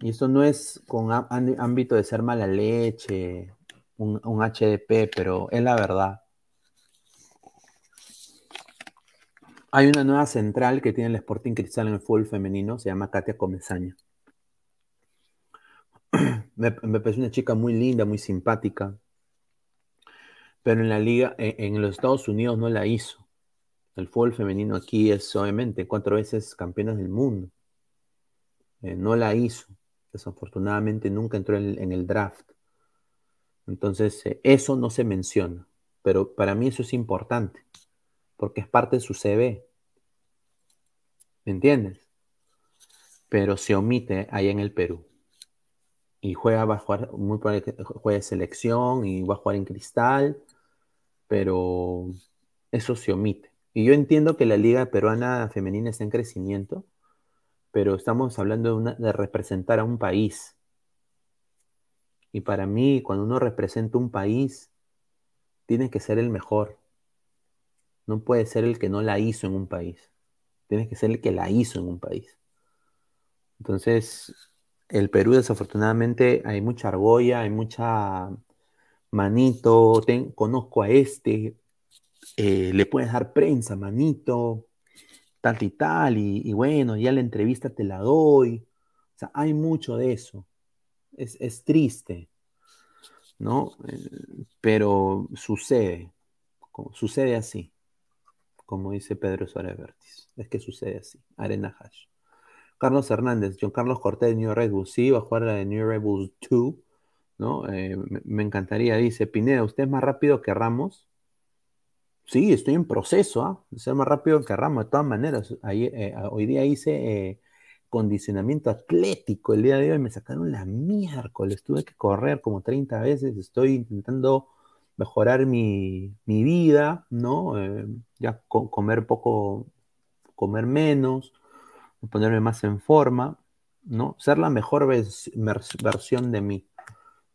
Y esto no es con ámbito de ser mala leche un, HDP, pero es la verdad. Hay una nueva central que tiene el Sporting Cristal en el fútbol femenino, se llama Katia Comesaña. me, parece una chica muy linda, muy simpática, pero en la liga, en, los Estados Unidos no la hizo. El fútbol femenino aquí es obviamente cuatro veces campeones del mundo. Eh, no la hizo. Desafortunadamente nunca entró en el draft. Entonces, eh, eso no se menciona, pero para mí eso es importante, porque es parte de su CV. ¿Me entiendes? Pero se omite ahí en el Perú. Y juega, va a jugar, muy juega de selección y va a jugar en cristal, pero eso se omite. Y yo entiendo que la liga peruana femenina está en crecimiento, pero estamos hablando de representar a un país y para mí, cuando uno representa un país, tiene que ser el mejor. No puede ser el que no la hizo en un país. Tiene que ser el que la hizo en un país. Entonces, el Perú desafortunadamente hay mucha argolla, hay mucha manito, conozco a este, eh, le puedes dar prensa, manito, tal y tal, y, bueno, ya la entrevista te la doy. O sea, hay mucho de eso es, triste, ¿no? Eh, pero sucede, sucede así, como dice Pedro Suárez Vértiz, es que sucede así, Arena Hash. Carlos Hernández, John Carlos Cortés de New Red Bulls, sí, va a jugar la de New Red Bulls 2, ¿no? Eh, me, encantaría, dice Pineda, ¿usted es más rápido que Ramos? Sí, estoy en proceso, ¿ah? Ser más rápido que Ramos, de todas maneras. Eh, hoy día hice condicionamiento atlético el día de hoy, me sacaron la miércoles, tuve que correr como 30 veces, estoy intentando mejorar mi, vida, ¿no? Eh, ya comer poco, comer menos, ponerme más en forma, ¿no? Ser la mejor versión de mí,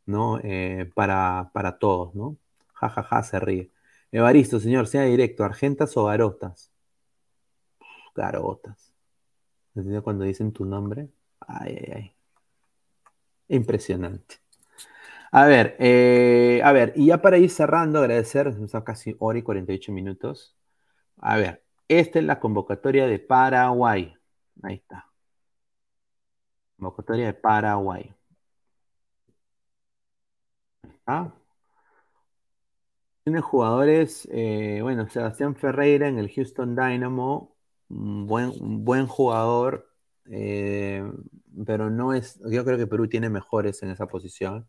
¿no? Eh, para, para todos, ¿no? Ja, ja, ja, se ríe. Evaristo, señor, sea directo, ¿argentas o garotas? Garotas cuando dicen tu nombre. Ay, ay, ay. Impresionante. A ver, eh, a ver, y ya para ir cerrando, agradecer, son casi hora y 48 minutos. A ver, esta es la convocatoria de Paraguay. Ahí está. Convocatoria de Paraguay. ¿Ah? Tiene jugadores, eh, bueno, Sebastián Ferreira en el Houston Dynamo, un buen, jugador, eh, pero no es, yo creo que Perú tiene mejores en esa posición.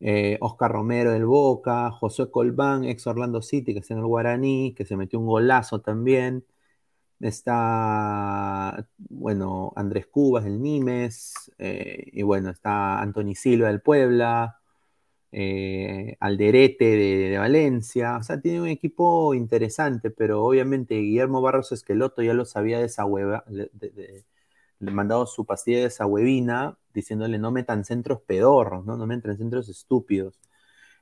Eh, Oscar Romero del Boca, José Colbán, ex Orlando City, que está en el Guaraní, que se metió un golazo también. Está, bueno, Andrés Cubas del Nimes, y bueno, está Anthony Silva del Puebla, eh, Alderete de, Valencia, o sea, tiene un equipo interesante, pero obviamente Guillermo Barros Esqueloto ya lo sabía de esa hueva, le, mandado su pastilla de esa huevina, diciéndole no metan centros pedorros, no, no metan centros estúpidos.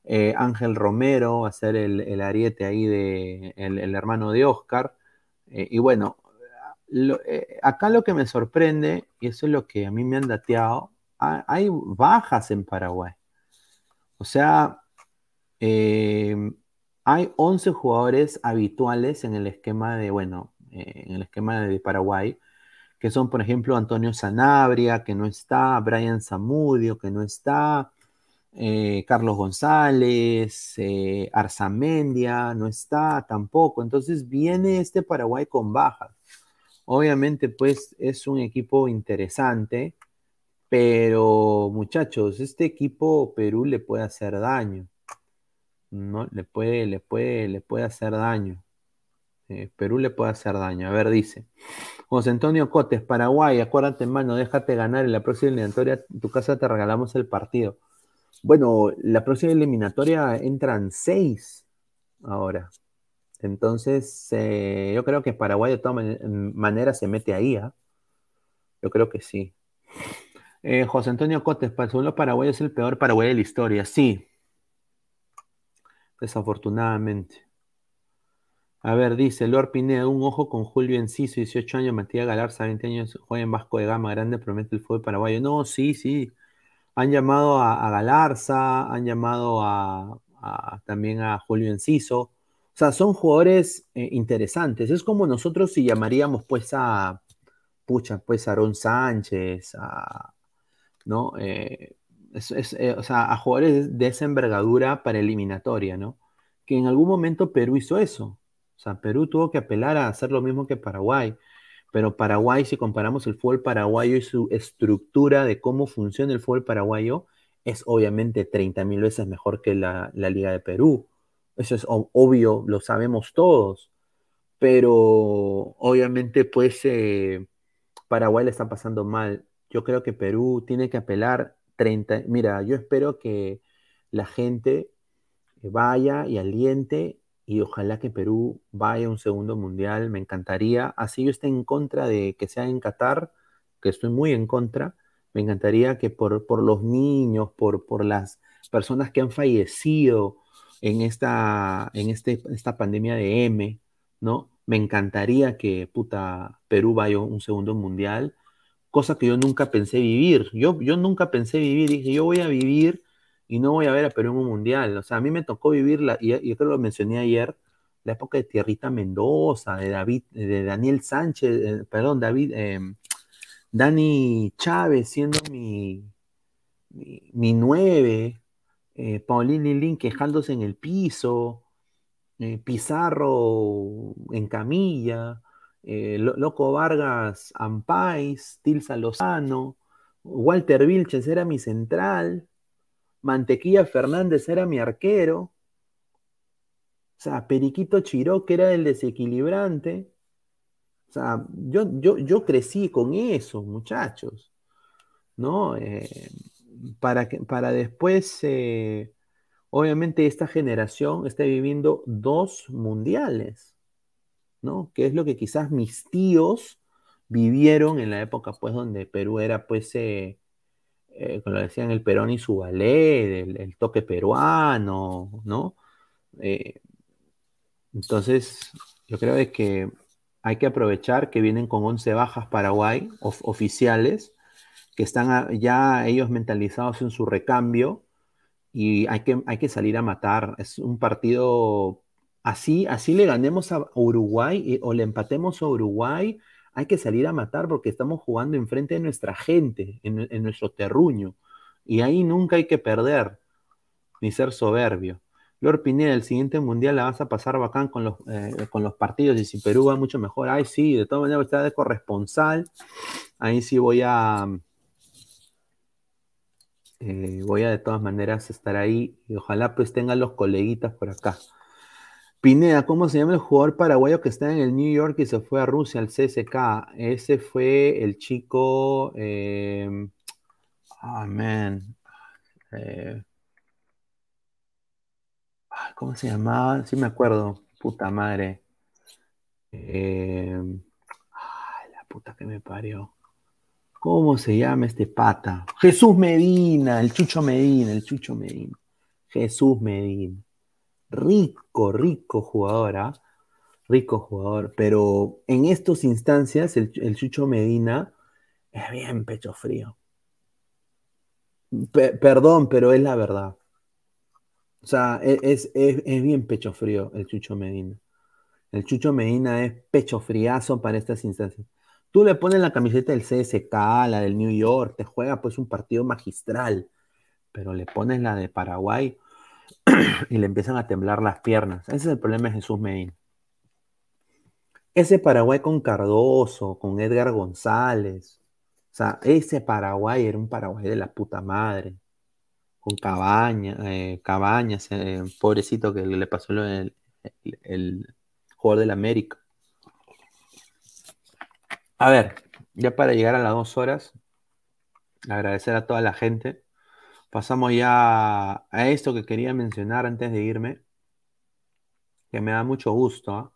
Eh, Ángel Romero, a ser el, ariete ahí de el, hermano de Oscar. Eh, y bueno, acá lo que me sorprende, y eso es lo que a mí me han dateado, hay bajas en Paraguay. O sea, em, hay 11 jugadores habituales en el esquema de, bueno, eh, en el esquema de Paraguay, que son, por ejemplo, Antonio Sanabria, que no está, Brian Zamudio, que no está, eh, Carlos González, eh, Arzamendia, no está tampoco. Entonces viene este Paraguay con bajas. Obviamente, pues es un equipo interesante pero muchachos, este equipo Perú le puede hacer daño. ¿no? Le puede, le puede, le puede hacer daño. Eh, Perú le puede hacer daño. A ver, dice. José Antonio Cotes, Paraguay, acuérdate, hermano, déjate ganar. En la próxima eliminatoria, en tu casa te regalamos el partido. Bueno, la próxima eliminatoria entran seis ahora. Entonces, eh, yo creo que Paraguay de todas maneras se mete ahí. ¿ah? Yo creo que sí. Eh, José Antonio Cotes, para los paraguayos es el peor Paraguay de la historia. Sí. Desafortunadamente. A ver, dice Lord Pineda, un ojo con Julio Enciso, 18 años, Matías Galarza, 20 años, juega en Vasco de Gama Grande, promete el fútbol paraguayo. No, sí, sí. Han llamado a, Galarza, han llamado a, también a Julio Enciso. O sea, son jugadores eh, interesantes. Es como nosotros si llamaríamos pues a, pucha, pues a Aaron Sánchez, a, ¿no? Eh, eh, o sea, a jugadores de esa envergadura para eliminatoria, ¿no? Que en algún momento Perú hizo eso. O sea, Perú tuvo que apelar a hacer lo mismo que Paraguay. Pero Paraguay, si comparamos el fútbol paraguayo y su estructura de cómo funciona el fútbol paraguayo, es obviamente 30 mil veces mejor que la, Liga de Perú. Eso es obvio, lo sabemos todos. Pero obviamente, pues, eh, Paraguay le está pasando mal yo creo que Perú tiene que apelar 30. Mira, yo espero que la gente vaya y aliente y ojalá que Perú vaya a un segundo mundial. Me encantaría. Así yo esté en contra de que sea en Qatar, que estoy muy en contra. Me encantaría que por, por los niños, por, por las personas que han fallecido en esta, en este, esta pandemia de M, ¿no? Me encantaría que puta Perú vaya a un segundo mundial cosa que yo nunca pensé vivir. Yo, yo nunca pensé vivir, dije, yo voy a vivir y no voy a ver a Perú en un mundial. O sea, a mí me tocó vivir, la, y yo creo que lo mencioné ayer, la época de Tierrita Mendoza, de David, de Daniel Sánchez, eh, perdón, David, em, Dani Chávez siendo mi, mi, nueve, eh, Paulín Lilín quejándose en el piso, eh, Pizarro en camilla, eh, Loco Vargas Ampais, Tilsa Lozano, Walter Vilches era mi central, Mantequilla Fernández era mi arquero, o sea, Periquito Chiró, que era el desequilibrante. O sea, yo, yo, yo crecí con eso, muchachos, ¿no? Eh, para, que, para después, eh, obviamente, esta generación está viviendo dos mundiales. ¿No? Que es lo que quizás mis tíos vivieron en la época, pues, donde Perú era, pues, eh, eh, como decían, el Perón y su ballet, el, toque peruano, ¿no? Eh, entonces, yo creo que hay que aprovechar que vienen con 11 bajas Paraguay oficiales que están ya ellos mentalizados en su recambio y hay que, hay que salir a matar. Es un partido así, así le ganemos a Uruguay o le empatemos a Uruguay, hay que salir a matar porque estamos jugando enfrente de nuestra gente, en, en nuestro terruño. Y ahí nunca hay que perder, ni ser soberbio. Lord Pineda, el siguiente mundial la vas a pasar bacán con los, eh, con los partidos y si Perú va mucho mejor, ay sí, de todas maneras está de corresponsal, ahí sí voy a, eh, voy a de todas maneras estar ahí y ojalá pues tengan los coleguitas por acá. Pineda, ¿cómo se llama el jugador paraguayo que está en el New York y se fue a Rusia, al CSK? Ese fue el chico, eh, man, ¿Cómo se llamaba? Sí me acuerdo. Puta madre. Eh, ay, la puta que me parió. ¿Cómo se llama este pata? Jesús Medina, el Chucho Medina, el Chucho Medina. Jesús Medina. Rico, rico jugador, ¿ah? Rico jugador. Pero en estas instancias, el, Chucho Medina es bien pecho frío. perdón, pero es la verdad. O sea, e, es, bien pecho frío el Chucho Medina. El Chucho Medina es pecho friazo para estas instancias. Tú le pones la camiseta del CSK, la del New York, te juega pues un partido magistral, pero le pones la de Paraguay y le empiezan a temblar las piernas. Ese es el problema de Jesús Medina. Ese Paraguay con Cardoso, con Edgar González, o sea, ese Paraguay era un Paraguay de la puta madre con Cabaña, eh, Cabañas, eh, pobrecito que le pasó el, el, jugador del América. A ver, ya para llegar a las dos horas, agradecer a toda la gente. Pasamos ya a esto que quería mencionar antes de irme, que me da mucho gusto.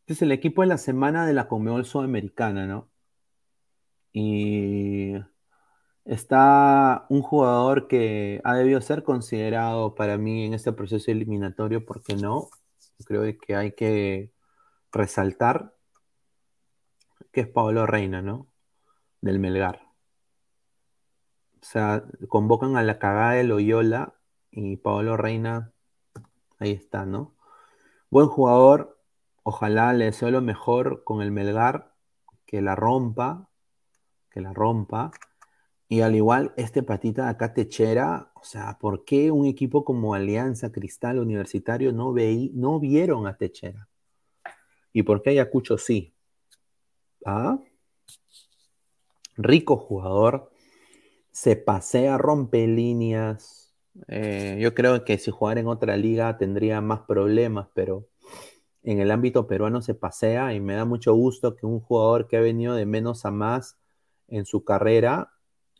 Este es el equipo de la semana de la Conmebol Sudamericana, ¿no? Y Está un jugador que ha debido ser considerado para mí en este proceso eliminatorio, porque no, creo que hay que resaltar que es Pablo Reina, ¿no? Del Melgar. O sea, convocan a la cagada de Loyola y Pablo Reina, ahí está, ¿no? Buen jugador, ojalá le deseo lo mejor con el Melgar, que la rompa, que la rompa. Y al igual, este patita de acá techera, o sea, ¿por qué un equipo como Alianza Cristal Universitario no, veí, no vieron a Techera? ¿Y por qué Ayacucho sí? ¿Ah? Rico jugador, se pasea, rompe líneas. Eh, yo creo que si jugara en otra liga tendría más problemas, pero en el ámbito peruano se pasea y me da mucho gusto que un jugador que ha venido de menos a más en su carrera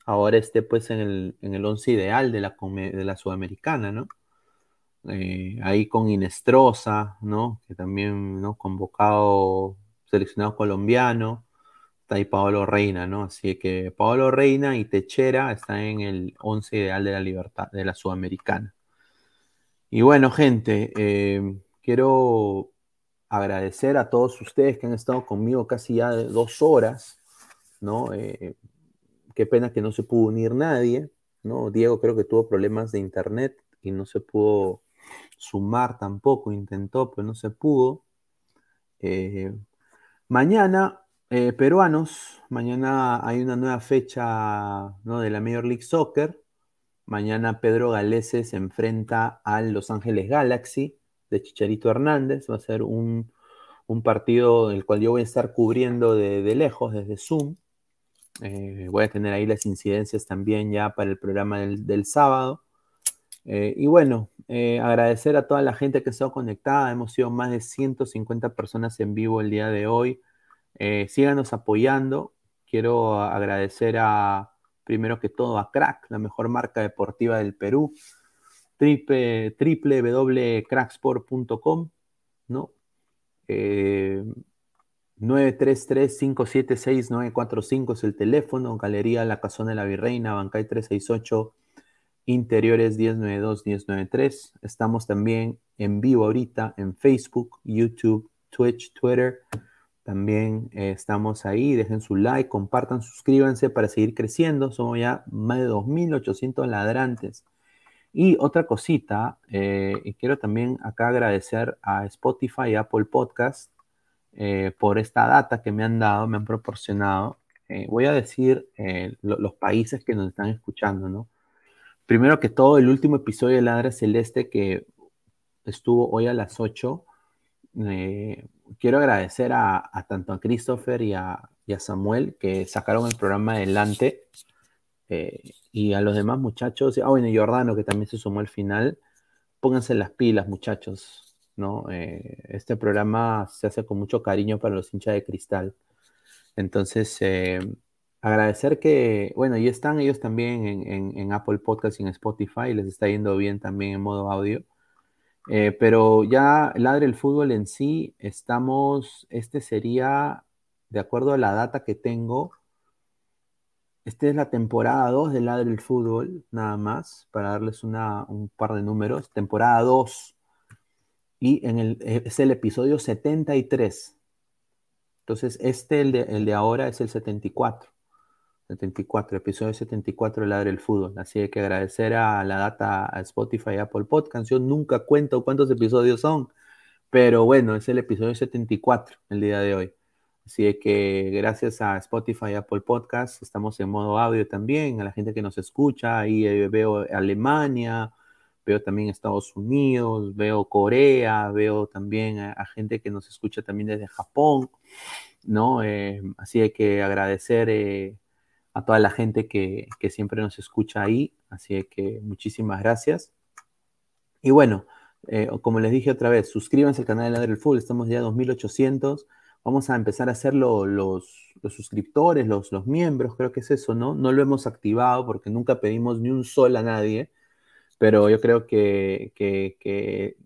ahora esté pues en el, en el once ideal de la, de la Sudamericana, ¿no? Eh, ahí con Inestrosa, ¿no? Que también, ¿no? Convocado, seleccionado colombiano. Está ahí Paolo Reina, ¿no? Así que Paolo Reina y Techera están en el once ideal de la libertad, de la Sudamericana. Y bueno, gente, eh, quiero agradecer a todos ustedes que han estado conmigo casi ya dos horas, ¿no? Eh, Qué pena que no se pudo unir nadie, ¿no? Diego creo que tuvo problemas de internet y no se pudo sumar tampoco, intentó, pero no se pudo. Eh, mañana, eh, peruanos, mañana hay una nueva fecha ¿no? de la Major League Soccer. Mañana Pedro Galese se enfrenta al Los Ángeles Galaxy de Chicharito Hernández. Va a ser un, partido en el cual yo voy a estar cubriendo de lejos, desde Zoom. Eh, voy a tener ahí las incidencias también ya para el programa del, sábado. Eh, y bueno, agradecer a toda la gente que ha estado conectada. Hemos sido más de 150 personas en vivo el día de hoy. Síganos apoyando. Quiero agradecer a, primero que todo, a Crack, la mejor marca deportiva del Perú. www.cracksport.com, ¿no? 933-576-945 es el teléfono, Galería La Casona de la Virreina, Bancay 368, Interiores 1092-1093. Estamos también en vivo ahorita en Facebook, YouTube, Twitch, Twitter, También eh, estamos ahí, dejen su like, compartan, suscríbanse para seguir creciendo. Somos ya más de 2.800 ladrantes. Y otra cosita, eh, y quiero también acá agradecer a Spotify y Apple Podcast eh, por esta data que me han dado, me han proporcionado. voy a decir los países que nos están escuchando, ¿no? Primero que todo, el último episodio de Ladra Celeste que estuvo hoy a las 8 quiero agradecer a, tanto a Christopher y a, Samuel que sacaron el programa adelante eh, y a los demás muchachos, ah, bueno, y Jordano que también se sumó al final, pónganse las pilas muchachos, ¿no? Eh, este programa se hace con mucho cariño para los hinchas de cristal. Entonces, eh, agradecer que, bueno, y están ellos también en, en Apple Podcast y en Spotify, les está yendo bien también en modo audio. Eh, pero ya Ladre el Fútbol en sí, estamos, este sería, de acuerdo a la data que tengo, esta es la temporada 2 de Ladre el Fútbol, nada más, para darles una, un par de números. Temporada 2. Y en el, es el episodio 73. Entonces, este, el de, el de ahora, es el 74. 74, episodio 74 de Ladre el Fútbol. Así que agradecer a la data a Spotify y Apple Podcast. Yo nunca cuento cuántos episodios son, pero bueno, es el episodio 74 el día de hoy. Así que gracias a Spotify Apple Podcast, estamos en modo audio también, a la gente que nos escucha, ahí eh, veo Alemania, veo también Estados Unidos, veo Corea, veo también a, gente que nos escucha también desde Japón, ¿no? Eh, así que agradecer eh, a toda la gente que, siempre nos escucha ahí. Así que muchísimas gracias. Y bueno, eh, como les dije otra vez, suscríbanse al canal de Ladre del Full, estamos ya a 2800. Vamos a empezar a hacerlo los, los suscriptores, los, los miembros, creo que es eso, ¿no? No lo hemos activado porque nunca pedimos ni un sol a nadie, pero yo creo que, que,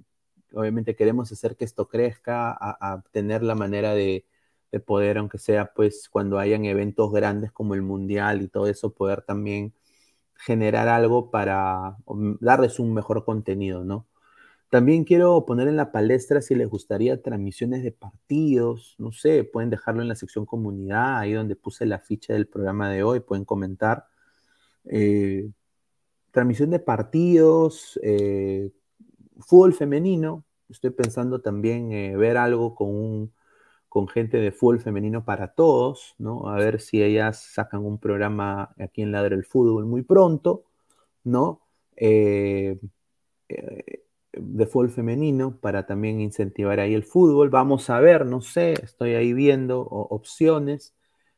obviamente queremos hacer que esto crezca, a tener la manera de, de poder, aunque sea pues cuando hayan eventos grandes como el Mundial y todo eso, poder también generar algo para darles un mejor contenido, ¿no? También quiero poner en la palestra si les gustaría transmisiones de partidos, no sé, pueden dejarlo en la sección comunidad, ahí donde puse la ficha del programa de hoy, pueden comentar. Eh, transmisión de partidos, eh, fútbol femenino, estoy pensando también eh, ver algo con un con gente de fútbol femenino para todos, ¿no? A ver si ellas sacan un programa aquí en Ladre el Fútbol muy pronto, ¿no? Eh, eh, de fútbol femenino para también incentivar ahí el fútbol. Vamos a ver, no sé, estoy ahí viendo opciones.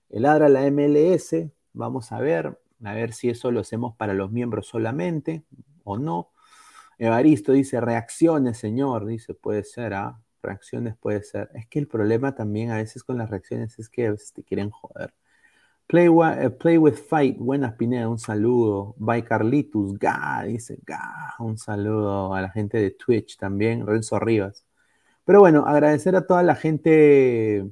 El Ladra la MLS, vamos a ver, a ver si eso lo hacemos para los miembros solamente o no. Evaristo dice, reacciones, señor, dice, puede ser, ¿ah? Reacciones puede ser. Es que el problema también a veces con las reacciones es que a veces te quieren joder. Play, eh, with Fight, buenas Pineda, un saludo. By Carlitus, ga, dice, ga, un saludo a la gente de Twitch también, Renzo Rivas. Pero bueno, agradecer a toda la gente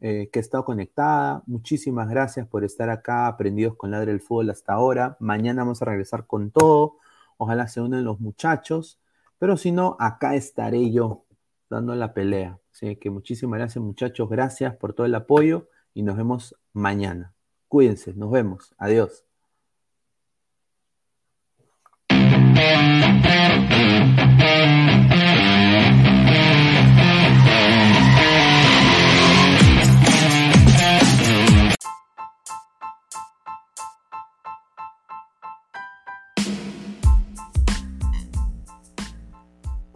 eh, que ha estado conectada. Muchísimas gracias por estar acá, aprendidos con Ladre el Fútbol hasta ahora. Mañana vamos a regresar con todo. Ojalá se unan los muchachos. Pero si no, acá estaré yo dando la pelea. Así que muchísimas gracias muchachos, gracias por todo el apoyo y nos vemos mañana. Cuídense, nos vemos. Adiós.